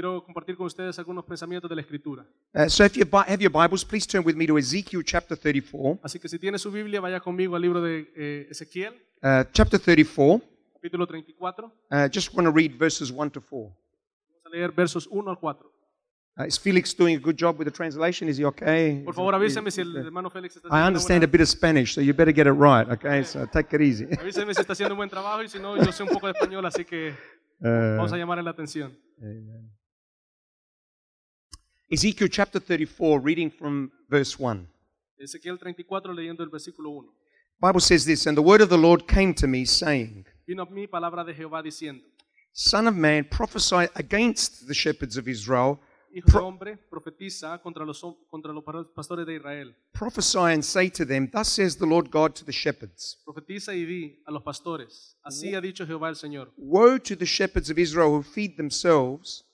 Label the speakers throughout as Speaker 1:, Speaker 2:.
Speaker 1: Quiero compartir con ustedes algunos pensamientos de la Escritura.
Speaker 2: Uh, so, if you Bi- have your Bibles, please turn with me to Ezekiel chapter 34.
Speaker 1: Así que si tiene su Biblia, vaya conmigo al libro de eh, Ezequiel,
Speaker 2: Uh, chapter 34.
Speaker 1: capítulo 34.
Speaker 2: Uh, just want to read verses 1 to 4.
Speaker 1: Vamos a leer versos 1 al 4.
Speaker 2: Uh, is Felix doing a good job with the translation? Is he okay?
Speaker 1: Por favor, avíseme si el hermano Félix está
Speaker 2: I understand a bit of Spanish, so you better get it right, okay? So take it easy.
Speaker 1: avíseme si está haciendo un buen trabajo y si no, yo sé un poco de español, así que
Speaker 2: Uh,
Speaker 1: vamos a llamarle la atención.
Speaker 2: Ezekiel chapter 34, reading from verse 1.
Speaker 1: Ezequiel 34, leyendo el versículo 1.
Speaker 2: Bible says this, and the word of the Lord came to me, saying,
Speaker 1: Vino a mí palabra de Jehová diciendo,
Speaker 2: Son of man, prophesy against the shepherds of Israel,
Speaker 1: Hijo de hombre, profetiza contra los, contra los pastores de Israel.
Speaker 2: prophesy and say to them, Thus says the Lord God to the shepherds.
Speaker 1: Profetiza y di a los pastores, así ha dicho Jehová el Señor.
Speaker 2: Woe to the shepherds of Israel who feed themselves.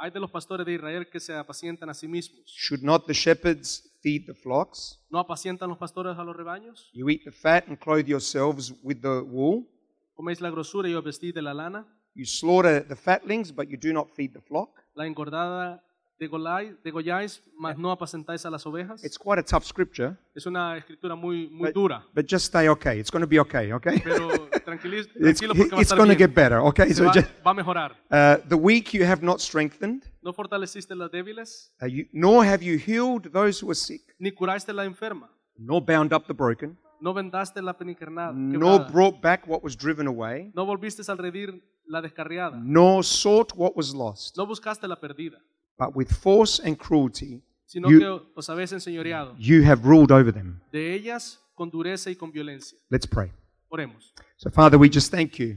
Speaker 1: Hay de los pastores de Israel que se apacientan a sí mismos.
Speaker 2: Should not the shepherds feed the flocks?
Speaker 1: ¿No apacientan los pastores a los rebaños?
Speaker 2: You eat the fat and clothe yourselves with the wool.
Speaker 1: ¿Coméis la grosura y os vestís de la lana?
Speaker 2: You slaughter the fatlings, but you do not feed the flock.
Speaker 1: ¿La engordada degolláis, mas no apacentáis a las ovejas?
Speaker 2: It's quite a tough scripture,
Speaker 1: Es una escritura muy, muy
Speaker 2: but,
Speaker 1: dura.
Speaker 2: but just stay okay. It's going to be okay, okay?
Speaker 1: Pero
Speaker 2: It's,
Speaker 1: tranquilo porque va a
Speaker 2: it's going to get better, okay? So
Speaker 1: va,
Speaker 2: just,
Speaker 1: va a mejorar.
Speaker 2: uh, the weak you have not strengthened,
Speaker 1: ¿No fortaleciste las débiles?
Speaker 2: uh, you, nor have you healed those who are sick,
Speaker 1: ¿Ni curaste la enferma?
Speaker 2: nor bound up the broken,
Speaker 1: ¿No vendaste la penicarnada?
Speaker 2: nor brought back what was driven away,
Speaker 1: ¿No volviste al redir la descarriada?
Speaker 2: nor sought what was lost.
Speaker 1: ¿No buscaste la perdida?
Speaker 2: But with force and cruelty,
Speaker 1: Sino
Speaker 2: You-
Speaker 1: que os habéis enseñoreado.
Speaker 2: you have ruled over them.
Speaker 1: De ellas con dureza y con violencia.
Speaker 2: Let's pray.
Speaker 1: Oremos.
Speaker 2: So, Father, we just thank you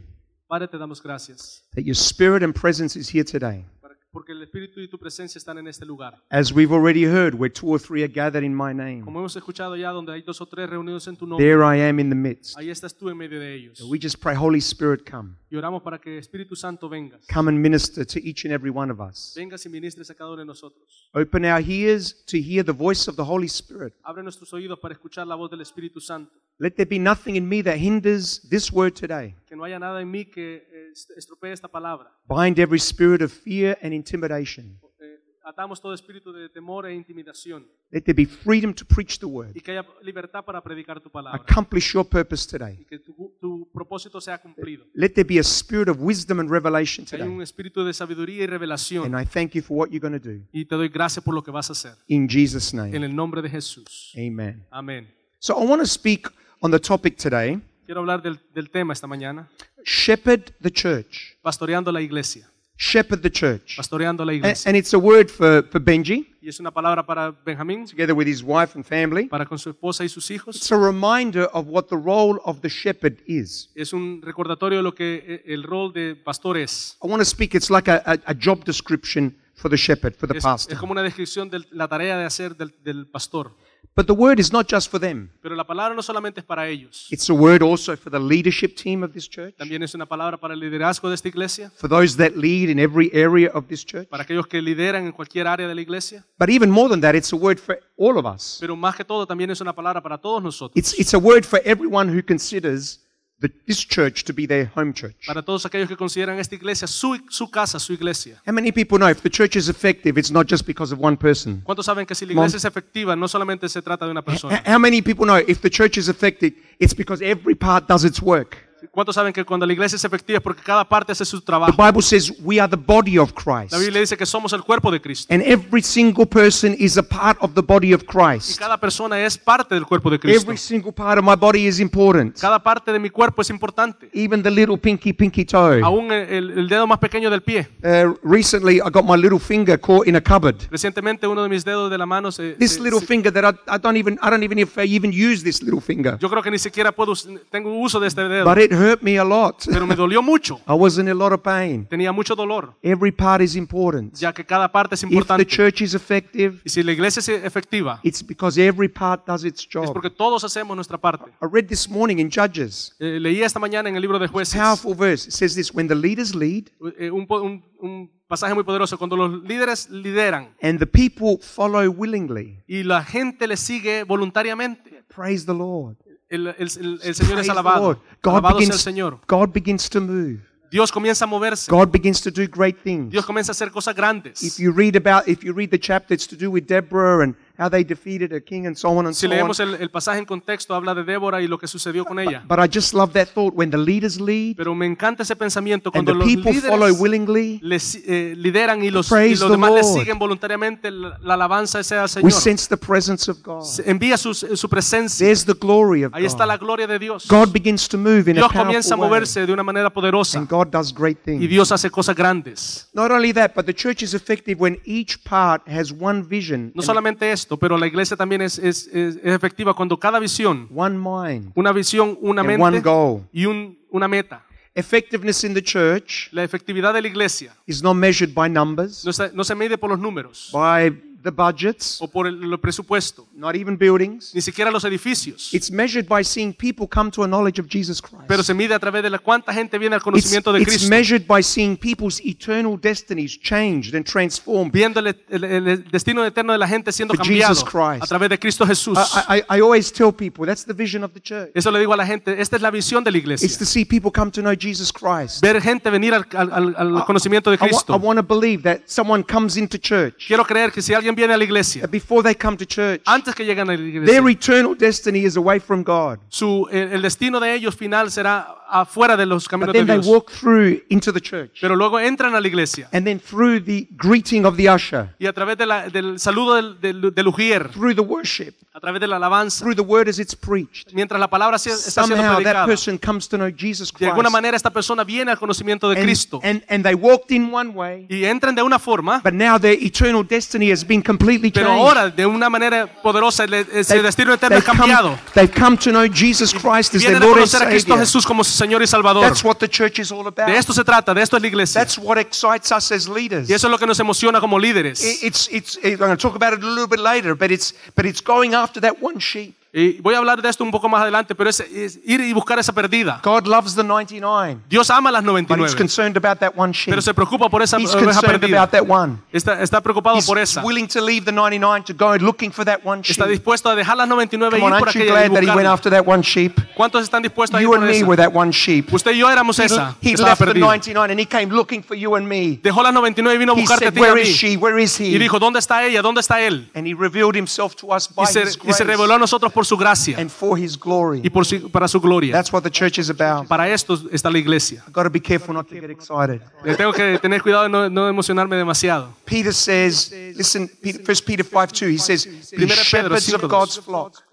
Speaker 1: Padre, te damos gracias.
Speaker 2: that your spirit and presence is here today.
Speaker 1: Porque el Espíritu y tu presencia están en este lugar.
Speaker 2: As we've already heard, where two or three are gathered in my name,
Speaker 1: Como hemos escuchado ya, donde hay dos o tres reunidos en tu nombre,
Speaker 2: there I am in the midst.
Speaker 1: ahí estás tú en medio de ellos.
Speaker 2: We just pray, Holy Spirit, come.
Speaker 1: Y oramos para que Espíritu Santo vengas.
Speaker 2: Come and minister to each and every one of us.
Speaker 1: Vengas y ministres a cada uno de nosotros.
Speaker 2: Open our ears to hear the voice of the Holy Spirit.
Speaker 1: Abre nuestros oídos para escuchar la voz del Espíritu Santo.
Speaker 2: Let there be nothing in me that hinders this word today.
Speaker 1: Que no haya nada en mí que eh, estropee esta palabra.
Speaker 2: Bind every spirit of fear and intimidation.
Speaker 1: Eh, atamos todo espíritu de temor e intimidación.
Speaker 2: Let there be freedom to preach the word.
Speaker 1: Y que haya libertad para predicar tu palabra.
Speaker 2: Accomplish your purpose today.
Speaker 1: Y que tu, tu propósito sea cumplido.
Speaker 2: Let there be a spirit of wisdom and revelation
Speaker 1: Que haya un espíritu de sabiduría y revelación.
Speaker 2: And I thank you for what you're going to do.
Speaker 1: Y te doy gracias por lo que vas a hacer.
Speaker 2: In Jesus' name.
Speaker 1: En el nombre de Jesús.
Speaker 2: Amen.
Speaker 1: Amén.
Speaker 2: So I want to speak on the topic today
Speaker 1: Quiero hablar del, del tema esta mañana.
Speaker 2: shepherd the church.
Speaker 1: Pastoreando la iglesia.
Speaker 2: Shepherd the church.
Speaker 1: Pastoreando la
Speaker 2: And,
Speaker 1: iglesia.
Speaker 2: and it's a word for, for Benji,
Speaker 1: Y es una palabra para Benjamín,
Speaker 2: together with his wife and family.
Speaker 1: para con su esposa y sus hijos.
Speaker 2: It's a reminder of what the role of the shepherd is.
Speaker 1: Es un recordatorio de lo que eh, el rol de pastor es.
Speaker 2: I want to speak, it's like a, a, a job description for the shepherd, for the
Speaker 1: Es,
Speaker 2: pastor.
Speaker 1: es como una descripción de la tarea de hacer del, del pastor.
Speaker 2: But the word is not just for them,
Speaker 1: Pero la palabra no solamente es para ellos.
Speaker 2: it's a word also for the leadership team of this church,
Speaker 1: También es una palabra para el liderazgo de esta iglesia,
Speaker 2: for those that lead in every area of this church.
Speaker 1: para aquellos que lideran en cualquier área de la iglesia.
Speaker 2: But even more than that, it's a word for all of us.
Speaker 1: Pero más que todo también es una palabra para todos nosotros.
Speaker 2: It's, it's a word for everyone who considers the, this church to be their home church.
Speaker 1: Para todos aquellos que consideran esta iglesia su, su casa, su iglesia.
Speaker 2: How many people know if the church is effective, it's not just because of one person?
Speaker 1: ¿Cuántos saben que si la iglesia es efectiva, no solamente se trata de una persona?
Speaker 2: How many people know if the church is effective, it's because every part does its work?
Speaker 1: ¿Cuántos saben que cuando la iglesia es efectiva es porque cada parte hace su
Speaker 2: The
Speaker 1: trabajo?
Speaker 2: Bible says we are the body of Christ.
Speaker 1: La Biblia dice que somos el cuerpo de Cristo.
Speaker 2: And every single person is a part of the body of
Speaker 1: Y
Speaker 2: Christ.
Speaker 1: cada persona es parte del cuerpo de Cristo.
Speaker 2: Every single part of my body is important.
Speaker 1: Cada parte de mi cuerpo es importante.
Speaker 2: Even the little pinky, pinky toe.
Speaker 1: Aún el, el dedo más pequeño del pie.
Speaker 2: Uh, recently, I got my little finger caught in a cupboard.
Speaker 1: Recientemente uno de mis dedos de la mano se,
Speaker 2: This
Speaker 1: se-
Speaker 2: little
Speaker 1: se-
Speaker 2: finger that I, I don't even, I don't even if I even use this little finger.
Speaker 1: yo creo que ni siquiera puedo us- tengo uso de este dedo.
Speaker 2: But it it hurt me a lot.
Speaker 1: pero me dolió mucho.
Speaker 2: I was in a lot of pain.
Speaker 1: Tenía mucho dolor,
Speaker 2: Every part is important.
Speaker 1: ya que cada parte es
Speaker 2: If the
Speaker 1: importante.
Speaker 2: church is effective,
Speaker 1: Y si la iglesia es efectiva,
Speaker 2: it's because every part does its
Speaker 1: es
Speaker 2: job.
Speaker 1: porque todos hacemos nuestra parte.
Speaker 2: I read this morning in Judges,
Speaker 1: Eh, leí esta mañana en el libro de jueces
Speaker 2: powerful verse. It says this when the leaders lead
Speaker 1: eh, un, po- un- un pasaje muy poderoso. Cuando los líderes lideran
Speaker 2: and the people follow willingly,
Speaker 1: y la gente le sigue voluntariamente,
Speaker 2: praise the Lord.
Speaker 1: El, el- el- el Señor
Speaker 2: Praise
Speaker 1: es alabado.
Speaker 2: God
Speaker 1: Alabado sea el
Speaker 2: begins,
Speaker 1: Señor.
Speaker 2: God begins to move.
Speaker 1: Dios comienza a moverse.
Speaker 2: God begins to do great things.
Speaker 1: Dios comienza a hacer cosas
Speaker 2: If you read about, if you read the chapter, it's to do with Deborah and how they defeated a king and so on and
Speaker 1: Si
Speaker 2: so on.
Speaker 1: leemos el, el pasaje en contexto, habla de Débora y lo que sucedió con ella.
Speaker 2: But I just love that thought when the leaders lead
Speaker 1: Pero me encanta ese pensamiento
Speaker 2: and
Speaker 1: cuando los
Speaker 2: follow
Speaker 1: líderes
Speaker 2: willingly.
Speaker 1: le si- eh, lideran y los, y demás le
Speaker 2: Lord.
Speaker 1: siguen voluntariamente. La, la alabanza sea al
Speaker 2: We
Speaker 1: Señor.
Speaker 2: sense the presence of God.
Speaker 1: Se- Envía su, su presencia.
Speaker 2: There's the glory of
Speaker 1: Ahí está la
Speaker 2: God.
Speaker 1: gloria de Dios.
Speaker 2: God begins to move in a
Speaker 1: Dios comienza a
Speaker 2: way.
Speaker 1: moverse de una manera poderosa
Speaker 2: And God does great
Speaker 1: y
Speaker 2: things.
Speaker 1: Dios hace cosas grandes.
Speaker 2: Not only that, but the church is effective when each part has one vision,
Speaker 1: No solamente esto, pero la iglesia también es, es- es- efectiva cuando cada visión,
Speaker 2: one mind,
Speaker 1: una visión, una
Speaker 2: and one
Speaker 1: mente
Speaker 2: goal.
Speaker 1: y un- una meta.
Speaker 2: Effectiveness in the church
Speaker 1: La efectividad de la iglesia
Speaker 2: is not measured by numbers,
Speaker 1: no se, no se mide por los números
Speaker 2: by the budgets,
Speaker 1: o por el, el presupuesto,
Speaker 2: not even buildings.
Speaker 1: ni siquiera los edificios,
Speaker 2: It's measured by seeing people come to a knowledge of Jesus Christ.
Speaker 1: pero se mide a través de la cuánta gente viene al
Speaker 2: It's,
Speaker 1: conocimiento de
Speaker 2: it's
Speaker 1: Cristo,
Speaker 2: measured by seeing people's eternal destinies changed and transformed.
Speaker 1: viendo el, el- el destino eterno de la gente siendo
Speaker 2: For
Speaker 1: cambiado
Speaker 2: Jesus Christ.
Speaker 1: a través de Cristo Jesús.
Speaker 2: I, I, I always tell people that's the vision of the church.
Speaker 1: Eso le digo a la gente, esta es la visión de la
Speaker 2: It's
Speaker 1: iglesia.
Speaker 2: to see people come to know Jesus Christ.
Speaker 1: Ver gente venir al, al- al- al conocimiento de
Speaker 2: I, wa- I
Speaker 1: Cristo.
Speaker 2: want to believe that someone comes into church
Speaker 1: Quiero creer que si alguien viene a la iglesia,
Speaker 2: before they come to church,
Speaker 1: antes que lleguen a la
Speaker 2: their
Speaker 1: iglesia,
Speaker 2: eternal destiny is away from God.
Speaker 1: su, el, el destino de ellos final será afuera de los
Speaker 2: But
Speaker 1: caminos de
Speaker 2: then they
Speaker 1: Dios.
Speaker 2: walk through into the church.
Speaker 1: Pero luego entran a la iglesia
Speaker 2: And then through the greeting of the usher,
Speaker 1: y a través de la- del saludo del, del, del ujier,
Speaker 2: through the worship,
Speaker 1: a través de la alabanza,
Speaker 2: through the word as it's preached,
Speaker 1: mientras la palabra está siendo
Speaker 2: somehow that
Speaker 1: predicada,
Speaker 2: person comes to know Jesus
Speaker 1: de
Speaker 2: Christ.
Speaker 1: alguna manera esta persona viene al conocimiento de
Speaker 2: And,
Speaker 1: Cristo
Speaker 2: and, and they walked in one way,
Speaker 1: y entran de una forma,
Speaker 2: but now their eternal destiny has been completely
Speaker 1: pero
Speaker 2: changed.
Speaker 1: ahora de una manera poderosa el, ese
Speaker 2: They've-
Speaker 1: destino eterno es cambiado.
Speaker 2: come, they've come to know Jesus Christ as their Lord and
Speaker 1: conocer a Cristo
Speaker 2: Savior.
Speaker 1: Jesús como su Señor y Salvador.
Speaker 2: That's what the church is all about.
Speaker 1: De esto se trata, de esto es la iglesia.
Speaker 2: That's what excites us as leaders.
Speaker 1: Y eso es lo que nos emociona como líderes.
Speaker 2: I- It's, it's, I'm going to talk about it a little bit later, but it's, but it's going after that one sheep.
Speaker 1: Y voy a hablar de esto un poco más adelante, pero es, es ir y buscar esa perdida.
Speaker 2: God loves the 99,
Speaker 1: Dios ama las
Speaker 2: but He's
Speaker 1: 99,
Speaker 2: concerned about that one sheep.
Speaker 1: pero se preocupa por esa
Speaker 2: He's
Speaker 1: oveja
Speaker 2: concerned
Speaker 1: perdida.
Speaker 2: about that one.
Speaker 1: Está, está preocupado
Speaker 2: He's
Speaker 1: por esa.
Speaker 2: willing to leave the 99 to go looking for that one sheep.
Speaker 1: Está dispuesto a dejar las 99 y
Speaker 2: Come
Speaker 1: ir
Speaker 2: on,
Speaker 1: por aquella y
Speaker 2: glad that He went
Speaker 1: buscarla.
Speaker 2: after that one sheep?
Speaker 1: ¿Cuántos están dispuestos a ir
Speaker 2: You
Speaker 1: por
Speaker 2: and me
Speaker 1: esa?
Speaker 2: were that one sheep.
Speaker 1: Usted y yo éramos
Speaker 2: He,
Speaker 1: esa.
Speaker 2: he left the
Speaker 1: perdida.
Speaker 2: 99 and He came looking for you and me.
Speaker 1: Dejó las 99 y vino a buscarte a ti y a
Speaker 2: Where is
Speaker 1: mí.
Speaker 2: she? Where is
Speaker 1: Y
Speaker 2: he?
Speaker 1: dijo, ¿dónde está ella? ¿Dónde está él?
Speaker 2: And He revealed Himself to us by
Speaker 1: Y se,
Speaker 2: His
Speaker 1: y se reveló a nosotros por su gracia
Speaker 2: and for His glory.
Speaker 1: y por su- para su gloria.
Speaker 2: That's what the church is about.
Speaker 1: Para esto está la iglesia.
Speaker 2: I've got to be careful not to get excited.
Speaker 1: Tengo que tener cuidado de no, no emocionarme demasiado.
Speaker 2: Peter says, listen, 1 Peter 5 2, he says, Be shepherds of
Speaker 1: 5:2.
Speaker 2: God's flock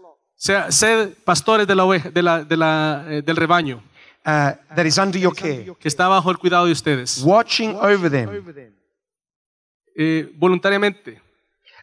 Speaker 1: Sea, sed pastores de la oveja, de la, de la, eh, del rebaño
Speaker 2: uh, that is under your care,
Speaker 1: que está bajo el cuidado de ustedes,
Speaker 2: watching over them,
Speaker 1: eh, voluntariamente,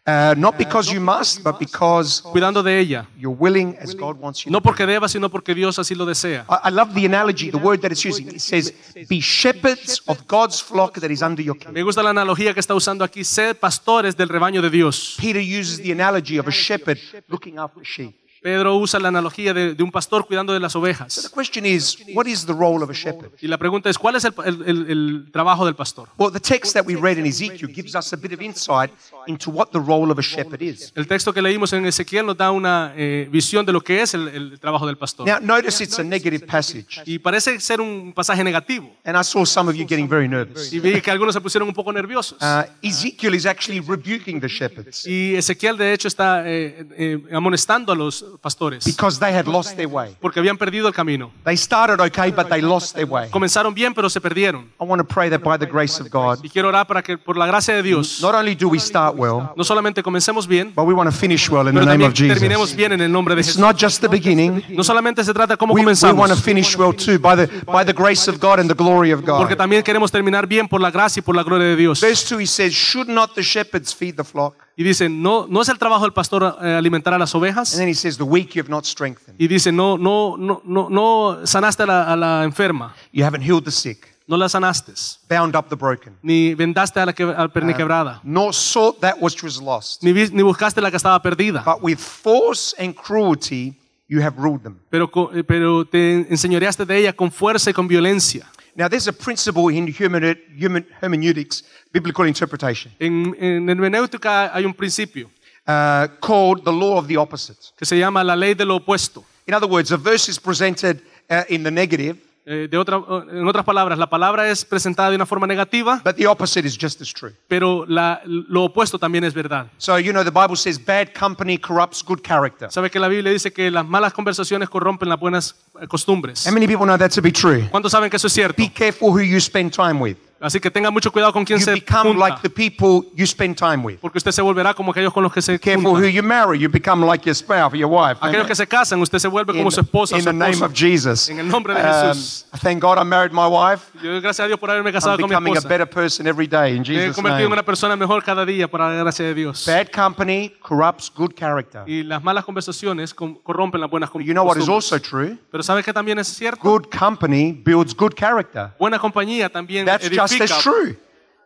Speaker 2: uh, not because you must, but because
Speaker 1: cuidando de ella.
Speaker 2: you're willing as God wants you
Speaker 1: No
Speaker 2: to.
Speaker 1: porque deba, sino porque Dios así lo desea.
Speaker 2: I, I love the analogy, the word that it's using. It says, Be shepherds of God's flock that is under your care.
Speaker 1: Me gusta la analogía que está usando aquí, Ser pastores del rebaño de Dios.
Speaker 2: Peter uses the analogy of a shepherd looking after sheep.
Speaker 1: Pedro usa la analogía de, de un pastor cuidando de las
Speaker 2: The
Speaker 1: ovejas.
Speaker 2: question is, what is the role of a shepherd?
Speaker 1: Y la pregunta es, ¿cuál es el, el- el- trabajo del pastor?
Speaker 2: Well, the text that we read in Ezekiel gives us a bit of insight into what the role of a shepherd is.
Speaker 1: El texto que leímos en Ezequiel nos da una eh, visión de lo que es el, el trabajo del pastor.
Speaker 2: Now, notice it's a negative passage.
Speaker 1: Y parece ser un pasaje negativo.
Speaker 2: And I saw some of you getting very nervous.
Speaker 1: Y vi que algunos se pusieron un poco nerviosos.
Speaker 2: Uh, Ezekiel is actually rebuking the shepherds
Speaker 1: Y Ezequiel, de hecho, está eh, eh, amonestando a los pastores
Speaker 2: because they had lost their way.
Speaker 1: porque habían perdido el camino.
Speaker 2: They started okay, but they lost their way.
Speaker 1: Comenzaron bien, pero se perdieron.
Speaker 2: I want to pray that by the grace of God,
Speaker 1: Y quiero orar para que, por la gracia de Dios,
Speaker 2: not only do we start well,
Speaker 1: no solamente comencemos bien,
Speaker 2: but we want to finish well in the name of Jesus.
Speaker 1: terminemos bien en el nombre de
Speaker 2: It's
Speaker 1: Jesús.
Speaker 2: not just the beginning.
Speaker 1: No solamente se trata cómo
Speaker 2: We, we want to
Speaker 1: comenzamos,
Speaker 2: finish well too by the, by the grace of God and the glory of
Speaker 1: porque
Speaker 2: God.
Speaker 1: también queremos terminar bien por la gracia y por la gloria de Dios.
Speaker 2: Verse 2, he says, Should not the shepherds feed the flock?
Speaker 1: Y dice, no, no es el trabajo del pastor eh, alimentar a las
Speaker 2: And
Speaker 1: ovejas.
Speaker 2: then he says, The weak you have not strengthened.
Speaker 1: Y dice, no, no, no, no, no sanaste a la, a la enferma,
Speaker 2: You haven't healed the sick,
Speaker 1: no la sanaste,
Speaker 2: bound up the broken,
Speaker 1: ni vendaste a la que, al perniquebrada,
Speaker 2: nor sought that which was lost.
Speaker 1: ni, ni buscaste la que estaba perdida,
Speaker 2: But with force and cruelty you have ruled them.
Speaker 1: pero, eh, pero te enseñoreaste de ella con fuerza y con violencia.
Speaker 2: Now, there's a principle in human, human hermeneutics, biblical interpretation,
Speaker 1: En, en hermenéutica hay un principio
Speaker 2: uh, called the law of the opposite.
Speaker 1: que se llama la ley de lo opuesto.
Speaker 2: In other words, a verse is presented uh, in the negative,
Speaker 1: Eh, de otra, en otras palabras, la palabra es presentada de una forma negativa,
Speaker 2: but the opposite is just as true.
Speaker 1: pero la- lo opuesto también es verdad.
Speaker 2: So, you know, the Bible says bad company corrupts good character.
Speaker 1: ¿Sabe que la Biblia dice que las malas conversaciones corrompen las buenas eh, costumbres?
Speaker 2: How many people know that to be true?
Speaker 1: ¿Cuántos saben que eso es cierto?
Speaker 2: Be careful who you spend time with.
Speaker 1: Así que tenga mucho cuidado con quién
Speaker 2: You
Speaker 1: se
Speaker 2: become
Speaker 1: junta,
Speaker 2: like the people you spend time with.
Speaker 1: porque usted se volverá como aquellos con los que se
Speaker 2: Careful who
Speaker 1: junta.
Speaker 2: you marry. You become like your spouse or your wife.
Speaker 1: Aquellos que se casan, usted se vuelve
Speaker 2: In,
Speaker 1: como su esposa,
Speaker 2: in
Speaker 1: su
Speaker 2: the name of Jesus.
Speaker 1: En el nombre de
Speaker 2: Um, thank God I married my wife.
Speaker 1: Yo gracias a Dios por haberme
Speaker 2: I'm
Speaker 1: casado con mi
Speaker 2: becoming a better person every day in
Speaker 1: Me he
Speaker 2: Jesus'
Speaker 1: convertido en
Speaker 2: name.
Speaker 1: una persona mejor cada día por la gracia de Dios.
Speaker 2: Bad company corrupts good character.
Speaker 1: Y las malas conversaciones corrompen las buenas
Speaker 2: But you know what is also true?
Speaker 1: Pero ¿sabe que también es cierto?
Speaker 2: Good company builds good character.
Speaker 1: Buena compañía también
Speaker 2: That's just as true.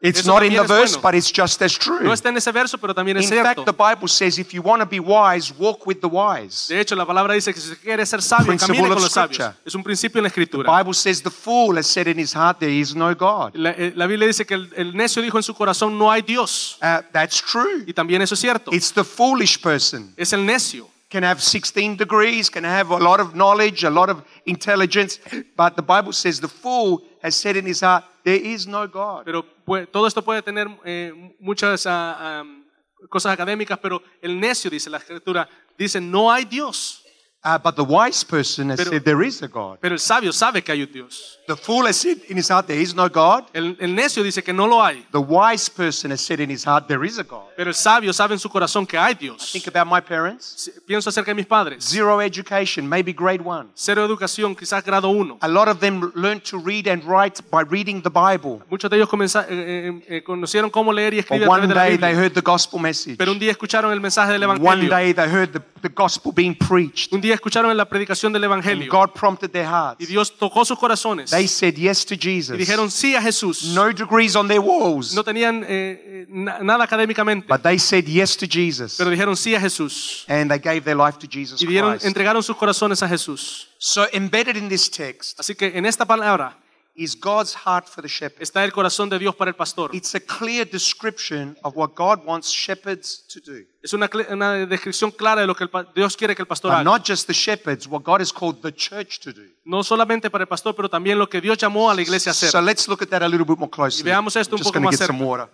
Speaker 2: It's
Speaker 1: Eso
Speaker 2: not in the verse,
Speaker 1: bueno.
Speaker 2: but it's just as true.
Speaker 1: No está en ese verso, pero también es
Speaker 2: In
Speaker 1: cierto.
Speaker 2: fact, the Bible says if you want to be wise, walk with the wise.
Speaker 1: De hecho, la palabra dice que si usted quiere ser sabio, camine con los sabios. Es un principio en la
Speaker 2: The
Speaker 1: escritura.
Speaker 2: Bible says the fool has said in his heart there is no God.
Speaker 1: La, eh, la Biblia dice que el, el necio dijo en su corazón no hay Dios.
Speaker 2: Uh, that's true.
Speaker 1: Y también eso es cierto.
Speaker 2: It's the foolish person.
Speaker 1: Es el necio.
Speaker 2: Can have 16 degrees, can have a lot of knowledge, a lot of intelligence, but the Bible says the fool has said in his heart, there is no God.
Speaker 1: Pero pues, todo esto puede tener eh, muchas ah, am, cosas académicas, pero el necio, dice la escritura, dice no hay Dios.
Speaker 2: Uh, but the wise person has
Speaker 1: Pero-
Speaker 2: said there is a God.
Speaker 1: Pero el sabio sabe que hay un Dios.
Speaker 2: The fool has said in his heart there is no God.
Speaker 1: El, el necio dice que no lo hay.
Speaker 2: The wise person has said in his heart there is a God.
Speaker 1: Pero el sabio sabe en su corazón que hay Dios.
Speaker 2: Think about my parents.
Speaker 1: Pienso acerca de mis padres.
Speaker 2: Zero education, maybe grade one.
Speaker 1: Cero educación, quizás grado uno.
Speaker 2: A lot of them learned to read and write by reading the Bible.
Speaker 1: Muchos de ellos eh, eh, eh, conocieron cómo leer y escribir a
Speaker 2: one
Speaker 1: través de la
Speaker 2: day they
Speaker 1: Biblia.
Speaker 2: heard the gospel message.
Speaker 1: Pero un día escucharon el mensaje del
Speaker 2: One
Speaker 1: Evangelio.
Speaker 2: day they heard the, the gospel being preached.
Speaker 1: Un día escucharon la predicación del
Speaker 2: And
Speaker 1: Evangelio.
Speaker 2: God prompted their
Speaker 1: Y
Speaker 2: hearts.
Speaker 1: Dios tocó sus corazones.
Speaker 2: They said yes to
Speaker 1: Y
Speaker 2: Jesus.
Speaker 1: dijeron sí a Jesús.
Speaker 2: No degrees on their walls,
Speaker 1: No tenían eh, eh, nada académicamente.
Speaker 2: but they said yes to Jesus.
Speaker 1: Pero dijeron sí a Jesús.
Speaker 2: And they gave their life to Jesus
Speaker 1: Y dieron,
Speaker 2: Christ.
Speaker 1: entregaron sus corazones a Jesús.
Speaker 2: So embedded in this text
Speaker 1: Así que en esta palabra
Speaker 2: is God's heart for the shepherd.
Speaker 1: está el corazón de Dios para el pastor.
Speaker 2: It's a clear description of what God wants shepherds to do.
Speaker 1: Es una, una descripción clara de lo que el Dios quiere que el pastor
Speaker 2: But
Speaker 1: haga.
Speaker 2: not just the shepherds, what God has called the church to do.
Speaker 1: No solamente para el pastor, pero también lo que Dios llamó a la iglesia a hacer.
Speaker 2: So let's look at that a little bit more closely.
Speaker 1: Y veamos esto un
Speaker 2: I'm just
Speaker 1: poco más
Speaker 2: some
Speaker 1: cerca.
Speaker 2: water.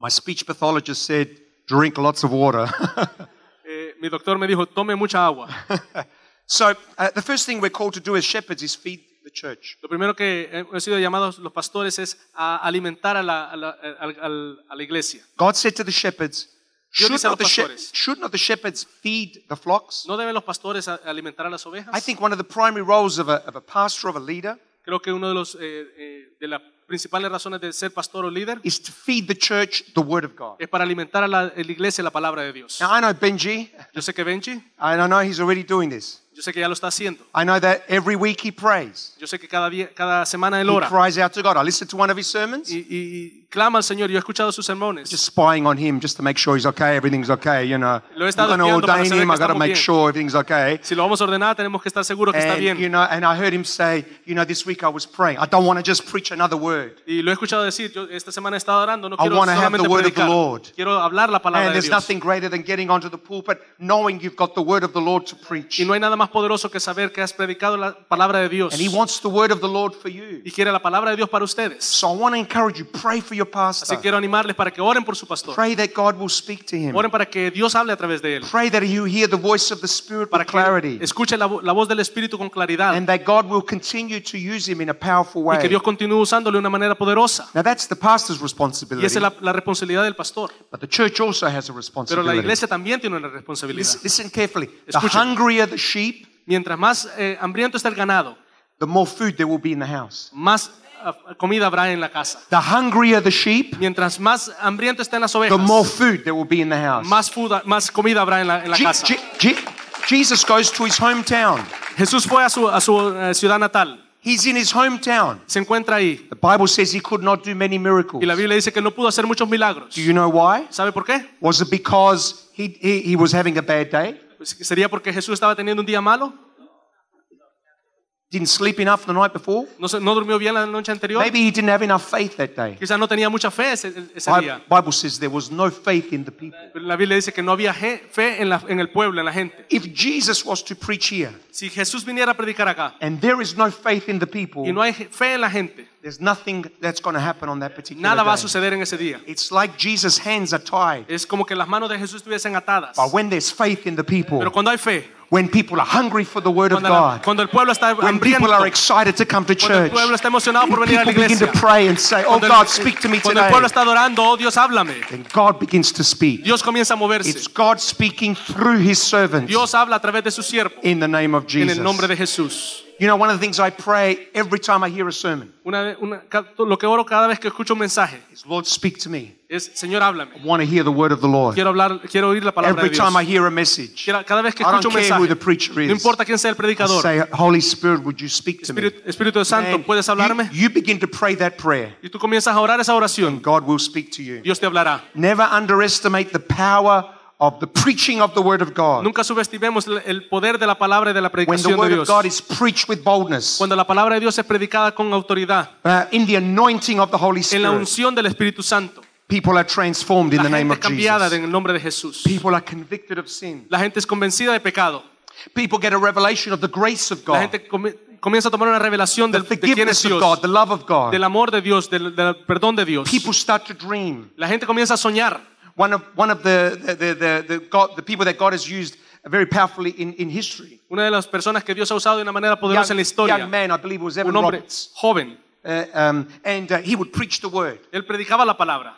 Speaker 2: My speech pathologist said, drink lots of water.
Speaker 1: Eh, mi doctor me dijo, tome mucha agua.
Speaker 2: so, uh, the first thing we're called to do as shepherds is feed the church.
Speaker 1: Lo primero que hemos sido llamados los pastores es a alimentar a la, a la- al- al- a la iglesia.
Speaker 2: God said to the shepherds, should
Speaker 1: a
Speaker 2: not, the
Speaker 1: los
Speaker 2: she-
Speaker 1: pastores.
Speaker 2: should not the shepherds feed the flocks?
Speaker 1: ¿No deben los pastores a- alimentar a las ovejas?
Speaker 2: I think one of the primary roles of a, of a pastor, of a leader,
Speaker 1: Creo que uno de los eh, eh, de las principales razones de ser pastor o líder
Speaker 2: is to feed the church the word of God.
Speaker 1: es para alimentar a la, a la iglesia la palabra de Dios.
Speaker 2: Now, I know Benji,
Speaker 1: Yo sé que Benji,
Speaker 2: I know he's already doing this.
Speaker 1: yo sé que ya lo está haciendo.
Speaker 2: I know that every week he prays.
Speaker 1: Yo sé que cada día, cada semana él
Speaker 2: He
Speaker 1: ora
Speaker 2: cries out to God. I listened to one of his sermons,
Speaker 1: y, y- y clama al Señor. Yo he escuchado sus sermones.
Speaker 2: just spying on him just to make sure he's okay, everything's okay, you know.
Speaker 1: Lo he
Speaker 2: I'm
Speaker 1: estado
Speaker 2: to
Speaker 1: para
Speaker 2: ordain him,
Speaker 1: que
Speaker 2: I've got to
Speaker 1: estamos
Speaker 2: make
Speaker 1: bien.
Speaker 2: sure everything's okay.
Speaker 1: Si lo vamos a ordenar, tenemos que estar seguros que está
Speaker 2: you
Speaker 1: bien.
Speaker 2: know, and I heard him say, you know, this week I was praying. I don't want to just preach another word.
Speaker 1: Y lo he escuchado decir, yo esta semana he estado orando, no
Speaker 2: I
Speaker 1: quiero
Speaker 2: wanna have
Speaker 1: solamente
Speaker 2: the word of the
Speaker 1: predicar,
Speaker 2: Lord.
Speaker 1: quiero hablar la palabra
Speaker 2: And
Speaker 1: de
Speaker 2: there's
Speaker 1: Dios.
Speaker 2: nothing greater than getting onto the pulpit knowing you've got the word of the Lord to preach.
Speaker 1: Y no hay nada más poderoso que saber que has predicado la palabra de Dios.
Speaker 2: And he wants the word of the Lord for you.
Speaker 1: Y quiere la palabra de Dios para ustedes.
Speaker 2: So I want to encourage you, pray for your
Speaker 1: Así
Speaker 2: pastor.
Speaker 1: que quiero animarles para que oren por su pastor.
Speaker 2: Pray that God will speak to him.
Speaker 1: Oren para que Dios hable a través de él.
Speaker 2: Pray that you hear the voice of the Spirit
Speaker 1: Para
Speaker 2: with clarity.
Speaker 1: escuche la, la voz del Espíritu con claridad.
Speaker 2: And that God will continue to use him in a powerful
Speaker 1: Y que
Speaker 2: way.
Speaker 1: Dios continúe usándole de una manera poderosa.
Speaker 2: Now that's the pastor's
Speaker 1: Y
Speaker 2: responsibility.
Speaker 1: esa es la, la responsabilidad del pastor.
Speaker 2: But the church also has a
Speaker 1: Pero la
Speaker 2: responsibility.
Speaker 1: iglesia también tiene una responsabilidad.
Speaker 2: Listen, listen carefully. The
Speaker 1: Escuchen.
Speaker 2: hungrier the sheep,
Speaker 1: Mientras más eh, hambriento está el ganado,
Speaker 2: the more food there will be in the house.
Speaker 1: más comida habrá en la casa.
Speaker 2: The hungrier the sheep,
Speaker 1: Mientras más hambriento estén las
Speaker 2: the
Speaker 1: ovejas,
Speaker 2: more food there will be in the house.
Speaker 1: más, food- más comida habrá en la, en la
Speaker 2: Je-
Speaker 1: casa.
Speaker 2: Je- Je- Jesus goes to his hometown.
Speaker 1: Jesús fue a su, a su eh, ciudad natal,
Speaker 2: He's in his hometown.
Speaker 1: se encuentra ahí
Speaker 2: The Bible says he could not do many miracles.
Speaker 1: y la Biblia dice que no pudo hacer muchos milagros.
Speaker 2: Do you know why?
Speaker 1: ¿Sabe por qué?
Speaker 2: Was it because he, he, he was having a bad day?
Speaker 1: Pues, ¿Sería porque Jesús estaba teniendo un día malo?
Speaker 2: Didn't sleep enough the night before?
Speaker 1: ¿No, se- no durmió bien la noche anterior?
Speaker 2: Maybe he didn't have enough faith that day.
Speaker 1: Quizás no tenía mucha fe ese, ese
Speaker 2: Bi-
Speaker 1: día.
Speaker 2: Bible says there was no faith in the people.
Speaker 1: Pero La Biblia dice que no había je- fe en, la- en el pueblo, en la gente.
Speaker 2: If Jesus was to preach here
Speaker 1: Si Jesús viniera a predicar acá
Speaker 2: and there is no faith in the people,
Speaker 1: y no hay je- fe en la gente,
Speaker 2: there's nothing that's going to happen on that particular
Speaker 1: nada va a
Speaker 2: day.
Speaker 1: suceder en ese día.
Speaker 2: It's like Jesus' hands are tied.
Speaker 1: Es como que las manos de Jesús estuviesen atadas.
Speaker 2: But when there's faith in the people,
Speaker 1: Pero cuando hay fe,
Speaker 2: when people are hungry for the word of God,
Speaker 1: cuando el pueblo está
Speaker 2: when people are excited to come to
Speaker 1: cuando el
Speaker 2: church,
Speaker 1: pueblo está emocionado por venir a la
Speaker 2: people begin to pray and say, Oh
Speaker 1: el-
Speaker 2: God, speak to me
Speaker 1: cuando el
Speaker 2: today,
Speaker 1: pueblo está adorando, oh Dios, háblame.
Speaker 2: then God begins to speak.
Speaker 1: Dios comienza a moverse.
Speaker 2: It's God speaking through his servants
Speaker 1: Dios habla a través de su siervo
Speaker 2: in the name of
Speaker 1: en el nombre de Jesús.
Speaker 2: You know, one of the things I pray every time I hear a sermon
Speaker 1: Una, vez- una- ca- lo que oro cada vez que escucho un mensaje
Speaker 2: is, Lord, speak to me.
Speaker 1: es, Señor, háblame.
Speaker 2: I want to hear the word of the Lord.
Speaker 1: Quiero hablar, quiero oír la palabra
Speaker 2: Every
Speaker 1: de Dios.
Speaker 2: time I hear a message,
Speaker 1: Quiero- cada vez que
Speaker 2: I don't
Speaker 1: escucho un
Speaker 2: care who the
Speaker 1: mensaje,
Speaker 2: preacher
Speaker 1: no
Speaker 2: is.
Speaker 1: importa quién sea el
Speaker 2: I
Speaker 1: predicador,
Speaker 2: say, Holy Spirit, would you speak to me?
Speaker 1: Espíritu, Espíritu Santo,
Speaker 2: Man,
Speaker 1: ¿puedes hablarme?
Speaker 2: you, you begin to pray that prayer.
Speaker 1: Y tú comienzas a orar esa oración,
Speaker 2: God will speak to you.
Speaker 1: Dios te hablará.
Speaker 2: Never underestimate the power of the preaching of the word of God.
Speaker 1: Nunca subestimemos el- poder de la palabra y de la
Speaker 2: When the
Speaker 1: predicación de
Speaker 2: word of
Speaker 1: Dios.
Speaker 2: God is preached with boldness,
Speaker 1: Cuando la palabra de Dios es predicada con autoridad,
Speaker 2: uh, in the anointing of the Holy
Speaker 1: en la
Speaker 2: Spirit,
Speaker 1: unción del Espíritu Santo,
Speaker 2: people are transformed in
Speaker 1: la
Speaker 2: the name
Speaker 1: gente
Speaker 2: of
Speaker 1: cambiada
Speaker 2: Jesus.
Speaker 1: en el nombre de Jesús.
Speaker 2: People are convicted of sin.
Speaker 1: La gente es convencida de pecado.
Speaker 2: People get a revelation of the grace of
Speaker 1: La
Speaker 2: God,
Speaker 1: gente come- comienza a tomar una revelación
Speaker 2: the
Speaker 1: de, quién es
Speaker 2: forgiveness of
Speaker 1: Dios,
Speaker 2: God, the love of God.
Speaker 1: del amor de Dios, del, del perdón de Dios.
Speaker 2: People start to dream.
Speaker 1: La gente comienza a soñar.
Speaker 2: One of, one of the, the, the, the, God, the people that God has used very powerfully in, in history.
Speaker 1: Una de las personas que Dios ha usado de una manera poderosa en la
Speaker 2: Young,
Speaker 1: historia.
Speaker 2: young man, I believe it was Evan
Speaker 1: Un hombre
Speaker 2: Roberts.
Speaker 1: joven.
Speaker 2: Uh, um, and uh, he would preach the word.
Speaker 1: Él predicaba la palabra.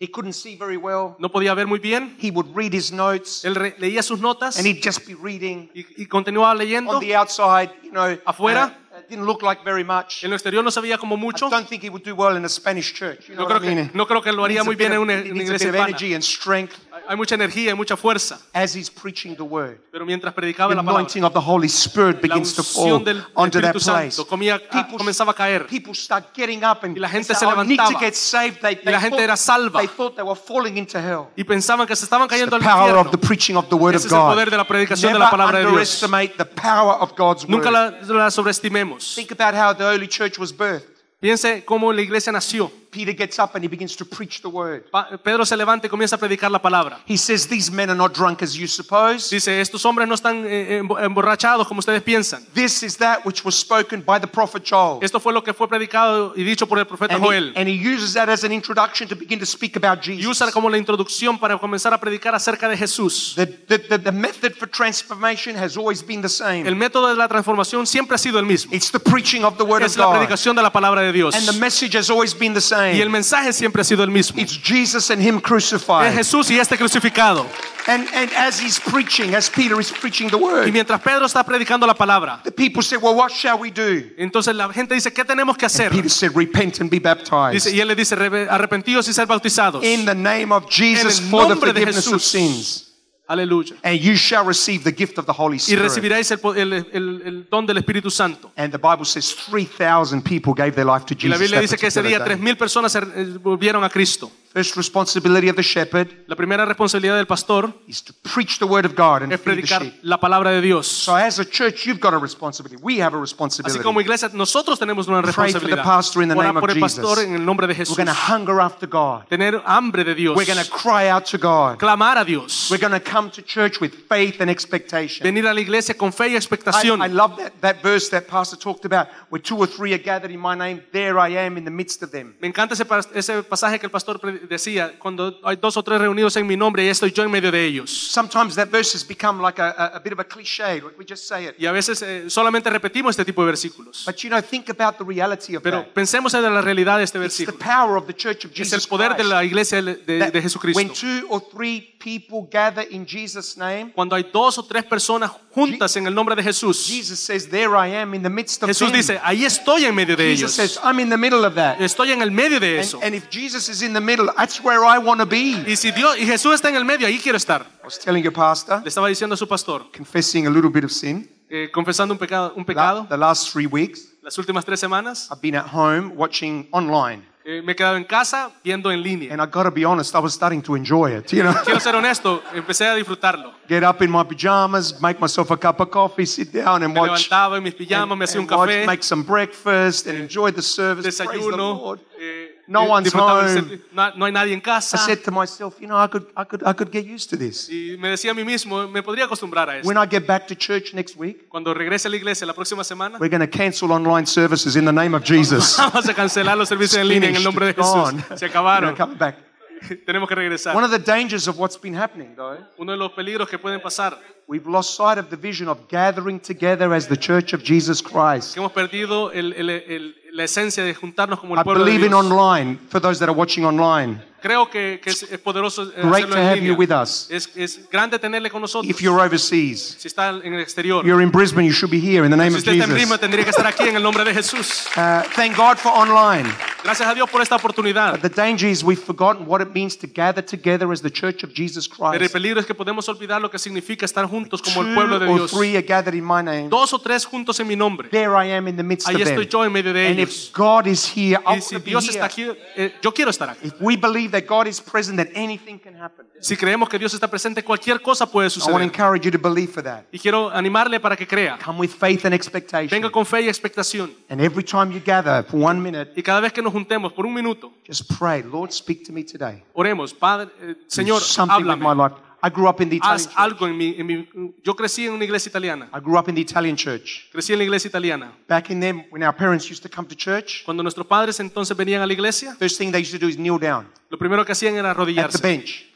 Speaker 2: He couldn't see very well.
Speaker 1: No podía ver muy bien.
Speaker 2: He would read his notes
Speaker 1: Él leía sus notas
Speaker 2: and he'd just be reading.
Speaker 1: y, y continuaba leyendo.
Speaker 2: On the outside, you know,
Speaker 1: Afuera.
Speaker 2: Didn't look like very much.
Speaker 1: En lo exterior no se veía como
Speaker 2: I don't think he would do well in a Spanish church. You know
Speaker 1: No creo,
Speaker 2: I mean?
Speaker 1: que, no creo que lo haría muy bien en una,
Speaker 2: he
Speaker 1: en una
Speaker 2: needs a
Speaker 1: iglesia hispana.
Speaker 2: energy and strength
Speaker 1: Hay- Hay mucha energía y mucha fuerza.
Speaker 2: as he's preaching the word.
Speaker 1: Pero mientras predicaba
Speaker 2: The
Speaker 1: la palabra,
Speaker 2: anointing of the Holy Spirit begins to fall
Speaker 1: del
Speaker 2: onto that place.
Speaker 1: Santo comía- ah, comenzaba a caer.
Speaker 2: people start getting up and
Speaker 1: Y la gente se
Speaker 2: "Oh, I need to
Speaker 1: levantaba.
Speaker 2: get saved. They, they
Speaker 1: la gente
Speaker 2: thought,
Speaker 1: era salva.
Speaker 2: They thought they were falling into hell.
Speaker 1: Y pensaban que se estaban cayendo al
Speaker 2: power of
Speaker 1: infierno.
Speaker 2: the preaching of the word
Speaker 1: Ese
Speaker 2: of
Speaker 1: es el poder de la predicación de
Speaker 2: Never
Speaker 1: la palabra de Dios.
Speaker 2: the power of God's
Speaker 1: Nunca
Speaker 2: word.
Speaker 1: la, la sobreestimemos.
Speaker 2: Think about how the early church was birthed.
Speaker 1: Piense cómo la iglesia nació.
Speaker 2: Peter gets up and he begins to preach the word.
Speaker 1: Pedro se levanta y comienza a predicar la palabra.
Speaker 2: He says, These men are not drunk as you suppose.
Speaker 1: Dice, estos hombres no están eh, emborrachados como ustedes piensan.
Speaker 2: This is that which was spoken by the prophet Joel.
Speaker 1: Esto fue lo que fue predicado y dicho por el profeta
Speaker 2: And he,
Speaker 1: Joel.
Speaker 2: and he uses that as an introduction to begin to speak about Jesus.
Speaker 1: Y usa como la introducción para comenzar a predicar acerca de Jesús.
Speaker 2: The, the, the, the method for transformation has always been the same.
Speaker 1: El método de la transformación siempre ha sido el mismo.
Speaker 2: It's the preaching of the word of God.
Speaker 1: Es la predicación de la palabra de Dios.
Speaker 2: And the message has always been the same.
Speaker 1: Y el mensaje siempre ha sido el mismo.
Speaker 2: It's Jesus and Him
Speaker 1: Es
Speaker 2: crucified.
Speaker 1: Jesús y este crucificado.
Speaker 2: And, and as He's preaching, as Peter is preaching the
Speaker 1: Y
Speaker 2: word,
Speaker 1: mientras Pedro está predicando la palabra,
Speaker 2: the people say, Well, what shall we do?
Speaker 1: entonces la gente dice, ¿qué tenemos que hacer?
Speaker 2: Peter said, Repent and be baptized.
Speaker 1: Dice, y él le dice, "Reve- arrepentidos y ser bautizados.
Speaker 2: In the name of Jesus for the forgiveness of sins.
Speaker 1: Aleluya.
Speaker 2: And you shall receive the gift of the Holy
Speaker 1: Y
Speaker 2: Spirit.
Speaker 1: recibiréis el, po- el- el- el don del Espíritu Santo.
Speaker 2: And the Bible says 3,000 people gave their life to
Speaker 1: Y la
Speaker 2: Jesus.
Speaker 1: Biblia dice que ese día
Speaker 2: particular day.
Speaker 1: 3.000 personas eh, volvieron a Cristo.
Speaker 2: First responsibility of the shepherd
Speaker 1: La primera responsabilidad del pastor
Speaker 2: is to preach the word of God and
Speaker 1: es
Speaker 2: feed the
Speaker 1: predicar
Speaker 2: sheep.
Speaker 1: la palabra de Dios.
Speaker 2: So as a church, you've got a responsibility. We have a
Speaker 1: Así
Speaker 2: responsibility.
Speaker 1: como iglesia, nosotros tenemos una
Speaker 2: Pray for the
Speaker 1: responsabilidad.
Speaker 2: pastor in the
Speaker 1: Orar
Speaker 2: name of
Speaker 1: por el
Speaker 2: Jesus.
Speaker 1: pastor en el nombre de
Speaker 2: We're
Speaker 1: Jesús.
Speaker 2: going to hunger after God.
Speaker 1: Tener hambre de Dios.
Speaker 2: We're going to cry out to God.
Speaker 1: Clamar a Dios.
Speaker 2: We're going to come to church with faith and expectation.
Speaker 1: Venir a la iglesia con fe y
Speaker 2: I,
Speaker 1: expectación.
Speaker 2: I love that, that verse that Pastor talked about, where two or three are gathered in my name, there I am in the midst of them.
Speaker 1: Me encanta ese, pas- ese pasaje que el pastor pre- decía, cuando hay dos o tres reunidos en mi nombre, y estoy yo en medio de ellos.
Speaker 2: Sometimes that verse has become like a, a, a bit of a cliche, like we just say it.
Speaker 1: Y a veces eh, solamente repetimos este tipo de versículos.
Speaker 2: But you know, think about the reality of
Speaker 1: Pero
Speaker 2: that.
Speaker 1: pensemos en la realidad de este
Speaker 2: It's the
Speaker 1: versículo.
Speaker 2: power of the church of
Speaker 1: Es el
Speaker 2: Jesus
Speaker 1: poder de
Speaker 2: Christ.
Speaker 1: la iglesia de, de- de Jesucristo.
Speaker 2: when two or three people gather in Jesus' name,
Speaker 1: Cuando hay dos o tres personas juntas en el nombre de Jesús,
Speaker 2: Jesus says, There I am in the midst of
Speaker 1: Jesús
Speaker 2: them.
Speaker 1: dice, ahí estoy en medio de
Speaker 2: Jesus
Speaker 1: ellos.
Speaker 2: says, I'm in the middle of that.
Speaker 1: Estoy en el medio de
Speaker 2: And,
Speaker 1: eso.
Speaker 2: and if Jesus is in the middle, that's where I want to be.
Speaker 1: Y si Dios y Jesús está en el medio, ahí quiero estar.
Speaker 2: I was telling your pastor,
Speaker 1: Le estaba diciendo a su pastor,
Speaker 2: confessing a little bit of sin.
Speaker 1: eh, confesando un pecado, un pecado.
Speaker 2: the last three weeks,
Speaker 1: Las últimas tres semanas
Speaker 2: I've been at home watching online.
Speaker 1: eh, me he quedado en casa viendo en línea.
Speaker 2: And I got to be honest, I was starting to enjoy it. You know,
Speaker 1: Quiero ser honesto, empecé a disfrutarlo.
Speaker 2: get up in my pajamas, make myself a cup of coffee, sit down and
Speaker 1: Me
Speaker 2: watch,
Speaker 1: levantaba en mis pijamas, me hacía un
Speaker 2: and watch,
Speaker 1: café,
Speaker 2: make some breakfast, and enjoy the service. Praise the
Speaker 1: desayuno.
Speaker 2: Lord.
Speaker 1: Eh,
Speaker 2: No
Speaker 1: eh,
Speaker 2: one's home.
Speaker 1: no, no hay nadie en
Speaker 2: I
Speaker 1: casa.
Speaker 2: said to myself, you know, I could, I could, I could get used to this.
Speaker 1: Y me decía a mí mismo, me podría acostumbrar a eso.
Speaker 2: When I get back to church next week,
Speaker 1: Cuando regrese a la iglesia la próxima semana,
Speaker 2: we're going to cancel online services in the name of Jesus.
Speaker 1: vamos a cancelar los servicios en línea en el nombre de. Jesús. Se acabaron.
Speaker 2: coming back.
Speaker 1: Tenemos que regresar.
Speaker 2: One of the dangers of what's been happening, though,
Speaker 1: Uno de los peligros que pueden pasar,
Speaker 2: we've lost sight of the vision of gathering together as the church of Jesus Christ.
Speaker 1: que hemos perdido el- el- el- la esencia de juntarnos como
Speaker 2: I
Speaker 1: el pueblo de
Speaker 2: believe in
Speaker 1: Dios.
Speaker 2: online, for those that are watching online.
Speaker 1: Creo que, que es, poderoso eh,
Speaker 2: Great
Speaker 1: hacerlo
Speaker 2: to
Speaker 1: en
Speaker 2: have
Speaker 1: línea.
Speaker 2: you with us.
Speaker 1: Es, es grande tenerle con nosotros.
Speaker 2: If you're overseas,
Speaker 1: si está en el exterior.
Speaker 2: you're in Brisbane, you should be here in the name
Speaker 1: si
Speaker 2: of
Speaker 1: usted está en Lima,
Speaker 2: Jesus.
Speaker 1: tendría que estar aquí en el nombre de Jesús.
Speaker 2: Uh, thank God for online.
Speaker 1: Gracias a Dios por esta oportunidad.
Speaker 2: But the danger is we've forgotten what it means to gather together as the church of Jesus
Speaker 1: Pero el
Speaker 2: Christ.
Speaker 1: peligro es que podemos olvidar lo que significa estar juntos como el pueblo de
Speaker 2: Two or
Speaker 1: Dios.
Speaker 2: three are gathered in my name.
Speaker 1: Dos o tres juntos en mi nombre.
Speaker 2: There I am in the midst
Speaker 1: Ahí
Speaker 2: of
Speaker 1: estoy
Speaker 2: them.
Speaker 1: yo en medio de
Speaker 2: And
Speaker 1: ellos.
Speaker 2: if God is here, I
Speaker 1: Y
Speaker 2: want
Speaker 1: si
Speaker 2: to be
Speaker 1: Dios está
Speaker 2: here.
Speaker 1: aquí, eh, yo quiero estar aquí.
Speaker 2: If we believe that God is present, that anything can happen.
Speaker 1: Si creemos que Dios está presente, cualquier cosa puede
Speaker 2: I want to
Speaker 1: suceder.
Speaker 2: encourage you to believe for that.
Speaker 1: Y quiero animarle para que crea.
Speaker 2: Come with faith and expectation.
Speaker 1: Venga con fe y expectación.
Speaker 2: And every time you gather for one minute,
Speaker 1: Y cada vez que nos juntemos por un minuto,
Speaker 2: just pray, Lord, speak to me today.
Speaker 1: oremos. Padre, eh,
Speaker 2: Do
Speaker 1: Señor,
Speaker 2: something with my
Speaker 1: háblame.
Speaker 2: life. I grew up in the Italian
Speaker 1: Haz
Speaker 2: church.
Speaker 1: algo en mi, en mi- Yo crecí en una iglesia italiana.
Speaker 2: I grew up in the Italian church.
Speaker 1: Crecí en la iglesia italiana.
Speaker 2: Back in them, when our parents used to come to church,
Speaker 1: Cuando nuestros padres entonces venían a la iglesia,
Speaker 2: first thing they used to do is kneel down
Speaker 1: lo primero que hacían era
Speaker 2: at the
Speaker 1: arrodillarse.
Speaker 2: bench.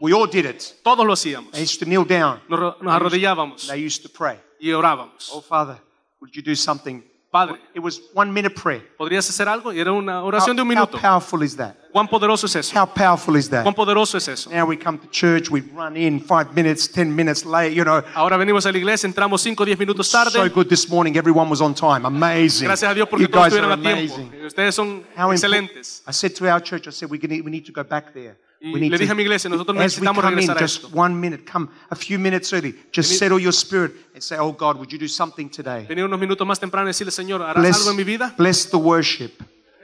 Speaker 2: We all did it.
Speaker 1: Todos lo hacíamos.
Speaker 2: They used to kneel down.
Speaker 1: Nos, ro- nos arrodillábamos
Speaker 2: They used to pray.
Speaker 1: y orábamos.
Speaker 2: Oh, Father, would you do something?
Speaker 1: Padre,
Speaker 2: It was one minute prayer.
Speaker 1: ¿podrías hacer algo? Y era una
Speaker 2: How,
Speaker 1: oración de un
Speaker 2: how
Speaker 1: minuto.
Speaker 2: powerful is that?
Speaker 1: ¿Cuán poderoso es eso?
Speaker 2: How powerful is that?
Speaker 1: ¿Cuán poderoso es eso?
Speaker 2: Now we come to church, we run in five minutes, ten minutes late, you know.
Speaker 1: Ahora venimos a la iglesia, entramos 5 o 10 minutos
Speaker 2: So
Speaker 1: tarde.
Speaker 2: good this morning, everyone was on time. Amazing.
Speaker 1: Gracias a Dios porque
Speaker 2: you
Speaker 1: todos
Speaker 2: guys are
Speaker 1: estuvieron a tiempo.
Speaker 2: amazing.
Speaker 1: Ustedes son
Speaker 2: How
Speaker 1: excelentes.
Speaker 2: I said to our church, I said, we, can, we need to go back there.
Speaker 1: Y le dije a mi iglesia, nosotros necesitamos
Speaker 2: come in,
Speaker 1: regresar a
Speaker 2: just
Speaker 1: esto.
Speaker 2: one minute, come a few minutes early, just settle your spirit and say, oh God, would you do something today?
Speaker 1: Venir unos minutos más temprano y decirle, Señor, ¿harás
Speaker 2: Bless,
Speaker 1: algo en mi vida?
Speaker 2: bless the worship.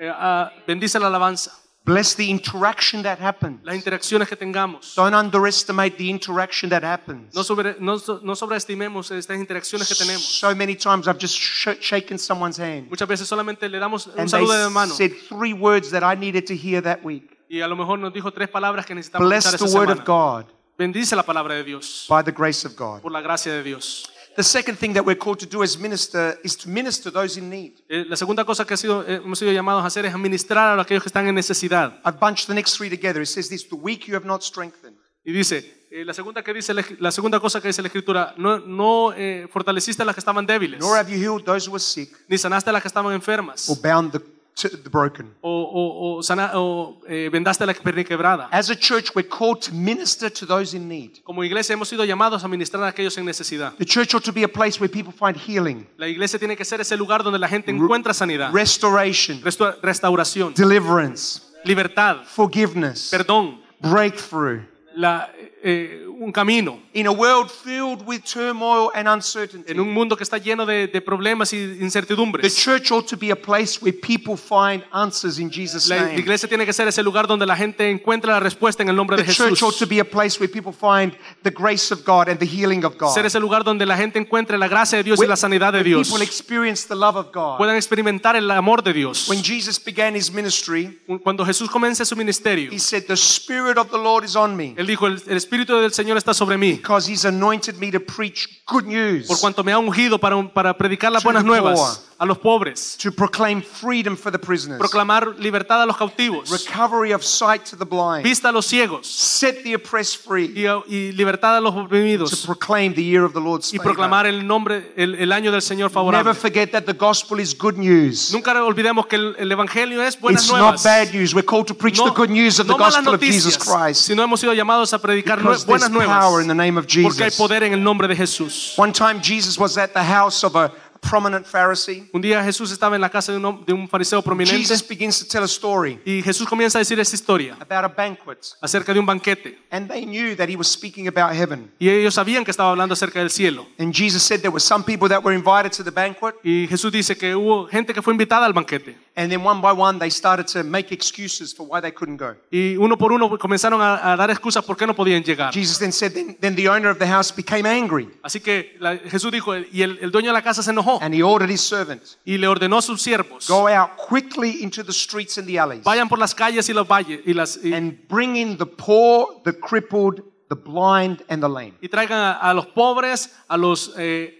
Speaker 1: Eh, ah, bendice la alabanza,
Speaker 2: Bless the interaction that happens.
Speaker 1: las interacciones que tengamos.
Speaker 2: Don't underestimate the interaction that happens.
Speaker 1: No, sobre- no, so- no sobreestimemos estas interacciones que tenemos.
Speaker 2: So many times I've just sh- shaken someone's hand
Speaker 1: Muchas veces solamente le damos un
Speaker 2: and they
Speaker 1: saludo de mano
Speaker 2: said three words that I needed to hear that week.
Speaker 1: Y a lo mejor nos dijo tres palabras que necesitamos
Speaker 2: Bless
Speaker 1: escuchar
Speaker 2: the word of. God
Speaker 1: Bendice la palabra de Dios
Speaker 2: by the grace of God.
Speaker 1: por la gracia de Dios.
Speaker 2: The second thing that we're called to do as minister is to minister those in need.
Speaker 1: Eh, la segunda cosa que ha sido, eh, hemos sido llamados a hacer es administrar a aquellos que están en necesidad.
Speaker 2: I've bunched the next three together. It says this, the weak you have not strengthened.
Speaker 1: Y dice, eh, la, segunda que dice la, la segunda cosa que dice la Escritura, no, no eh, fortaleciste a las que estaban débiles,
Speaker 2: Nor have you healed those who are sick
Speaker 1: ni sanaste a las que estaban enfermas,
Speaker 2: or bound the, the broken.
Speaker 1: o, o- o sana- o, eh, vendaste la quebrada.
Speaker 2: As a church, we're called to minister to those in need.
Speaker 1: Como iglesia hemos sido llamados a ministrar a aquellos en necesidad.
Speaker 2: The church ought to be a place where people find healing,
Speaker 1: La iglesia tiene que ser ese lugar donde la gente encuentra sanidad,
Speaker 2: restoration,
Speaker 1: restauración,
Speaker 2: deliverance,
Speaker 1: libertad,
Speaker 2: forgiveness,
Speaker 1: perdón,
Speaker 2: breakthrough.
Speaker 1: La- eh, un camino.
Speaker 2: In a world filled with turmoil and uncertainty,
Speaker 1: En un mundo que está lleno de, de problemas y
Speaker 2: the
Speaker 1: incertidumbres.
Speaker 2: church ought to be a place where people find answers in Jesus'
Speaker 1: La
Speaker 2: name.
Speaker 1: iglesia tiene que ser ese lugar donde la gente encuentra la respuesta en el nombre
Speaker 2: The
Speaker 1: de
Speaker 2: church ought to
Speaker 1: Jesús.
Speaker 2: be a place where people find the grace of God and the healing of God.
Speaker 1: Ser ese lugar donde la gente encuentre la gracia de Dios y la sanidad de Dios.
Speaker 2: people experience the love of God.
Speaker 1: Puedan experimentar el amor de Dios.
Speaker 2: When Jesus began his ministry,
Speaker 1: Cuando Jesús comienza su ministerio,
Speaker 2: he said, The Spirit of the Lord is on me
Speaker 1: Él dijo, el, el Espíritu del Señor está sobre mí,
Speaker 2: because he's anointed me to preach good news.
Speaker 1: por cuanto me ha ungido para, para predicar las
Speaker 2: To the
Speaker 1: buenas nuevas a los pobres,
Speaker 2: to proclaim freedom for the prisoners,
Speaker 1: proclamar libertad a los cautivos,
Speaker 2: recovery of sight to the blind,
Speaker 1: vista a los ciegos
Speaker 2: set the oppressed free,
Speaker 1: y, y libertad a los
Speaker 2: to
Speaker 1: oprimidos
Speaker 2: proclaim the year of the Lord's
Speaker 1: y proclamar el nombre, el, el año del Señor
Speaker 2: Never
Speaker 1: favorable.
Speaker 2: forget that the gospel is good news.
Speaker 1: Nunca olvidemos que el, el evangelio es buenas
Speaker 2: It's not
Speaker 1: nuevas.
Speaker 2: bad news. We're called to preach the good news of the
Speaker 1: no malas
Speaker 2: gospel of Jesus
Speaker 1: noticias,
Speaker 2: Christ.
Speaker 1: sino hemos sido llamados a predicar
Speaker 2: Because there's
Speaker 1: buenas nuevas.
Speaker 2: power in the name of
Speaker 1: Porque hay
Speaker 2: Jesus.
Speaker 1: poder en el nombre de Jesús.
Speaker 2: One time Jesus was at the house of a prominent Pharisee.
Speaker 1: Un día Jesús estaba en la casa de un, hom- de un fariseo prominente
Speaker 2: Jesus begins to tell a story
Speaker 1: y Jesús comienza a decir esta historia
Speaker 2: about a banquet.
Speaker 1: acerca de un banquete.
Speaker 2: And they knew that he was speaking about heaven.
Speaker 1: Y ellos sabían que estaba hablando acerca del cielo.
Speaker 2: And Jesus said there were some people that were invited to the banquet.
Speaker 1: Y Jesús dice que hubo gente que fue invitada al banquete.
Speaker 2: And then one by one, they started to make excuses for why they couldn't go.
Speaker 1: Y uno por uno comenzaron a, a dar excusas por qué no podían llegar.
Speaker 2: Jesus then said, then, then the owner of the house became angry.
Speaker 1: Así que la- Jesús dijo, y el, el dueño de la casa se enojó
Speaker 2: And he ordered his servant,
Speaker 1: y le ordenó a sus siervos,
Speaker 2: go out quickly into the streets and the alleys.
Speaker 1: vayan por las calles y los valles y, las, y,
Speaker 2: and bring in the poor, the crippled, the blind, and the lame.
Speaker 1: y traigan a, a los pobres, a los, eh,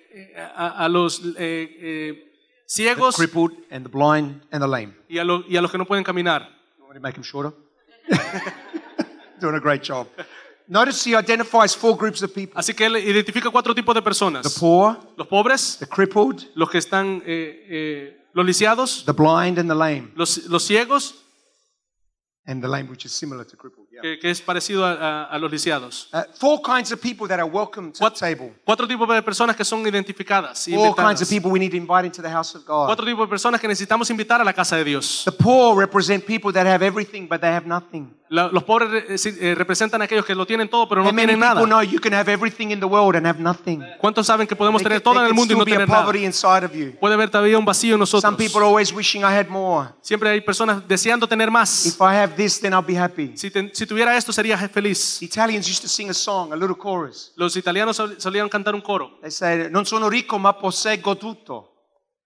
Speaker 1: a, a los eh, eh, ciegos
Speaker 2: Crippled and the blind and the lame.
Speaker 1: y a, lo- y a los que no pueden caminar.
Speaker 2: You want me to make him shorter? Doing a great job. Notice he identifies four groups of people
Speaker 1: Así que él identifica cuatro tipos de
Speaker 2: the
Speaker 1: personas.
Speaker 2: poor,
Speaker 1: Los pobres,
Speaker 2: the crippled,
Speaker 1: los que están, eh, eh, los lisiados,
Speaker 2: the blind, and the lame.
Speaker 1: los, los ciegos,
Speaker 2: And the lame, which is similar to crippled. Yeah.
Speaker 1: que, que es parecido a, a- a los lisiados.
Speaker 2: Uh, four kinds of people that are welcome to the
Speaker 1: What-
Speaker 2: table.
Speaker 1: Cuatro tipos de personas que son identificadas. y
Speaker 2: Four kinds of people we need to invite into the house of God.
Speaker 1: Cuatro tipos de personas que necesitamos invitar a la casa de Dios.
Speaker 2: The poor represent people that have everything but they have nothing.
Speaker 1: La- los pobres eh, eh, representan a aquellos que lo tienen todo, pero no tienen nada.
Speaker 2: know you can have everything in the world and have nothing?
Speaker 1: ¿Cuántos saben que podemos tener todo en el mundo y no tener nada? Puede haber todavía un vacío en nosotros.
Speaker 2: Some people are always wishing I had more.
Speaker 1: Siempre hay personas deseando tener más.
Speaker 2: If I have this, then I'll be happy.
Speaker 1: Si, te- si tuviera esto, sería feliz.
Speaker 2: Used to sing a song, a little chorus.
Speaker 1: Los italianos sol- solían cantar un coro.
Speaker 2: They say, Non sono ricco, ma posseggo tutto.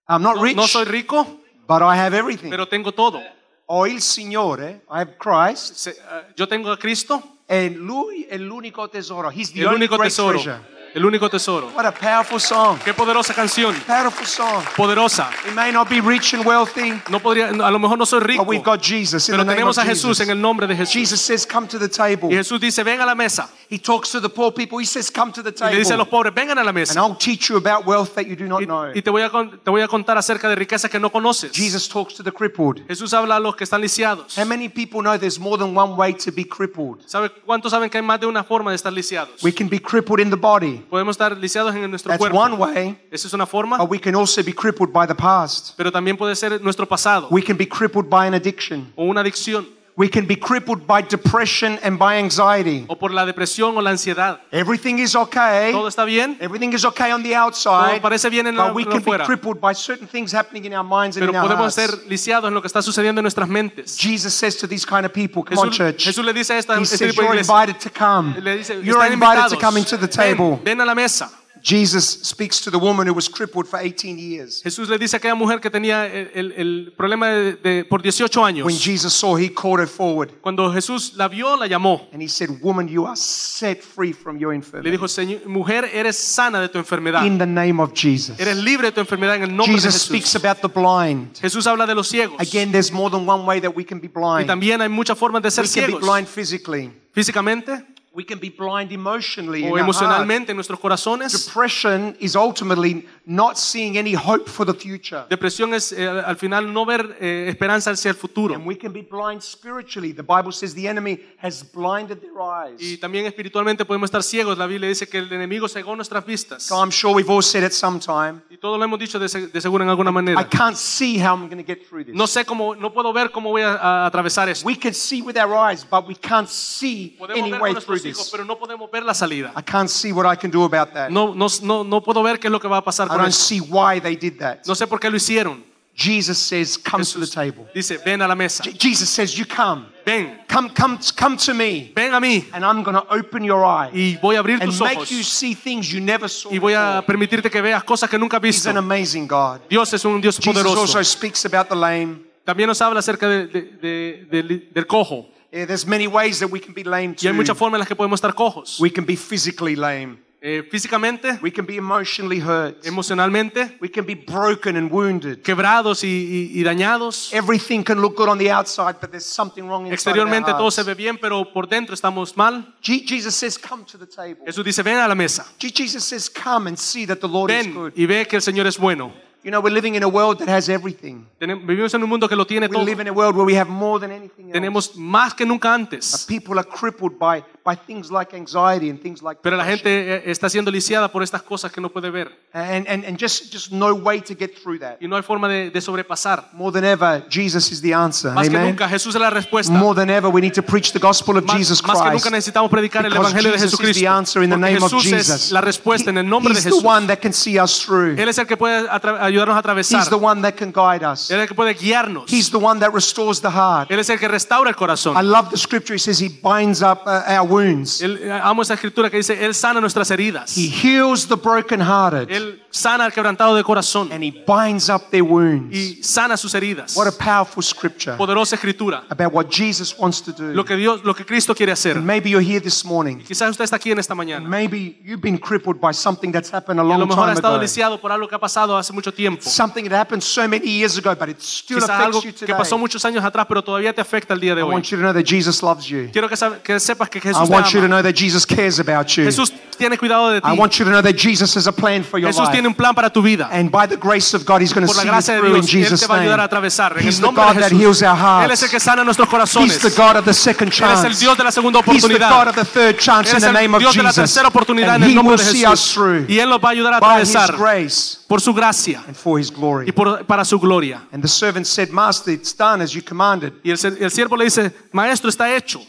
Speaker 2: I'm not
Speaker 1: No,
Speaker 2: rich,
Speaker 1: no soy rico,
Speaker 2: but I have everything.
Speaker 1: pero tengo todo.
Speaker 2: Ho il Signore, I have Christ,
Speaker 1: Se- eh, Yo tengo a Cristo,
Speaker 2: and Lui è l'unico tesoro. He's the
Speaker 1: único
Speaker 2: great
Speaker 1: tesoro.
Speaker 2: treasure.
Speaker 1: El único tesoro.
Speaker 2: What a powerful song.
Speaker 1: Qué poderosa canción.
Speaker 2: Powerful song.
Speaker 1: Poderosa.
Speaker 2: We may not be rich and wealthy,
Speaker 1: No podría, a lo mejor no soy rico,
Speaker 2: but we've got Jesus in
Speaker 1: pero
Speaker 2: the
Speaker 1: tenemos a Jesús en el nombre de Jesús.
Speaker 2: Jesus says, Come to the table.
Speaker 1: Y Jesús dice, ven a la mesa.
Speaker 2: He talks to the poor people. He says, Come to the
Speaker 1: Y le dice a los pobres, vengan a la mesa." And.
Speaker 2: I'll teach you about wealth that you do not know.
Speaker 1: Y, y te, voy a, te voy a contar acerca de riquezas que no conoces.
Speaker 2: Jesus talks to the crippled.
Speaker 1: Jesús habla a los que están lisiados.
Speaker 2: How many people know there's more than one way to be crippled?
Speaker 1: ¿Sabe cuántos saben que hay más de una forma de estar lisiados?
Speaker 2: We can be crippled in the body.
Speaker 1: Podemos estar lisiados en nuestro
Speaker 2: That's
Speaker 1: cuerpo.
Speaker 2: one way.
Speaker 1: Esa es una forma,
Speaker 2: But we can also be crippled by the past.
Speaker 1: pero también puede ser nuestro pasado
Speaker 2: We can be crippled by an addiction.
Speaker 1: o una adicción
Speaker 2: We can be crippled by depression and by anxiety.
Speaker 1: o por la depresión o la ansiedad.
Speaker 2: Everything is okay.
Speaker 1: Todo está bien,
Speaker 2: Everything is okay on the outside.
Speaker 1: Todo parece bien en la-
Speaker 2: But we
Speaker 1: en
Speaker 2: can be crippled by certain things happening in our minds and
Speaker 1: pero
Speaker 2: in our
Speaker 1: podemos ser lisiados en lo que está sucediendo en nuestras mentes.
Speaker 2: Jesus says to these kind of people, come on church.
Speaker 1: Jesús le dice a esta,
Speaker 2: He
Speaker 1: este
Speaker 2: says
Speaker 1: tipo de
Speaker 2: you're
Speaker 1: iglesia,
Speaker 2: invited to come.
Speaker 1: le dice,
Speaker 2: You're invited to come into the table.
Speaker 1: Ven, ven a la mesa.
Speaker 2: Jesus speaks to the woman who was crippled for 18 years.
Speaker 1: Jesús le dice a aquella mujer que tenía el, problema de, de- por 18 años.
Speaker 2: When Jesus saw, he called her forward
Speaker 1: Cuando Jesús la vio, la llamó.
Speaker 2: and he said, Woman, you are set free from your
Speaker 1: Le
Speaker 2: infirmity.
Speaker 1: dijo, "Señor- mujer, eres sana de tu enfermedad.
Speaker 2: In the name of Jesus.
Speaker 1: Eres libre de tu enfermedad en el nombre de
Speaker 2: Jesus
Speaker 1: Jesús.
Speaker 2: speaks about the blind.
Speaker 1: Jesús habla de los ciegos.
Speaker 2: Again, there's more than one way that we can be
Speaker 1: Y
Speaker 2: blind.
Speaker 1: también hay muchas formas de ser
Speaker 2: We can be
Speaker 1: ciegos.
Speaker 2: blind physically.
Speaker 1: Físicamente
Speaker 2: We can be blind emotionally. in
Speaker 1: o emocionalmente en nuestros corazones.
Speaker 2: Depression is ultimately not seeing any hope for the future.
Speaker 1: Depresión es eh, al final no ver eh, esperanza hacia el futuro.
Speaker 2: And we can be blind spiritually. The Bible says the enemy has blinded their eyes.
Speaker 1: Y también espiritualmente podemos estar ciegos. La Biblia dice que el enemigo cegó nuestras vistas.
Speaker 2: So I'm sure we've all said it sometime.
Speaker 1: Y todos lo hemos dicho de, de seguro en alguna
Speaker 2: I
Speaker 1: manera.
Speaker 2: can't see how I'm going to get through this.
Speaker 1: No sé cómo, no puedo ver cómo voy a, a atravesar esto.
Speaker 2: We can see with our eyes, but we can't see
Speaker 1: Podemos
Speaker 2: any way through this.
Speaker 1: pero no podemos ver la salida.
Speaker 2: I can't see what I can do about that.
Speaker 1: No, no, no, no puedo ver qué es lo que va a pasar
Speaker 2: I
Speaker 1: con
Speaker 2: don't
Speaker 1: esto.
Speaker 2: see why they did that.
Speaker 1: No sé por qué lo hicieron.
Speaker 2: Jesus says, Come to the table.
Speaker 1: dice, ven a la mesa.
Speaker 2: Je- Jesus says, You come.
Speaker 1: Ven,
Speaker 2: Come, come, come to me.
Speaker 1: ven a mí.
Speaker 2: And I'm going to open your eyes
Speaker 1: Y voy a abrir
Speaker 2: and
Speaker 1: tus
Speaker 2: make
Speaker 1: ojos.
Speaker 2: you see things you never saw.
Speaker 1: Y voy a
Speaker 2: before.
Speaker 1: permitirte que veas cosas que nunca has
Speaker 2: He's
Speaker 1: visto.
Speaker 2: an amazing God.
Speaker 1: Dios es un Dios
Speaker 2: Jesus
Speaker 1: poderoso.
Speaker 2: also speaks about the lame.
Speaker 1: También nos habla acerca de- de- de- del- del cojo.
Speaker 2: Yeah, there's many ways that we can be lame
Speaker 1: Y hay
Speaker 2: too.
Speaker 1: muchas formas en las que podemos estar cojos.
Speaker 2: We can be physically lame.
Speaker 1: eh, físicamente,
Speaker 2: We can be emotionally hurt.
Speaker 1: emocionalmente,
Speaker 2: We can be broken and wounded.
Speaker 1: quebrados y, y- y dañados.
Speaker 2: Everything can look good on the outside, but there's something wrong inside our
Speaker 1: Exteriormente todo se ve bien, pero por dentro estamos mal.
Speaker 2: Je- Jesus says, "Come to the table."
Speaker 1: Jesús dice, ven a la mesa.
Speaker 2: Je- Jesus says, "Come and see that the Lord is
Speaker 1: Ven
Speaker 2: good."
Speaker 1: y ve que el Señor es bueno.
Speaker 2: You know, we're living in a world that has everything.
Speaker 1: Vivimos en un mundo que lo tiene
Speaker 2: We
Speaker 1: todo.
Speaker 2: live in a world where we have more than anything else.
Speaker 1: Tenemos más que nunca antes.
Speaker 2: People are crippled by, by things like anxiety and things like
Speaker 1: Pero la gente eh, está siendo lisiada por estas cosas que no puede ver.
Speaker 2: and, and, and just, just no way to get through that.
Speaker 1: Y no hay forma de, de sobrepasar.
Speaker 2: More than ever, Jesus is the answer.
Speaker 1: Más que
Speaker 2: Amen.
Speaker 1: nunca Jesús es la respuesta.
Speaker 2: More than ever, we need to preach the gospel of
Speaker 1: Más,
Speaker 2: Jesus
Speaker 1: más que nunca
Speaker 2: Christ.
Speaker 1: necesitamos predicar el Evangelio de
Speaker 2: Jesus is the
Speaker 1: Jesucristo.
Speaker 2: answer in the name of
Speaker 1: Jesús
Speaker 2: Jesus.
Speaker 1: es la respuesta en el nombre de
Speaker 2: He's the
Speaker 1: Jesús.
Speaker 2: one that can see us through.
Speaker 1: Él es el que puede atra- ayudarnos a atravesar.
Speaker 2: He's the one that can guide us.
Speaker 1: Él es el que puede guiarnos.
Speaker 2: He's the one that restores the heart.
Speaker 1: Él es el que restaura el
Speaker 2: I love the scripture. It says he binds up uh, our wounds.
Speaker 1: Él, eh, amo esa escritura que dice, Él sana nuestras heridas.
Speaker 2: He heals the brokenhearted
Speaker 1: Él sana al quebrantado de corazón
Speaker 2: and he binds up their wounds.
Speaker 1: y sana sus heridas.
Speaker 2: What a powerful scripture
Speaker 1: Poderosa escritura.
Speaker 2: about what Jesus wants to do.
Speaker 1: Lo que Dios, lo que Cristo quiere hacer.
Speaker 2: Maybe you're here this morning.
Speaker 1: Quizás usted está aquí en esta mañana.
Speaker 2: Maybe you've been crippled by something that's happened a
Speaker 1: Y a lo
Speaker 2: long
Speaker 1: mejor ha
Speaker 2: time
Speaker 1: estado
Speaker 2: ago.
Speaker 1: lisiado por algo que ha pasado hace mucho tiempo.
Speaker 2: Something that happened so many years ago, but it still
Speaker 1: Quizás algo
Speaker 2: affects you
Speaker 1: que
Speaker 2: today.
Speaker 1: pasó muchos años atrás, pero todavía te afecta el día de
Speaker 2: I
Speaker 1: hoy.
Speaker 2: want you to know that Jesus loves you.
Speaker 1: Quiero que, que sepas que
Speaker 2: I
Speaker 1: Jesús te
Speaker 2: want you to
Speaker 1: ama.
Speaker 2: know that Jesus cares about you.
Speaker 1: Jesús tiene cuidado de ti.
Speaker 2: I want you to know that Jesus has a plan for your
Speaker 1: Jesús
Speaker 2: life.
Speaker 1: Tiene un plan para tu vida.
Speaker 2: And by the grace of God, He's going to
Speaker 1: Por
Speaker 2: see you through in
Speaker 1: Él
Speaker 2: Jesus'
Speaker 1: te va a ayudar a atravesar.
Speaker 2: He's the God that heals our
Speaker 1: Él es el
Speaker 2: hearts.
Speaker 1: que sana nuestros corazones.
Speaker 2: He's the God of the second
Speaker 1: Él es
Speaker 2: chance.
Speaker 1: el Dios de la segunda
Speaker 2: He's the God
Speaker 1: oportunidad.
Speaker 2: of the third chance
Speaker 1: Él
Speaker 2: in the name of
Speaker 1: Dios de la
Speaker 2: Jesus.
Speaker 1: tercera oportunidad
Speaker 2: And
Speaker 1: en el
Speaker 2: He
Speaker 1: nombre
Speaker 2: will
Speaker 1: de
Speaker 2: see us
Speaker 1: Jesús.
Speaker 2: through
Speaker 1: Y Él nos va a ayudar a
Speaker 2: by His
Speaker 1: atravesar
Speaker 2: grace
Speaker 1: por su gracia
Speaker 2: and for His
Speaker 1: y
Speaker 2: glory.
Speaker 1: por, para su gloria.
Speaker 2: And the servant said, Master, it's done as you commanded,
Speaker 1: Y el, siervo le dice, maestro, está hecho,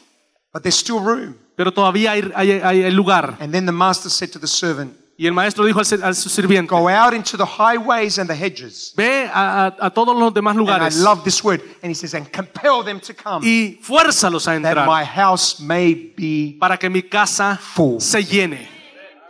Speaker 2: but there's still room.
Speaker 1: pero todavía hay, hay- hay- hay lugar.
Speaker 2: And then the master said to the servant,
Speaker 1: Y el maestro dijo al, al su sirviente,
Speaker 2: Go out into the highways and the hedges.
Speaker 1: ve a, a- a todos los demás
Speaker 2: And I
Speaker 1: lugares
Speaker 2: love this word. And he says, And compel them to come,
Speaker 1: y fuérzalos a
Speaker 2: that
Speaker 1: entrar
Speaker 2: my house may be
Speaker 1: para que mi casa
Speaker 2: full.
Speaker 1: se llene.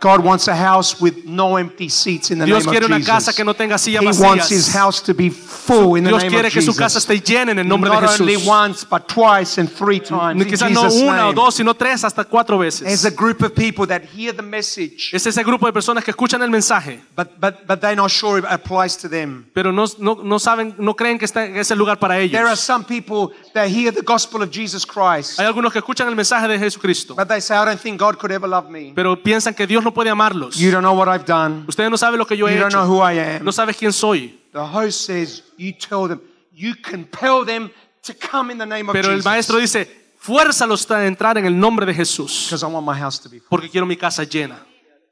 Speaker 2: God wants a house with no empty seats in the
Speaker 1: Dios
Speaker 2: name
Speaker 1: quiere
Speaker 2: of
Speaker 1: una
Speaker 2: Jesus.
Speaker 1: casa que no tenga sillas
Speaker 2: He wants his
Speaker 1: vacías.
Speaker 2: house to be full in the
Speaker 1: Dios
Speaker 2: name
Speaker 1: quiere
Speaker 2: of
Speaker 1: que su
Speaker 2: Jesus.
Speaker 1: casa esté llena en el nombre de
Speaker 2: Not only
Speaker 1: Jesús.
Speaker 2: once, but twice and three times. In
Speaker 1: Quizás no
Speaker 2: Jesus'
Speaker 1: una o
Speaker 2: name.
Speaker 1: dos, sino tres hasta cuatro
Speaker 2: There's
Speaker 1: veces.
Speaker 2: a group of people that hear the message,
Speaker 1: Es ese grupo de personas que escuchan el mensaje,
Speaker 2: but, but, but they're not sure it applies to them.
Speaker 1: pero no, no, no saben, no creen que está- que es el lugar para
Speaker 2: There are
Speaker 1: ellos.
Speaker 2: some people that hear the gospel of Jesus Christ,
Speaker 1: Hay algunos que escuchan el mensaje de Jesucristo,
Speaker 2: but they say, I don't think God could ever love me.
Speaker 1: pero piensan que Dios no puede amarlos.
Speaker 2: You don't know what I've done.
Speaker 1: Ustedes no saben lo que yo he
Speaker 2: You don't know
Speaker 1: hecho.
Speaker 2: who I am.
Speaker 1: No sabes quién soy.
Speaker 2: The host says, You tell them, you compel them to come in the name of
Speaker 1: Pero el maestro dice, fuérzalos a entrar en el nombre de Jesús,
Speaker 2: Because I want my house to be full.
Speaker 1: porque quiero mi casa llena.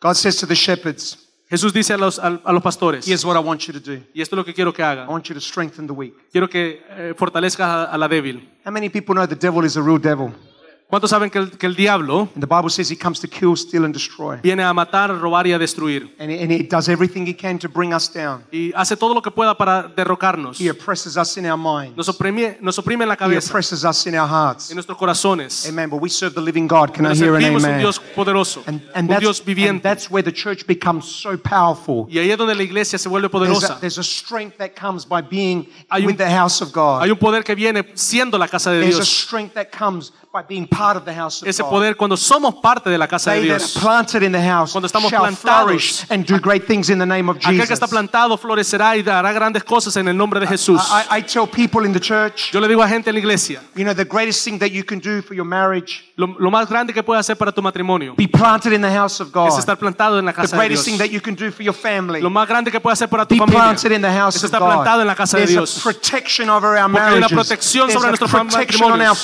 Speaker 2: God says to the shepherds,
Speaker 1: Jesús dice a los, a, a los pastores,
Speaker 2: Here's what I want you to do.
Speaker 1: y esto es lo que quiero que
Speaker 2: I
Speaker 1: hagan.
Speaker 2: want you to strengthen the weak.
Speaker 1: Quiero que eh, fortalezcas a, a la débil.
Speaker 2: How many people know the devil is a real devil?
Speaker 1: ¿Cuántos saben que el, que el diablo
Speaker 2: And the Bible says he comes to kill, steal, and destroy.
Speaker 1: viene a matar, robar y a destruir?
Speaker 2: And he, and he does everything he can to bring us down.
Speaker 1: Y hace todo lo que pueda para derrocarnos.
Speaker 2: He oppresses us in our minds.
Speaker 1: Nos oprime, nos oprime en la
Speaker 2: He
Speaker 1: cabeza,
Speaker 2: oppresses us in our hearts.
Speaker 1: en nuestros corazones.
Speaker 2: Amen. But we serve the living God. Can I hear an
Speaker 1: servimos un
Speaker 2: amen?
Speaker 1: Dios poderoso,
Speaker 2: And, and,
Speaker 1: un Dios
Speaker 2: that's, and
Speaker 1: viviente.
Speaker 2: that's where the church becomes so powerful.
Speaker 1: Y ahí es donde la iglesia se vuelve
Speaker 2: There's a,
Speaker 1: poderosa.
Speaker 2: there's a strength that comes by being
Speaker 1: Hay un-
Speaker 2: with the house of God.
Speaker 1: Hay un poder que viene siendo la casa de
Speaker 2: There's a
Speaker 1: Dios.
Speaker 2: strength that comes by being part of the house of
Speaker 1: Ese poder cuando somos parte de la casa de Dios.
Speaker 2: are planted in the house
Speaker 1: Cuando estamos
Speaker 2: shall
Speaker 1: plantados.
Speaker 2: flourish and do great things in the name of
Speaker 1: Aquel que está plantado florecerá y hará grandes cosas en el nombre de Jesús.
Speaker 2: I, I tell people in the church,
Speaker 1: Yo le digo a gente en la iglesia,
Speaker 2: you know, the greatest thing that you can do for your marriage,
Speaker 1: lo, más grande que puedes hacer para tu matrimonio
Speaker 2: be planted in the house of God.
Speaker 1: es estar plantado en la casa de
Speaker 2: greatest thing
Speaker 1: Dios.
Speaker 2: that you can do for your family,
Speaker 1: Lo más grande que puedes hacer para tu
Speaker 2: be
Speaker 1: familia
Speaker 2: planted in the house
Speaker 1: es estar plantado en la casa de Dios.
Speaker 2: a protection over our
Speaker 1: Porque hay una protección sobre nuestros matrimonios,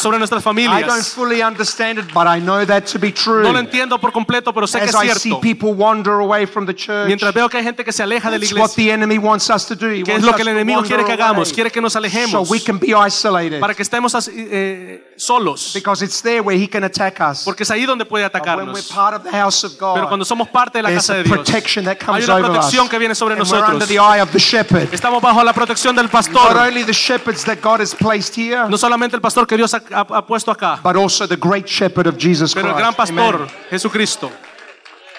Speaker 1: sobre nuestras
Speaker 2: I don't fully understand it, but I know that to be true.
Speaker 1: No lo entiendo por completo, pero sé que es
Speaker 2: I see
Speaker 1: cierto.
Speaker 2: people wander away from the church,
Speaker 1: Mientras veo que hay gente que se aleja de la
Speaker 2: That's what
Speaker 1: iglesia,
Speaker 2: the enemy wants us to do. He
Speaker 1: ¿qué es lo que el enemigo quiere que hagamos? Quiere que nos
Speaker 2: So
Speaker 1: alejemos
Speaker 2: we can be isolated.
Speaker 1: para que estemos eh, solos.
Speaker 2: Because it's there where he can attack us.
Speaker 1: Porque es ahí donde puede
Speaker 2: But when we're
Speaker 1: atacarnos.
Speaker 2: part of the house of God,
Speaker 1: Pero cuando somos parte de la casa de Dios, hay una
Speaker 2: over us.
Speaker 1: protección que viene sobre
Speaker 2: under
Speaker 1: nosotros.
Speaker 2: the eye of the shepherd.
Speaker 1: Estamos bajo la protección del
Speaker 2: Not
Speaker 1: pastor.
Speaker 2: only the shepherds that God has placed here,
Speaker 1: No solamente el pastor que Dios ha, ha- ha puesto acá,
Speaker 2: but also the great shepherd of Jesus
Speaker 1: pero el
Speaker 2: Christ.
Speaker 1: gran pastor,
Speaker 2: Amen.
Speaker 1: Jesucristo.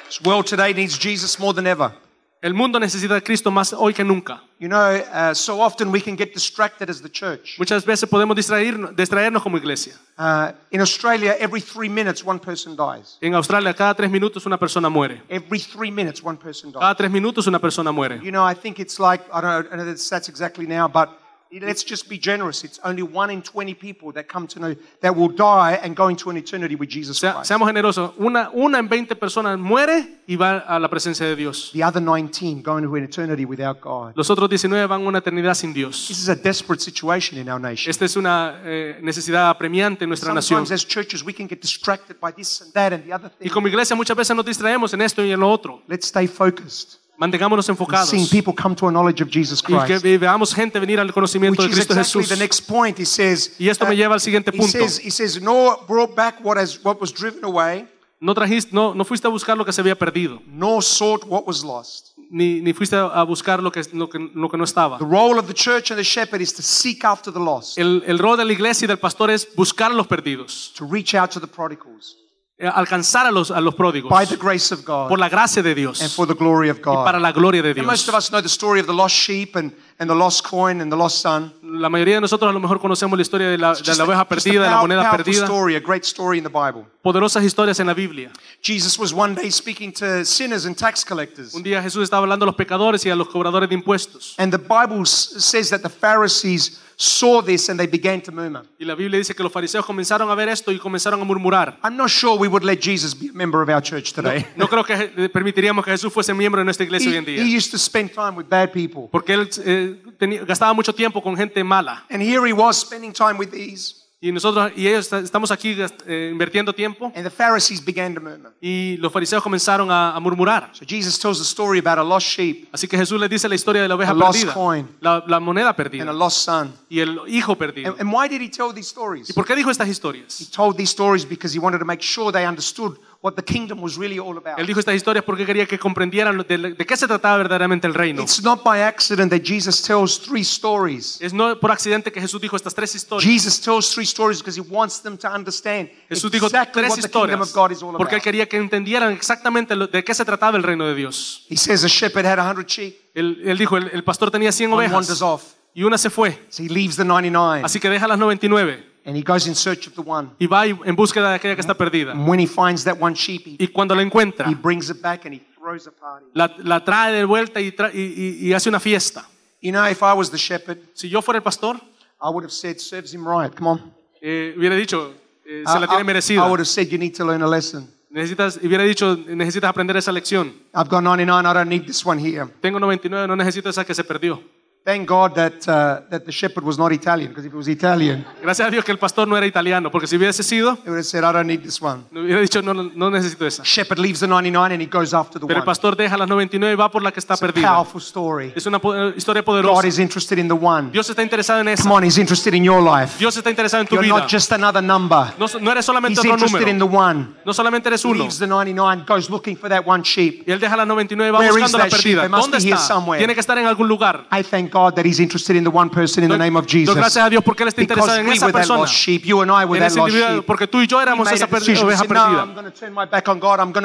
Speaker 2: This world today needs Jesus more than ever.
Speaker 1: El mundo necesita de Cristo más hoy que nunca.
Speaker 2: You know, uh, so often we can get distracted as the church.
Speaker 1: Muchas veces podemos distraernos, distraernos como iglesia.
Speaker 2: Uh, in Australia, every three minutes, one person dies.
Speaker 1: En Australia, cada tres minutos una persona muere.
Speaker 2: Every three minutes, one person dies.
Speaker 1: Cada tres minutos una persona muere.
Speaker 2: You know, I think it's like, I don't know, I don't know the stats exactly now, but let's just be generous. It's only one in 20 people that come to know that will die and go into an eternity with Jesus Christ.
Speaker 1: seamos generosos. Una, una en 20 personas muere y va a la presencia de Dios.
Speaker 2: The other 19 go into an eternity without God.
Speaker 1: Los otros 19 van a una eternidad sin Dios.
Speaker 2: This is a desperate situation in our nation.
Speaker 1: Esta es una eh, necesidad apremiante en nuestra nación.
Speaker 2: Sometimes as churches we can get distracted by this and that and the other
Speaker 1: Y
Speaker 2: thing.
Speaker 1: como iglesia muchas veces nos distraemos en esto y en lo otro.
Speaker 2: Let's stay focused.
Speaker 1: Mantengámonos enfocados.
Speaker 2: Seeing people come to a knowledge of Jesus
Speaker 1: Y que veamos gente venir al conocimiento de
Speaker 2: is
Speaker 1: Cristo
Speaker 2: exactly
Speaker 1: Jesús.
Speaker 2: the next point. He says,
Speaker 1: Y esto me lleva al siguiente
Speaker 2: he
Speaker 1: punto.
Speaker 2: says, he says, nor brought back what, has, what was driven away,
Speaker 1: No, trajiste, no, no fuiste a buscar lo que se había perdido,
Speaker 2: nor sought what was lost.
Speaker 1: ni, ni fuiste a buscar lo que, lo, que, lo que no estaba.
Speaker 2: The role of the church and the shepherd is to seek after the lost,
Speaker 1: El, el rol de la iglesia y del pastor es buscar a los perdidos,
Speaker 2: to reach out to the prodigals
Speaker 1: alcanzar a los, a los pródigos
Speaker 2: by the grace of
Speaker 1: por
Speaker 2: God
Speaker 1: la gracia de
Speaker 2: and
Speaker 1: Dios
Speaker 2: for the glory of
Speaker 1: y para
Speaker 2: God.
Speaker 1: la gloria de
Speaker 2: And most
Speaker 1: Dios.
Speaker 2: of us know the story of the lost sheep and, and the lost coin and the lost son.
Speaker 1: La mayoría de nosotros a lo mejor conocemos la historia de la, de la oveja perdida, de la moneda perdida,
Speaker 2: story, a great story in the Bible.
Speaker 1: poderosas historias en la Biblia.
Speaker 2: Jesus was one day speaking to sinners and tax collectors.
Speaker 1: Un día Jesús estaba hablando a los pecadores y a los cobradores de impuestos.
Speaker 2: And the Bible says that the Pharisees saw this and they began to murmur.
Speaker 1: Y la Biblia dice que los fariseos comenzaron a ver esto y comenzaron a murmurar.
Speaker 2: I'm not sure we would let Jesus be a member of our church today.
Speaker 1: No creo que eh, permitiríamos que Jesús fuese miembro de nuestra iglesia hoy en
Speaker 2: He,
Speaker 1: día.
Speaker 2: he used to spend time with bad people.
Speaker 1: Porque él eh, tenía- gastaba mucho tiempo con gente mala.
Speaker 2: And here he was spending time with these.
Speaker 1: Y nosotros y ellos est- estamos aquí eh, invirtiendo tiempo.
Speaker 2: And the Pharisees began to murmur.
Speaker 1: Y los fariseos comenzaron a, a murmurar.
Speaker 2: So Jesus tells a story about a lost sheep
Speaker 1: Así que Jesús les dice la historia de la oveja
Speaker 2: A lost
Speaker 1: perdida,
Speaker 2: coin.
Speaker 1: la, la moneda
Speaker 2: and a
Speaker 1: perdida
Speaker 2: lost son.
Speaker 1: y el hijo perdido.
Speaker 2: And, and why did he tell these stories?
Speaker 1: ¿Y por qué dijo estas
Speaker 2: He
Speaker 1: historias?
Speaker 2: told these stories because he wanted to make sure they understood what the kingdom was really all about.
Speaker 1: Él dijo estas historias porque quería que comprendieran de, de qué se trataba verdaderamente el reino.
Speaker 2: It's not by accident that Jesus tells three stories.
Speaker 1: Es no por accidente que Jesús dijo estas tres historias.
Speaker 2: Jesus tells three stories because he wants them to understand
Speaker 1: Jesús dijo
Speaker 2: exactly
Speaker 1: tres
Speaker 2: what the kingdom of God is all
Speaker 1: porque él
Speaker 2: about.
Speaker 1: quería que entendieran exactamente lo- de qué se trataba el reino de Dios.
Speaker 2: He says a shepherd had a hundred sheep.
Speaker 1: Él, él dijo, el, el pastor tenía 100
Speaker 2: One wanders
Speaker 1: ovejas
Speaker 2: off.
Speaker 1: y una se fue.
Speaker 2: So he leaves the 99
Speaker 1: Así que deja las 99
Speaker 2: and he goes in search of the one.
Speaker 1: y va en búsqueda de aquella que está perdida.
Speaker 2: And when he finds that one sheep, he,
Speaker 1: Y cuando la encuentra,
Speaker 2: he brings it back and he throws a party.
Speaker 1: la, la trae de vuelta y, tra- y- y- y hace una fiesta.
Speaker 2: You know, if I was the shepherd,
Speaker 1: Si yo fuera el pastor,
Speaker 2: I would have said, serves him right. Come on.
Speaker 1: eh, hubiera dicho, eh,
Speaker 2: I,
Speaker 1: se la tiene
Speaker 2: I-
Speaker 1: merecida.
Speaker 2: I would have said, you need to learn a lesson.
Speaker 1: Necesitas, hubiera dicho, necesitas aprender esa lección.
Speaker 2: I've got 99, I don't need this one here.
Speaker 1: Tengo 99, no necesito esa que se perdió.
Speaker 2: Thank God that, uh, that the shepherd was not Italian, because if it was Italian,
Speaker 1: Gracias a Dios que el pastor no era italiano, porque si hubiese sido,
Speaker 2: he would have said, I don't need this one.
Speaker 1: no hubiera dicho, no, no no necesito esa.
Speaker 2: Shepherd leaves the 99 and he goes after the
Speaker 1: Pero el
Speaker 2: one.
Speaker 1: pastor deja las 99 y va por la que está
Speaker 2: It's a
Speaker 1: perdida.
Speaker 2: powerful story.
Speaker 1: Es una po- historia
Speaker 2: God
Speaker 1: poderosa.
Speaker 2: is interested in the one.
Speaker 1: Dios está interesado en
Speaker 2: Come
Speaker 1: esa.
Speaker 2: on, he's interested in your life.
Speaker 1: Dios está interesado en tu
Speaker 2: You're
Speaker 1: vida.
Speaker 2: not just another number.
Speaker 1: No, no eres solamente
Speaker 2: He's
Speaker 1: otro
Speaker 2: interested in the one.
Speaker 1: No solamente eres uno.
Speaker 2: Leaves the 99, goes looking for that one sheep.
Speaker 1: Y él deja las 99 y va
Speaker 2: Where is
Speaker 1: buscando la
Speaker 2: that sheep?
Speaker 1: perdida.
Speaker 2: It must
Speaker 1: ¿Dónde
Speaker 2: be here
Speaker 1: está?
Speaker 2: somewhere.
Speaker 1: Tiene que estar en algún lugar.
Speaker 2: I thank God that he's interested in the one person in the name of Jesus.
Speaker 1: gracias a Dios porque él está interesado en esa persona.
Speaker 2: lost sheep. You and I were
Speaker 1: En
Speaker 2: that
Speaker 1: ese
Speaker 2: lost
Speaker 1: individuo,
Speaker 2: sheep.
Speaker 1: porque tú y yo éramos esa oveja perdida.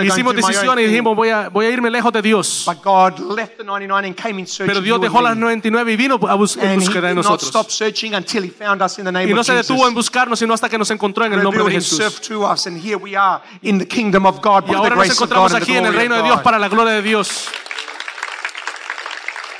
Speaker 1: Hicimos
Speaker 2: own
Speaker 1: y dijimos, voy a, voy a irme lejos de Dios.
Speaker 2: But God left the 99 and came in search
Speaker 1: Pero Dios dejó las
Speaker 2: and me.
Speaker 1: 99 y vino a bus- en
Speaker 2: And he
Speaker 1: búsqueda de
Speaker 2: did not stop
Speaker 1: nosotros.
Speaker 2: searching until he found us in the name
Speaker 1: Y no
Speaker 2: of
Speaker 1: se detuvo en buscarnos, sino hasta que nos encontró en el nombre de Jesús. Y ahora nos encontramos aquí en el reino de Dios para la gloria de Dios.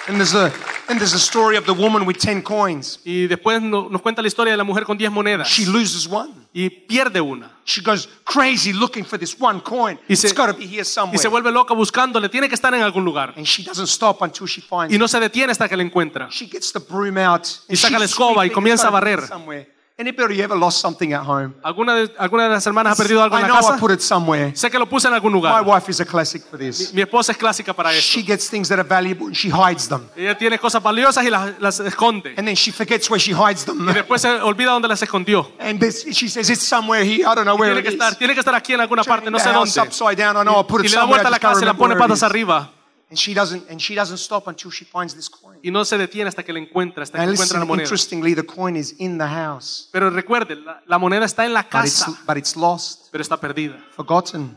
Speaker 2: And there's a and there's a story of the woman with 10 coins.
Speaker 1: Y después no- nos cuenta la historia de la mujer con 10 monedas.
Speaker 2: She loses one.
Speaker 1: Y pierde una.
Speaker 2: She goes crazy looking for this one coin.
Speaker 1: Y se-
Speaker 2: it's got to be here
Speaker 1: Y se
Speaker 2: somewhere.
Speaker 1: vuelve loca buscándole. Tiene que estar en algún lugar.
Speaker 2: And she doesn't stop until she finds
Speaker 1: Y no se detiene hasta que la encuentra.
Speaker 2: She gets the broom out
Speaker 1: Y saca la
Speaker 2: she's
Speaker 1: escoba y comienza a
Speaker 2: gotta
Speaker 1: barrer.
Speaker 2: here somewhere. Anybody ever lost something at home?
Speaker 1: ¿Alguna de, ¿Alguna de las hermanas ha perdido algo
Speaker 2: I
Speaker 1: en la
Speaker 2: know I
Speaker 1: casa?
Speaker 2: put it somewhere.
Speaker 1: Sé que lo puse en algún
Speaker 2: My
Speaker 1: lugar.
Speaker 2: wife is a classic for this.
Speaker 1: Mi esposa es clásica para esto.
Speaker 2: She gets things that are valuable and she hides them.
Speaker 1: Ella tiene cosas valiosas y las, las esconde.
Speaker 2: And then she forgets where she hides them.
Speaker 1: Y después se olvida dónde las escondió.
Speaker 2: And this, she says, it's somewhere here. I don't know where
Speaker 1: Tiene
Speaker 2: it
Speaker 1: que
Speaker 2: is.
Speaker 1: estar, tiene que estar aquí en alguna parte,
Speaker 2: Turning
Speaker 1: no
Speaker 2: the
Speaker 1: sé dónde.
Speaker 2: upside down. I know I put
Speaker 1: Y
Speaker 2: it
Speaker 1: le da vuelta a la casa y la pone
Speaker 2: it
Speaker 1: patas arriba.
Speaker 2: And she doesn't, and she doesn't stop until she finds this coin.
Speaker 1: Y no se detiene hasta que la encuentra, hasta que
Speaker 2: And
Speaker 1: encuentra la
Speaker 2: listen,
Speaker 1: moneda.
Speaker 2: interestingly, the coin is in the house,
Speaker 1: Pero recuerde, la, la moneda está en la
Speaker 2: but it's,
Speaker 1: casa,
Speaker 2: but it's lost,
Speaker 1: pero está perdida,
Speaker 2: forgotten,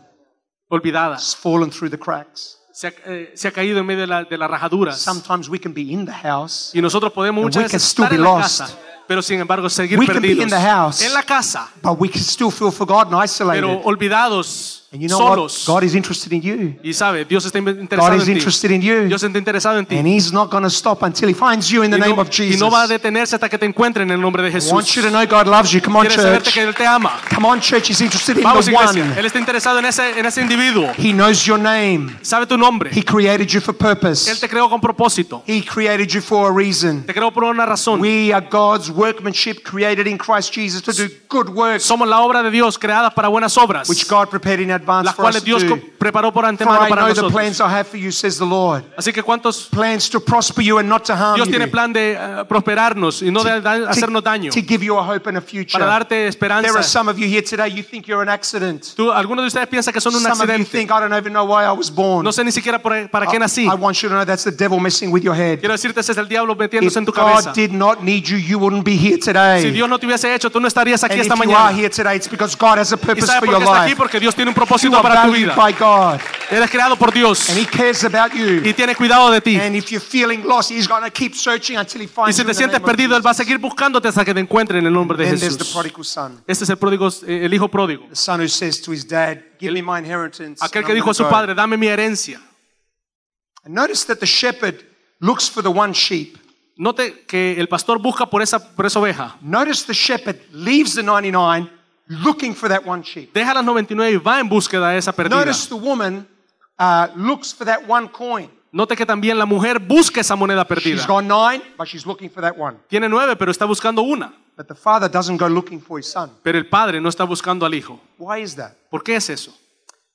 Speaker 1: olvidada.
Speaker 2: it's fallen through the cracks.
Speaker 1: se ha, eh, se ha caído en medio de, la- de las rajaduras.
Speaker 2: Sometimes we can be in the house,
Speaker 1: Y nosotros podemos
Speaker 2: And
Speaker 1: muchas
Speaker 2: we can
Speaker 1: veces
Speaker 2: still
Speaker 1: estar
Speaker 2: be
Speaker 1: en la
Speaker 2: lost.
Speaker 1: casa, pero sin embargo seguir
Speaker 2: We can be
Speaker 1: perdidos.
Speaker 2: in the house.
Speaker 1: En la casa,
Speaker 2: but we can still feel forgotten,
Speaker 1: pero
Speaker 2: isolated.
Speaker 1: olvidados,
Speaker 2: And you know
Speaker 1: solos.
Speaker 2: what? God is interested in you.
Speaker 1: Y sabe, Dios está interesado
Speaker 2: God is
Speaker 1: en ti.
Speaker 2: interested in you.
Speaker 1: Dios está interesado en ti.
Speaker 2: And He's not going to stop until He finds you in the
Speaker 1: y,
Speaker 2: name
Speaker 1: no,
Speaker 2: of
Speaker 1: y
Speaker 2: Jesus.
Speaker 1: no va a detenerse hasta que te encuentre en el nombre de
Speaker 2: I want you to know God loves you. Come on, church.
Speaker 1: que Él te ama.
Speaker 2: Come on, church. He's interested in
Speaker 1: Vamos,
Speaker 2: the
Speaker 1: iglesia.
Speaker 2: one.
Speaker 1: Él está interesado en ese, en ese individuo.
Speaker 2: He knows your name.
Speaker 1: Sabe tu nombre.
Speaker 2: He created you for
Speaker 1: Él
Speaker 2: purpose.
Speaker 1: te creó con propósito.
Speaker 2: He created you for a reason.
Speaker 1: Te creó por una razón.
Speaker 2: We are God's workmanship created in Christ Jesus to do good works,
Speaker 1: Somos la obra de Dios creada para buenas obras,
Speaker 2: which God prepared in advance
Speaker 1: las
Speaker 2: for us
Speaker 1: cuales
Speaker 2: to
Speaker 1: Dios
Speaker 2: do.
Speaker 1: preparó por
Speaker 2: For
Speaker 1: antemano
Speaker 2: I
Speaker 1: para
Speaker 2: know the
Speaker 1: nosotros.
Speaker 2: plans I have for you, says the Lord.
Speaker 1: Así que cuántos
Speaker 2: Plans to prosper you and not to harm
Speaker 1: Dios tiene
Speaker 2: you.
Speaker 1: plan de eh, prosperarnos y no de da- hacernos daño,
Speaker 2: To give you a hope and a future.
Speaker 1: para darte
Speaker 2: There are
Speaker 1: esperanza.
Speaker 2: some of you here today, you think you're an accident.
Speaker 1: Tú, algunos de ustedes piensan que son un
Speaker 2: Some of you
Speaker 1: accidente.
Speaker 2: think, I don't even know why I was born.
Speaker 1: No sé ni siquiera por- para qué nací.
Speaker 2: I want you to know that's the devil messing with your head.
Speaker 1: Quiero decirte, ese es el diablo
Speaker 2: If
Speaker 1: metiéndose en tu cabeza.
Speaker 2: God did not need you, you wouldn't be here
Speaker 1: Si
Speaker 2: today.
Speaker 1: Dios no te hubiese hecho, tú no estarías aquí
Speaker 2: And if
Speaker 1: esta
Speaker 2: you are
Speaker 1: mañana.
Speaker 2: here today, it's because God has a
Speaker 1: ¿Y
Speaker 2: purpose
Speaker 1: sabes
Speaker 2: for
Speaker 1: por
Speaker 2: your
Speaker 1: qué estás aquí?
Speaker 2: life.
Speaker 1: Porque Dios tiene un propósito
Speaker 2: are
Speaker 1: para tu
Speaker 2: valued
Speaker 1: vida.
Speaker 2: by God,
Speaker 1: Eres creado por Dios
Speaker 2: and He cares about you.
Speaker 1: y tiene cuidado de ti.
Speaker 2: And if you're feeling lost, He's going to keep searching until He
Speaker 1: Y
Speaker 2: finds
Speaker 1: si
Speaker 2: you.
Speaker 1: te sientes perdido, Él va a seguir buscándote hasta que te encuentre en el nombre de
Speaker 2: there's the
Speaker 1: Jesús.
Speaker 2: prodigal son,
Speaker 1: Este es el pródigo, eh, el hijo pródigo.
Speaker 2: the son who says to his dad, "Give me my inheritance."
Speaker 1: Aquel
Speaker 2: and
Speaker 1: que dijo a su
Speaker 2: gonna go."
Speaker 1: padre, dame mi herencia.
Speaker 2: And notice that the shepherd looks for the one sheep.
Speaker 1: Note que el pastor busca por esa, por esa oveja.
Speaker 2: Notice the shepherd leaves the 99 looking for that one sheep.
Speaker 1: Deja las 99 y va en búsqueda de esa perdida.
Speaker 2: Notice the woman uh, looks for that one coin.
Speaker 1: Note que también la mujer busca esa moneda perdida.
Speaker 2: She's got nine, but she's looking for that one.
Speaker 1: Tiene nueve, pero está buscando una.
Speaker 2: But the father doesn't go looking for his son.
Speaker 1: Pero el padre no está buscando al hijo.
Speaker 2: Why is that?
Speaker 1: ¿Por qué es eso?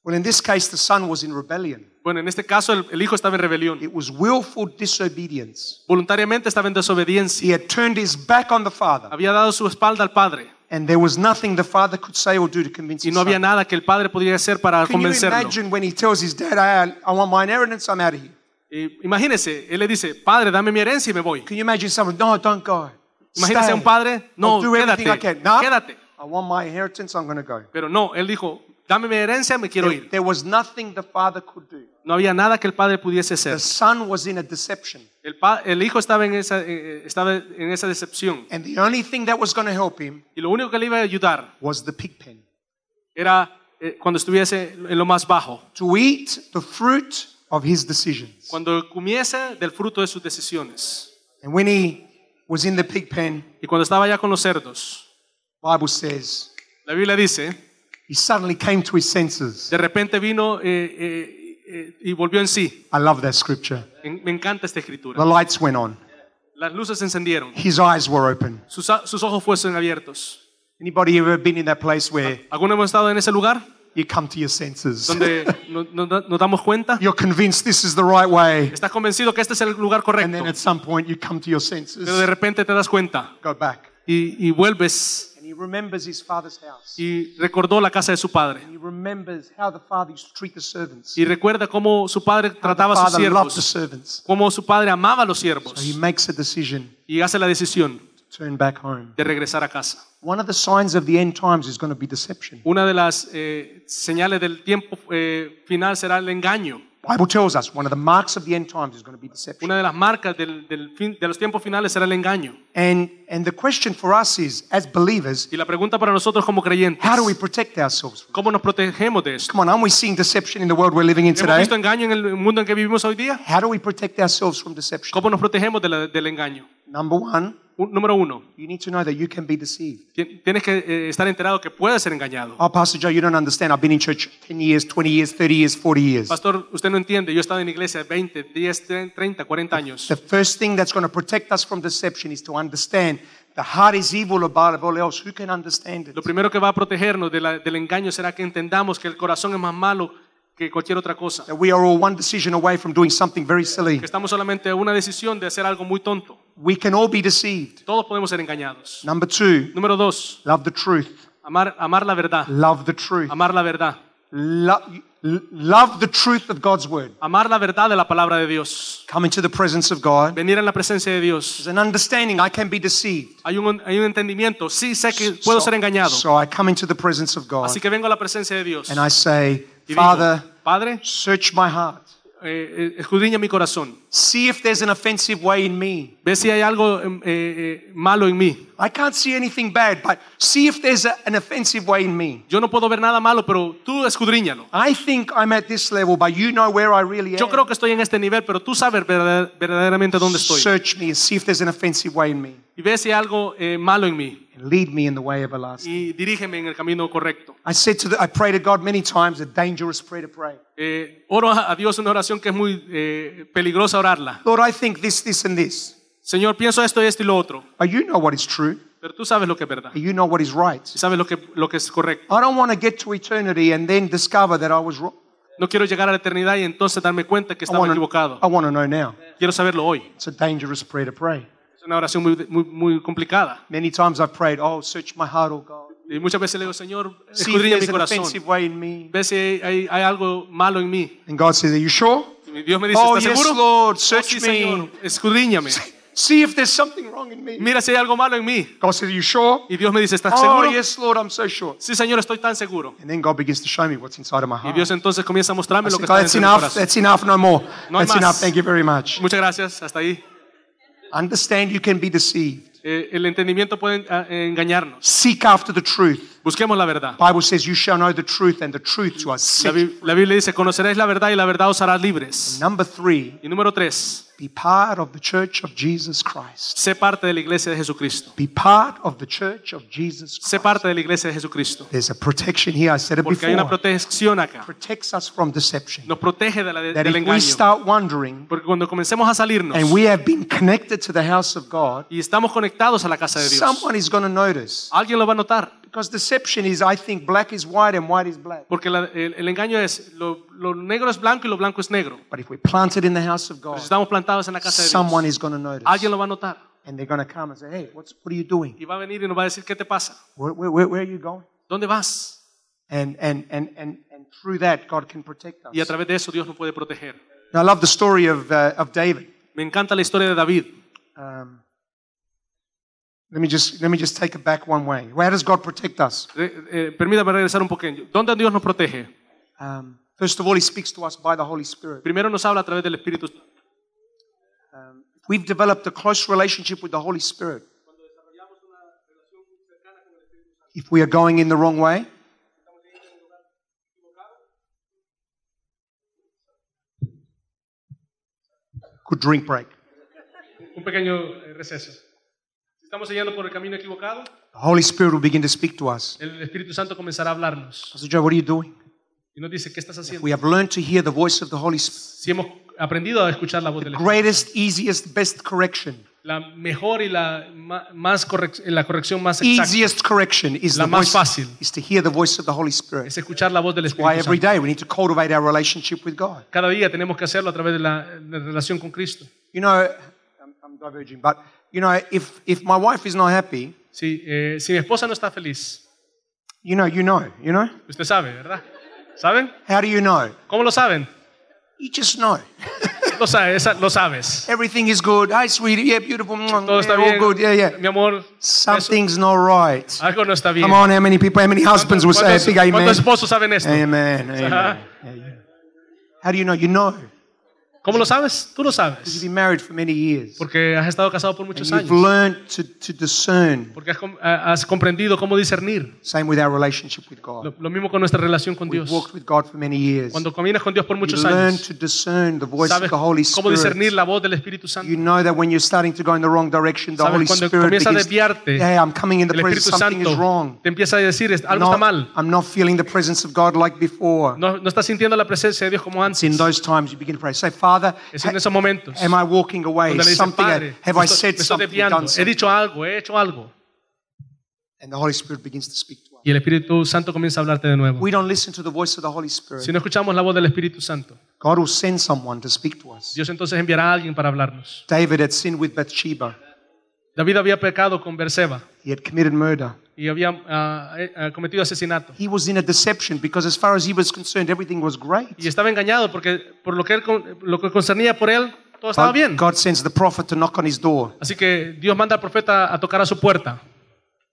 Speaker 2: Well, in this case, the son was in rebellion.
Speaker 1: Bueno, en este caso el, el hijo estaba en rebelión.
Speaker 2: It was willful disobedience.
Speaker 1: Voluntariamente estaba en desobediencia.
Speaker 2: He had turned his back on the father,
Speaker 1: Había dado su espalda al padre.
Speaker 2: And there was nothing the father could say or do to convince
Speaker 1: Y
Speaker 2: his
Speaker 1: no había
Speaker 2: son.
Speaker 1: nada que el padre podía hacer para
Speaker 2: Can you
Speaker 1: convencerlo.
Speaker 2: imagine when he tells his dad, I, I want my inheritance, I'm out of here?
Speaker 1: Y imagínese, él le dice, padre, dame mi herencia y me voy.
Speaker 2: Can you imagine someone, no, don't go.
Speaker 1: Imagínese a un padre, no,
Speaker 2: I'll do everything I
Speaker 1: quédate,
Speaker 2: can. No,
Speaker 1: quédate.
Speaker 2: I want my inheritance, I'm going to go.
Speaker 1: Pero no, él dijo, dame mi herencia, me quiero
Speaker 2: There,
Speaker 1: ir.
Speaker 2: there was nothing the father could do.
Speaker 1: No había nada que el padre pudiese
Speaker 2: The
Speaker 1: hacer.
Speaker 2: son was in a deception.
Speaker 1: El, pa- el hijo estaba en, esa, eh, estaba en esa decepción.
Speaker 2: And the only thing that was going to help him
Speaker 1: Y lo único que le iba a ayudar
Speaker 2: was the pig pen.
Speaker 1: era eh, cuando estuviese en lo más bajo.
Speaker 2: To eat the fruit of his decisions.
Speaker 1: Cuando comiese del fruto de sus decisiones.
Speaker 2: And when he was in the pig pen,
Speaker 1: Y cuando estaba ya con los cerdos,
Speaker 2: Bible says,
Speaker 1: la Biblia dice,
Speaker 2: he suddenly came to his senses.
Speaker 1: de repente vino eh, eh, eh, y volvió en sí.
Speaker 2: I love that scripture.
Speaker 1: Me encanta esta escritura.
Speaker 2: The lights went on.
Speaker 1: Las luces se encendieron.
Speaker 2: His eyes were open.
Speaker 1: Sus, ojos fuesen abiertos.
Speaker 2: Anybody ever been in that place where
Speaker 1: ¿Alguno hemos estado en ese lugar
Speaker 2: you come to your senses?
Speaker 1: donde no- no- no- nos damos cuenta?
Speaker 2: You're convinced this is the right way.
Speaker 1: Estás convencido que este es el lugar
Speaker 2: And
Speaker 1: correcto,
Speaker 2: then at some point you come to your senses.
Speaker 1: pero de repente te das cuenta
Speaker 2: Go back.
Speaker 1: y, y vuelves
Speaker 2: And he remembers his father's house.
Speaker 1: y recordó la casa de su padre.
Speaker 2: He remembers how the father used to treat the servants.
Speaker 1: Y recuerda cómo su padre trataba a sus
Speaker 2: father loved the
Speaker 1: siervos,
Speaker 2: servants.
Speaker 1: cómo su padre amaba a los
Speaker 2: So he
Speaker 1: siervos
Speaker 2: makes a decision
Speaker 1: y hace la decisión
Speaker 2: to turn back home.
Speaker 1: de regresar a casa.
Speaker 2: One of the signs of the end times is going to be deception.
Speaker 1: Una de las eh, señales del tiempo eh, final será el engaño.
Speaker 2: Bible tells us one of the marks of the end times is going to be deception.
Speaker 1: Una de las marcas del- del fin- de los tiempos finales será el engaño.
Speaker 2: And and the question for us is, as believers,
Speaker 1: Y la pregunta para nosotros como creyentes,
Speaker 2: how do we protect ourselves? from
Speaker 1: ¿cómo nos protegemos de esto?
Speaker 2: Come on, aren't we seeing deception in the world we're living in today?
Speaker 1: ¿Hemos visto engaño en el mundo en que vivimos hoy día?
Speaker 2: How do we protect ourselves from deception?
Speaker 1: ¿Cómo nos protegemos de la- del engaño?
Speaker 2: Number one,
Speaker 1: Un- número uno,
Speaker 2: you need to know that you can be deceived.
Speaker 1: ti- tienes que eh, estar enterado que puedes ser engañado.
Speaker 2: Oh, Pastor Joe, you don't understand. I've been in church 10 years, 20 years, 30 years, 40 years.
Speaker 1: Pastor, usted no entiende, yo he estado en iglesia 20, 10, 30, 40 años.
Speaker 2: The first thing that's going to protect us from deception is to understand the heart is evil above all else. Who can understand it?
Speaker 1: Lo primero que va a protegernos de la- del engaño será que entendamos que el corazón es más malo que cualquier otra cosa.
Speaker 2: That we are all one decision away from doing something very silly.
Speaker 1: Que estamos solamente a una decisión de hacer algo muy tonto.
Speaker 2: We can all be deceived.
Speaker 1: Todos podemos ser engañados.
Speaker 2: Number two,
Speaker 1: Número dos,
Speaker 2: love the truth.
Speaker 1: amar, amar la verdad.
Speaker 2: Love the truth.
Speaker 1: Amar la verdad.
Speaker 2: Lo- love the truth of God's word.
Speaker 1: Amar la verdad de la palabra de Dios.
Speaker 2: Come into the presence of God.
Speaker 1: Venir en la presencia de Dios.
Speaker 2: There's an understanding I can be deceived.
Speaker 1: Hay un, hay un entendimiento. Sí, sé que puedo ser engañado.
Speaker 2: So I come into the presence of God
Speaker 1: Así que vengo a la presencia de Dios.
Speaker 2: and I say,
Speaker 1: Y
Speaker 2: Father,
Speaker 1: Padre,
Speaker 2: search my heart.
Speaker 1: eh, eh, escudriña mi corazón.
Speaker 2: See if there's an offensive way in me.
Speaker 1: Ve si hay algo eh, eh, malo en mí.
Speaker 2: I can't see anything bad, but see if there's a- an offensive way in me.
Speaker 1: Yo no puedo ver nada malo, pero tú escudriñalo.
Speaker 2: I think I'm at this level, but you know where I really
Speaker 1: Yo
Speaker 2: am.
Speaker 1: creo que estoy en este nivel, pero tú sabes verdader- verdaderamente dónde estoy.
Speaker 2: Search me and see if there's an offensive way in me.
Speaker 1: Y ve si hay algo eh, malo en mí.
Speaker 2: And lead me in the way everlasting.
Speaker 1: Y dirígeme en el camino correcto.
Speaker 2: I said to the, I pray to God many times, a dangerous prayer to pray.
Speaker 1: Eh, oro a Dios una oración que es muy eh, peligrosa orarla.
Speaker 2: Lord, I think this, this, and this.
Speaker 1: Señor, pienso esto, esto y lo otro.
Speaker 2: But you know what is true.
Speaker 1: Pero tú sabes lo que es verdad.
Speaker 2: You know what is right.
Speaker 1: Y sabes lo que, lo que es correcto.
Speaker 2: I don't want to get to eternity and then discover that I was wrong.
Speaker 1: No quiero llegar a la eternidad y entonces darme cuenta que
Speaker 2: I
Speaker 1: estaba
Speaker 2: want
Speaker 1: equivocado.
Speaker 2: to, I want to know now.
Speaker 1: Quiero saberlo hoy.
Speaker 2: It's a dangerous prayer to pray.
Speaker 1: Es una oración muy, muy, muy complicada.
Speaker 2: Many times I've prayed, oh, search my heart, oh God.
Speaker 1: Y muchas veces le digo, Señor, escudriña mi corazón. Ve si hay, hay- algo malo en mí.
Speaker 2: And God says, are you sure?
Speaker 1: Y Dios me dice,
Speaker 2: Oh,
Speaker 1: ¿estás
Speaker 2: yes,
Speaker 1: seguro?
Speaker 2: Lord,
Speaker 1: Oh,
Speaker 2: search
Speaker 1: sí,
Speaker 2: me.
Speaker 1: Señor, escudriñame.
Speaker 2: See if there's something wrong in me.
Speaker 1: Mira si hay algo malo en mí.
Speaker 2: God says, are you sure?
Speaker 1: Y Dios me dice, ¿estás
Speaker 2: Oh,
Speaker 1: seguro?
Speaker 2: yes, Lord, I'm so sure.
Speaker 1: Sí, Señor, estoy tan seguro.
Speaker 2: And then God begins to show me what's inside of my
Speaker 1: Y
Speaker 2: heart.
Speaker 1: Dios entonces comienza a mostrarme
Speaker 2: I
Speaker 1: lo que está dentro de mi corazón.
Speaker 2: That's enough. No more.
Speaker 1: No
Speaker 2: That's
Speaker 1: más.
Speaker 2: enough. Thank you very much.
Speaker 1: Muchas gracias, hasta ahí.
Speaker 2: Understand you can be deceived.
Speaker 1: Eh, el entendimiento puede ah, engañarnos.
Speaker 2: Seek after the truth.
Speaker 1: Busquemos la verdad.
Speaker 2: Bible says you shall know the truth and the truth to us.
Speaker 1: La, Bi- la Biblia dice, conoceréis la verdad y la verdad os hará libres.
Speaker 2: Number three,
Speaker 1: Y número tres,
Speaker 2: be part of the church of Jesus Christ.
Speaker 1: sé parte de la iglesia de Jesucristo.
Speaker 2: Be part of the church of Jesus
Speaker 1: Sé
Speaker 2: Christ.
Speaker 1: parte de la iglesia de Jesucristo.
Speaker 2: There's a protection here. I said it
Speaker 1: Porque hay una protección acá.
Speaker 2: Protects us from deception.
Speaker 1: Nos protege de la,
Speaker 2: That
Speaker 1: del
Speaker 2: if we start wondering
Speaker 1: Porque cuando comencemos a salirnos
Speaker 2: and we have been connected to the house of God,
Speaker 1: y estamos conectados a la casa de Dios,
Speaker 2: someone is going to notice.
Speaker 1: alguien lo va a notar.
Speaker 2: Because deception is, I think, black is white and white is black.
Speaker 1: Porque la- el, el engaño es lo, lo negro es blanco y lo blanco es negro.
Speaker 2: But if we're planted in the house of
Speaker 1: Pero
Speaker 2: God,
Speaker 1: si estamos plantados en la casa de Dios,
Speaker 2: someone is going to notice.
Speaker 1: alguien lo va a notar.
Speaker 2: And they're going to come and say, hey, what's, what are you doing?
Speaker 1: Y va a venir y nos va a decir, ¿qué te pasa?
Speaker 2: Where, where, where, where are you going?
Speaker 1: ¿Dónde vas?
Speaker 2: And, and, and, and, and through that, God can protect us.
Speaker 1: Y a través de eso Dios nos puede proteger.
Speaker 2: Now, I love the story of, uh, of David.
Speaker 1: Me encanta la historia de David.
Speaker 2: Um, let, me just, let me just take it back one way. Where does God protect us?
Speaker 1: Eh, permítame regresar un poquito. ¿Dónde Dios nos protege?
Speaker 2: Um, first of all, He speaks to us by the Holy Spirit.
Speaker 1: Primero nos habla a través del Espíritu.
Speaker 2: Um, we've developed a close relationship with the Holy Spirit. If we are going in the wrong way, good drink break.
Speaker 1: Un pequeño eh, receso. Estamos yendo por el camino equivocado,
Speaker 2: The Holy Spirit will begin to speak to us.
Speaker 1: el Espíritu Santo comenzará a hablarnos.
Speaker 2: Pastor Joe, what are you doing?
Speaker 1: Y nos dice, ¿qué estás haciendo?
Speaker 2: We have learned to hear the voice of the Holy Spirit.
Speaker 1: Si hemos aprendido a escuchar la voz del Espíritu,
Speaker 2: Greatest, easiest, best correction.
Speaker 1: la mejor y la más correc- la corrección más exacta
Speaker 2: Easiest correction is
Speaker 1: La
Speaker 2: the
Speaker 1: más
Speaker 2: voice,
Speaker 1: fácil.
Speaker 2: is to hear the voice of the Holy Spirit.
Speaker 1: es escuchar la voz del
Speaker 2: Why
Speaker 1: Espíritu
Speaker 2: every
Speaker 1: Santo.
Speaker 2: day we need to cultivate our relationship with God.
Speaker 1: Cada día tenemos que hacerlo a través de la, de la relación con Cristo.
Speaker 2: You know, I'm, I'm diverging, but you know, if if my wife is not happy,
Speaker 1: Si, eh, si mi esposa no está feliz,
Speaker 2: you know, you know, you know.
Speaker 1: usted sabe, ¿verdad? ¿Saben?
Speaker 2: How do you know?
Speaker 1: ¿Cómo lo saben?
Speaker 2: You just know.
Speaker 1: Lo, sabe- lo sabes.
Speaker 2: Everything is good. Hi, sweetie. Yeah, beautiful.
Speaker 1: Todo está
Speaker 2: yeah, all good. Yeah, yeah.
Speaker 1: Mi amor,
Speaker 2: Something's not right.
Speaker 1: algo no está bien.
Speaker 2: Come on, how many people, how many husbands will say a big amen?
Speaker 1: cuántos esposos saben esto?
Speaker 2: Amen. Amen. Yeah. How do you know? You know.
Speaker 1: ¿Cómo lo sabes? Tú lo
Speaker 2: You've
Speaker 1: sabes.
Speaker 2: been married for many years.
Speaker 1: Porque has estado casado por muchos
Speaker 2: you've
Speaker 1: años.
Speaker 2: learned to, to discern.
Speaker 1: Porque has, ha- has comprendido cómo discernir.
Speaker 2: Same with our relationship with God.
Speaker 1: Lo, lo mismo con nuestra relación con
Speaker 2: We've
Speaker 1: Dios.
Speaker 2: walked with God for many years.
Speaker 1: Cuando caminas con Dios por muchos años,
Speaker 2: to discern the voice of
Speaker 1: sabes
Speaker 2: the Holy
Speaker 1: cómo discernir
Speaker 2: Spirit.
Speaker 1: la voz del Espíritu Santo.
Speaker 2: You know that when you're starting to go in the wrong direction, the
Speaker 1: Sabes
Speaker 2: Holy
Speaker 1: cuando
Speaker 2: Spirit
Speaker 1: comienza a desviarte,
Speaker 2: hey, I'm coming in the
Speaker 1: El
Speaker 2: presence,
Speaker 1: Espíritu
Speaker 2: something is
Speaker 1: Santo
Speaker 2: wrong.
Speaker 1: te empieza a decir, algo está mal.
Speaker 2: I'm not feeling the presence of God like before.
Speaker 1: No, no estás sintiendo la presencia de Dios como antes.
Speaker 2: Father,
Speaker 1: Es en esos momentos
Speaker 2: am I walking away?
Speaker 1: dices,
Speaker 2: Something,
Speaker 1: Padre,
Speaker 2: have I said something, done
Speaker 1: He
Speaker 2: something?
Speaker 1: dicho algo, he hecho algo.
Speaker 2: And the Holy Spirit begins to speak to us.
Speaker 1: Y el Espíritu Santo comienza a hablarte de nuevo.
Speaker 2: We don't listen to the voice of the Holy Spirit.
Speaker 1: Si no escuchamos la voz del Espíritu Santo,
Speaker 2: God will send someone to speak to us.
Speaker 1: Dios entonces enviará a alguien para hablarnos.
Speaker 2: David had sinned with Bathsheba.
Speaker 1: David había pecado con Berseba
Speaker 2: He had committed murder.
Speaker 1: y había eh, ah, cometido asesinato.
Speaker 2: He was in a deception because, as far as he was concerned, everything was great.
Speaker 1: Y estaba engañado porque por lo que, él lo que concernía por él, todo estaba bien.
Speaker 2: God sends the prophet to knock on his door,
Speaker 1: Así que Dios manda al profeta a tocar a su puerta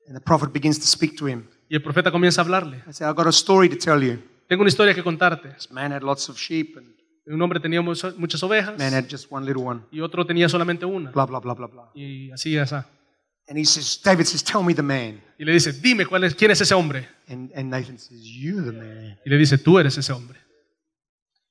Speaker 2: and the prophet begins to speak to him.
Speaker 1: y el profeta comienza a hablarle.
Speaker 2: I say, I've got a story to tell you.
Speaker 1: Tengo una historia que contarte.
Speaker 2: This man had lots of sheep, and
Speaker 1: Un hombre tenía muchas ovejas
Speaker 2: Man had just one little one.
Speaker 1: y otro tenía solamente una.
Speaker 2: Blah, blah, blah, blah, blah.
Speaker 1: Y así y así.
Speaker 2: And he says, David says, Tell me the man.
Speaker 1: Y le dice, dime cuál es, quién es ese hombre.
Speaker 2: And, and Nathan says, You're the man.
Speaker 1: Y le dice, tú eres ese hombre.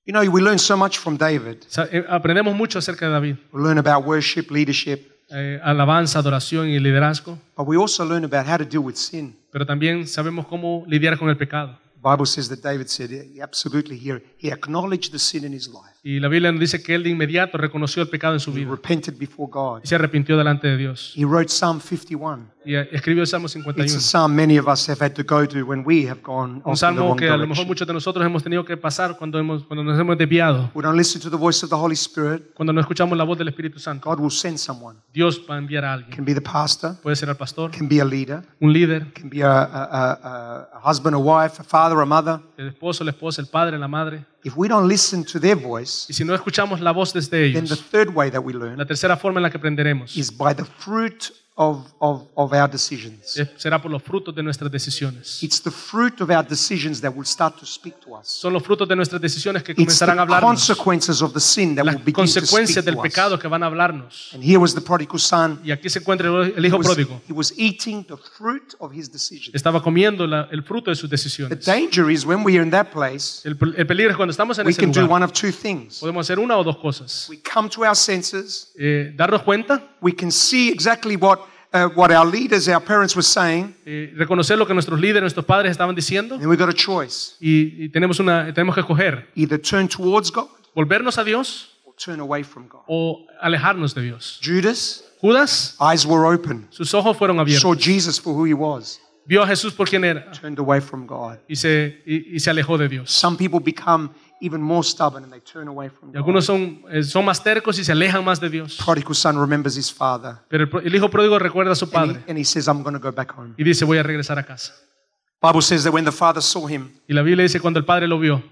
Speaker 2: You know, we learn so much from David.
Speaker 1: Eh, aprendemos mucho acerca de David.
Speaker 2: We learn about worship, leadership,
Speaker 1: Eh, alabanza, adoración y liderazgo.
Speaker 2: but we also learn about how to deal with sin.
Speaker 1: Pero también sabemos cómo lidiar con el pecado.
Speaker 2: Bible says that David said, absolutely, he, he acknowledged the sin in his life.
Speaker 1: Y la Biblia nos dice que él de inmediato reconoció el pecado en su vida
Speaker 2: repented before God.
Speaker 1: y se arrepintió delante de Dios.
Speaker 2: He wrote Psalm 51.
Speaker 1: Y eh, escribió el Salmo
Speaker 2: It's
Speaker 1: 51.
Speaker 2: a psalm many of us have had to go to when we have gone
Speaker 1: Un salmo que a lo mejor muchos de nosotros hemos tenido que pasar cuando, hemos, cuando nos hemos desviado,
Speaker 2: We don't listen to the voice of the Holy Spirit.
Speaker 1: cuando no escuchamos la voz del Espíritu Santo.
Speaker 2: God will send someone.
Speaker 1: Dios va a enviar a alguien.
Speaker 2: can be the pastor,
Speaker 1: Puede ser el pastor,
Speaker 2: can be a leader,
Speaker 1: un líder,
Speaker 2: can be a, a, a, a husband, a wife, a father, a mother.
Speaker 1: el esposo, la esposa, el padre, la madre.
Speaker 2: If we don't listen to their voice,
Speaker 1: Y si no escuchamos la voz desde
Speaker 2: then the
Speaker 1: ellos,
Speaker 2: third way that we learn
Speaker 1: la tercera forma en la que aprenderemos
Speaker 2: is by the fruit of, of, of our decisions.
Speaker 1: eh, será por los frutos de nuestras decisiones.
Speaker 2: It's the fruit of our decisions that will start to speak to us.
Speaker 1: Son los frutos de nuestras decisiones que
Speaker 2: It's the
Speaker 1: comenzarán a hablarnos.
Speaker 2: consequences of the sin that
Speaker 1: Las
Speaker 2: will begin to speak
Speaker 1: del
Speaker 2: to us.
Speaker 1: pecado que van a hablarnos.
Speaker 2: And here was the prodigal son.
Speaker 1: Y aquí se encuentra el el
Speaker 2: He
Speaker 1: hijo
Speaker 2: was,
Speaker 1: pródigo.
Speaker 2: he was eating the fruit of his decisions.
Speaker 1: Estaba comiendo la- el fruto de sus
Speaker 2: The
Speaker 1: decisiones.
Speaker 2: danger is when we are in that place,
Speaker 1: El, el peligro es cuando estamos en
Speaker 2: we
Speaker 1: ese
Speaker 2: can do
Speaker 1: lugar.
Speaker 2: one of two things.
Speaker 1: Podemos hacer una o dos cosas.
Speaker 2: We come to our senses,
Speaker 1: Eh, darnos cuenta,
Speaker 2: we can see exactly what, uh, what our leaders, our parents were saying,
Speaker 1: eh, reconocer lo que nuestros líderes, nuestros padres estaban diciendo
Speaker 2: and we've got a choice.
Speaker 1: y, y tenemos, una, tenemos que escoger
Speaker 2: Either turn towards God
Speaker 1: volvernos a Dios
Speaker 2: or turn away from God.
Speaker 1: o alejarnos de Dios.
Speaker 2: Judas,
Speaker 1: Judas,
Speaker 2: eyes were open,
Speaker 1: sus ojos fueron
Speaker 2: saw
Speaker 1: abiertos.
Speaker 2: Jesus for who he was,
Speaker 1: Vio a Jesús por quien era
Speaker 2: turned away from God.
Speaker 1: y se, y, y se alejó de Dios.
Speaker 2: Some people become even more stubborn and they turn away from
Speaker 1: Y
Speaker 2: God.
Speaker 1: algunos son, eh, son más tercos y se alejan más de Dios.
Speaker 2: Prodigal son remembers his father
Speaker 1: Pero el, pro- el hijo pródigo recuerda a su
Speaker 2: and
Speaker 1: padre
Speaker 2: he, and he says, I'm going to go back home.
Speaker 1: y dice, voy a regresar a casa.
Speaker 2: Bible says that when the father saw him
Speaker 1: Y la Biblia dice, cuando el padre lo vio,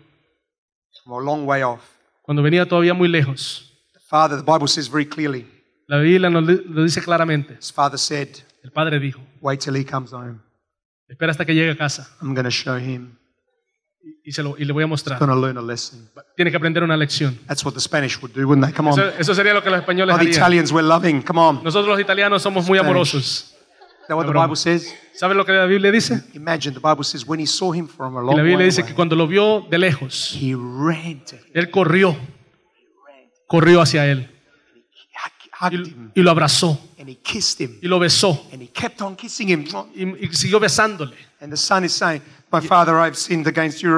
Speaker 2: from a long way off,
Speaker 1: cuando venía todavía muy lejos,
Speaker 2: the father, the Bible says very clearly,
Speaker 1: la Biblia nos li- lo dice claramente.
Speaker 2: his father said,
Speaker 1: El padre dijo,
Speaker 2: Wait till he comes home.
Speaker 1: espera hasta que llegue a casa
Speaker 2: I'm going to show him.
Speaker 1: Y, se lo, y le voy a mostrar.
Speaker 2: Going to learn a lesson.
Speaker 1: Tiene que aprender una lección.
Speaker 2: That's what the Spanish would do, wouldn't they? Come on.
Speaker 1: Eso, eso sería lo que los españoles
Speaker 2: Oh, the
Speaker 1: harían.
Speaker 2: Italians were loving. Come on. Is
Speaker 1: Nosotros los italianos somos muy amorosos.
Speaker 2: that what the. Bible
Speaker 1: lo que la Biblia dice?
Speaker 2: Imagine the Bible says when he saw him from a
Speaker 1: Y
Speaker 2: long
Speaker 1: la
Speaker 2: way
Speaker 1: Biblia dice que cuando lo vio de lejos,
Speaker 2: he ran to him,
Speaker 1: él corrió, corrió hacia él y, y lo abrazó
Speaker 2: and he kissed him,
Speaker 1: y lo besó
Speaker 2: and he kept on kissing him.
Speaker 1: y, y siguió besándole.
Speaker 2: And the son is saying, My father, I've sinned against you.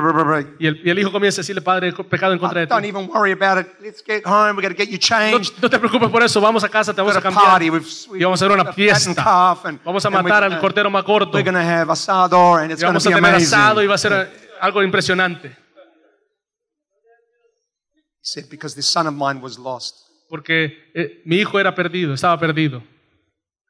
Speaker 1: Y el, y el hijo comienza a decirle, Padre, he pecado en contra de
Speaker 2: Don't even worry about it. Let's get home. We've got to get you
Speaker 1: No,
Speaker 2: changed.
Speaker 1: no te preocupes por eso, vamos a casa, te
Speaker 2: We've
Speaker 1: vamos a cambiar.
Speaker 2: party. We've,
Speaker 1: Y vamos a hacer una
Speaker 2: we've
Speaker 1: fiesta.
Speaker 2: and,
Speaker 1: Vamos a
Speaker 2: we're
Speaker 1: matar al cordero más gordo.
Speaker 2: We're going to have asado and it's
Speaker 1: Y
Speaker 2: going to
Speaker 1: vamos a
Speaker 2: be
Speaker 1: tener asado y va a ser algo impresionante.
Speaker 2: He said, Because this son of mine was lost.
Speaker 1: Porque eh, mi hijo era perdido, estaba perdido,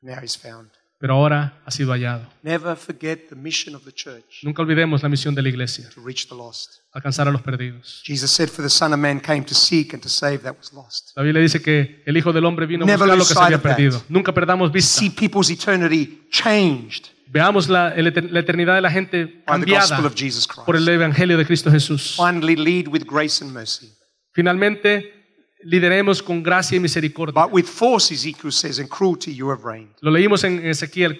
Speaker 2: Now he's found.
Speaker 1: Pero ahora ha sido hallado.
Speaker 2: Never forget the mission of the church
Speaker 1: Nunca olvidemos la misión de la iglesia,
Speaker 2: to reach the lost.
Speaker 1: alcanzar a los perdidos.
Speaker 2: Jesus said, For the Son of Man came to seek and to save that was lost.
Speaker 1: La Biblia dice que el Hijo del Hombre vino a buscar lo que se había perdido. Nunca perdamos vista.
Speaker 2: See people's eternity changed
Speaker 1: Veamos la, la eternidad de la gente cambiada por el Evangelio de Cristo Jesús.
Speaker 2: Finally, lead with grace and mercy.
Speaker 1: Finalmente, lideremos con gracia y misericordia.
Speaker 2: But with force, Ezekiel says, and cruelty you have reigned.
Speaker 1: Lo leímos en Ezequiel.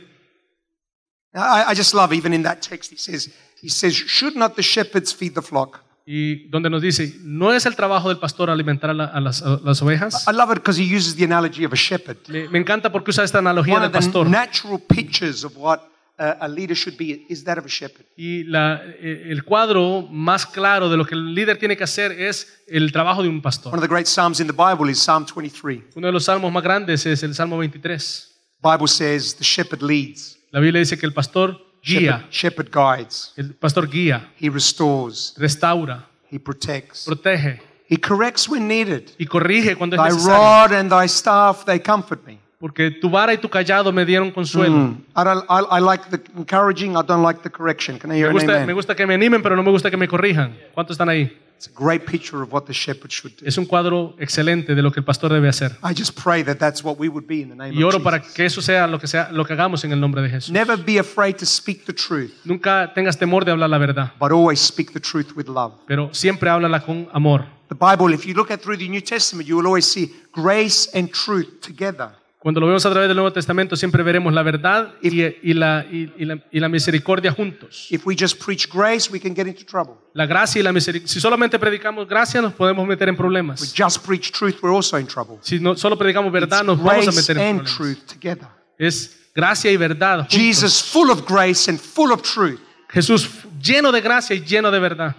Speaker 2: I, I just love, even in that text, he says, he says, should not the shepherds feed the flock?
Speaker 1: Y donde nos dice, no es el trabajo del pastor alimentar a, la- a las, a las ovejas.
Speaker 2: I love it because he uses the analogy of a shepherd.
Speaker 1: Me, me encanta porque usa esta analogía
Speaker 2: One
Speaker 1: del pastor.
Speaker 2: natural pictures of what a, leader should be is that of a shepherd.
Speaker 1: Y la- eh, el cuadro más claro de lo que el líder tiene que hacer es el trabajo de un
Speaker 2: One
Speaker 1: pastor.
Speaker 2: of the great psalms in the Bible is Psalm 23.
Speaker 1: Uno de los salmos más grandes es el Salmo 23.
Speaker 2: Bible says the shepherd leads,
Speaker 1: La Biblia dice que el pastor guía,
Speaker 2: shepherd, shepherd guides,
Speaker 1: el pastor guía,
Speaker 2: he restores,
Speaker 1: restaura,
Speaker 2: he protects,
Speaker 1: protege
Speaker 2: he corrects when needed.
Speaker 1: y corrige cuando es
Speaker 2: Thy
Speaker 1: necesario.
Speaker 2: rod and thy staff, they comfort me.
Speaker 1: Porque tu vara y tu callado me dieron consuelo.
Speaker 2: Mm. I, don't, I, I like the encouraging, I don't like the correction. Can I hear
Speaker 1: Me gusta, me
Speaker 2: amen?
Speaker 1: gusta que me animen, pero no me gusta que me corrijan. ¿Cuántos están ahí?
Speaker 2: It's a great picture of what the shepherd should do.
Speaker 1: Es un cuadro excelente de lo que el pastor debe hacer.
Speaker 2: I just pray that that's what we would be in the name
Speaker 1: Y
Speaker 2: of
Speaker 1: oro para
Speaker 2: Jesus.
Speaker 1: que eso sea lo que sea lo que hagamos en el nombre de Jesús.
Speaker 2: Never be afraid to speak the truth,
Speaker 1: Nunca tengas temor de hablar la verdad,
Speaker 2: but always speak the truth with love.
Speaker 1: pero siempre háblala con amor.
Speaker 2: The Bible, if you look at through the New Testament, you will always see grace and truth together.
Speaker 1: Cuando lo vemos a través del Nuevo Testamento siempre veremos la verdad y, y la, y- la- y la misericordia juntos.
Speaker 2: If we just preach grace, we can get into trouble.
Speaker 1: La gracia y la misericordia. Si solamente predicamos gracia nos podemos meter en
Speaker 2: We
Speaker 1: problemas.
Speaker 2: just preach truth, we're also in trouble.
Speaker 1: Si no, solo predicamos verdad
Speaker 2: It's
Speaker 1: nos vamos a meter en problemas.
Speaker 2: truth together.
Speaker 1: Es gracia y verdad. juntos.
Speaker 2: Jesus, full of grace and full of truth.
Speaker 1: Jesús lleno de gracia y lleno de verdad.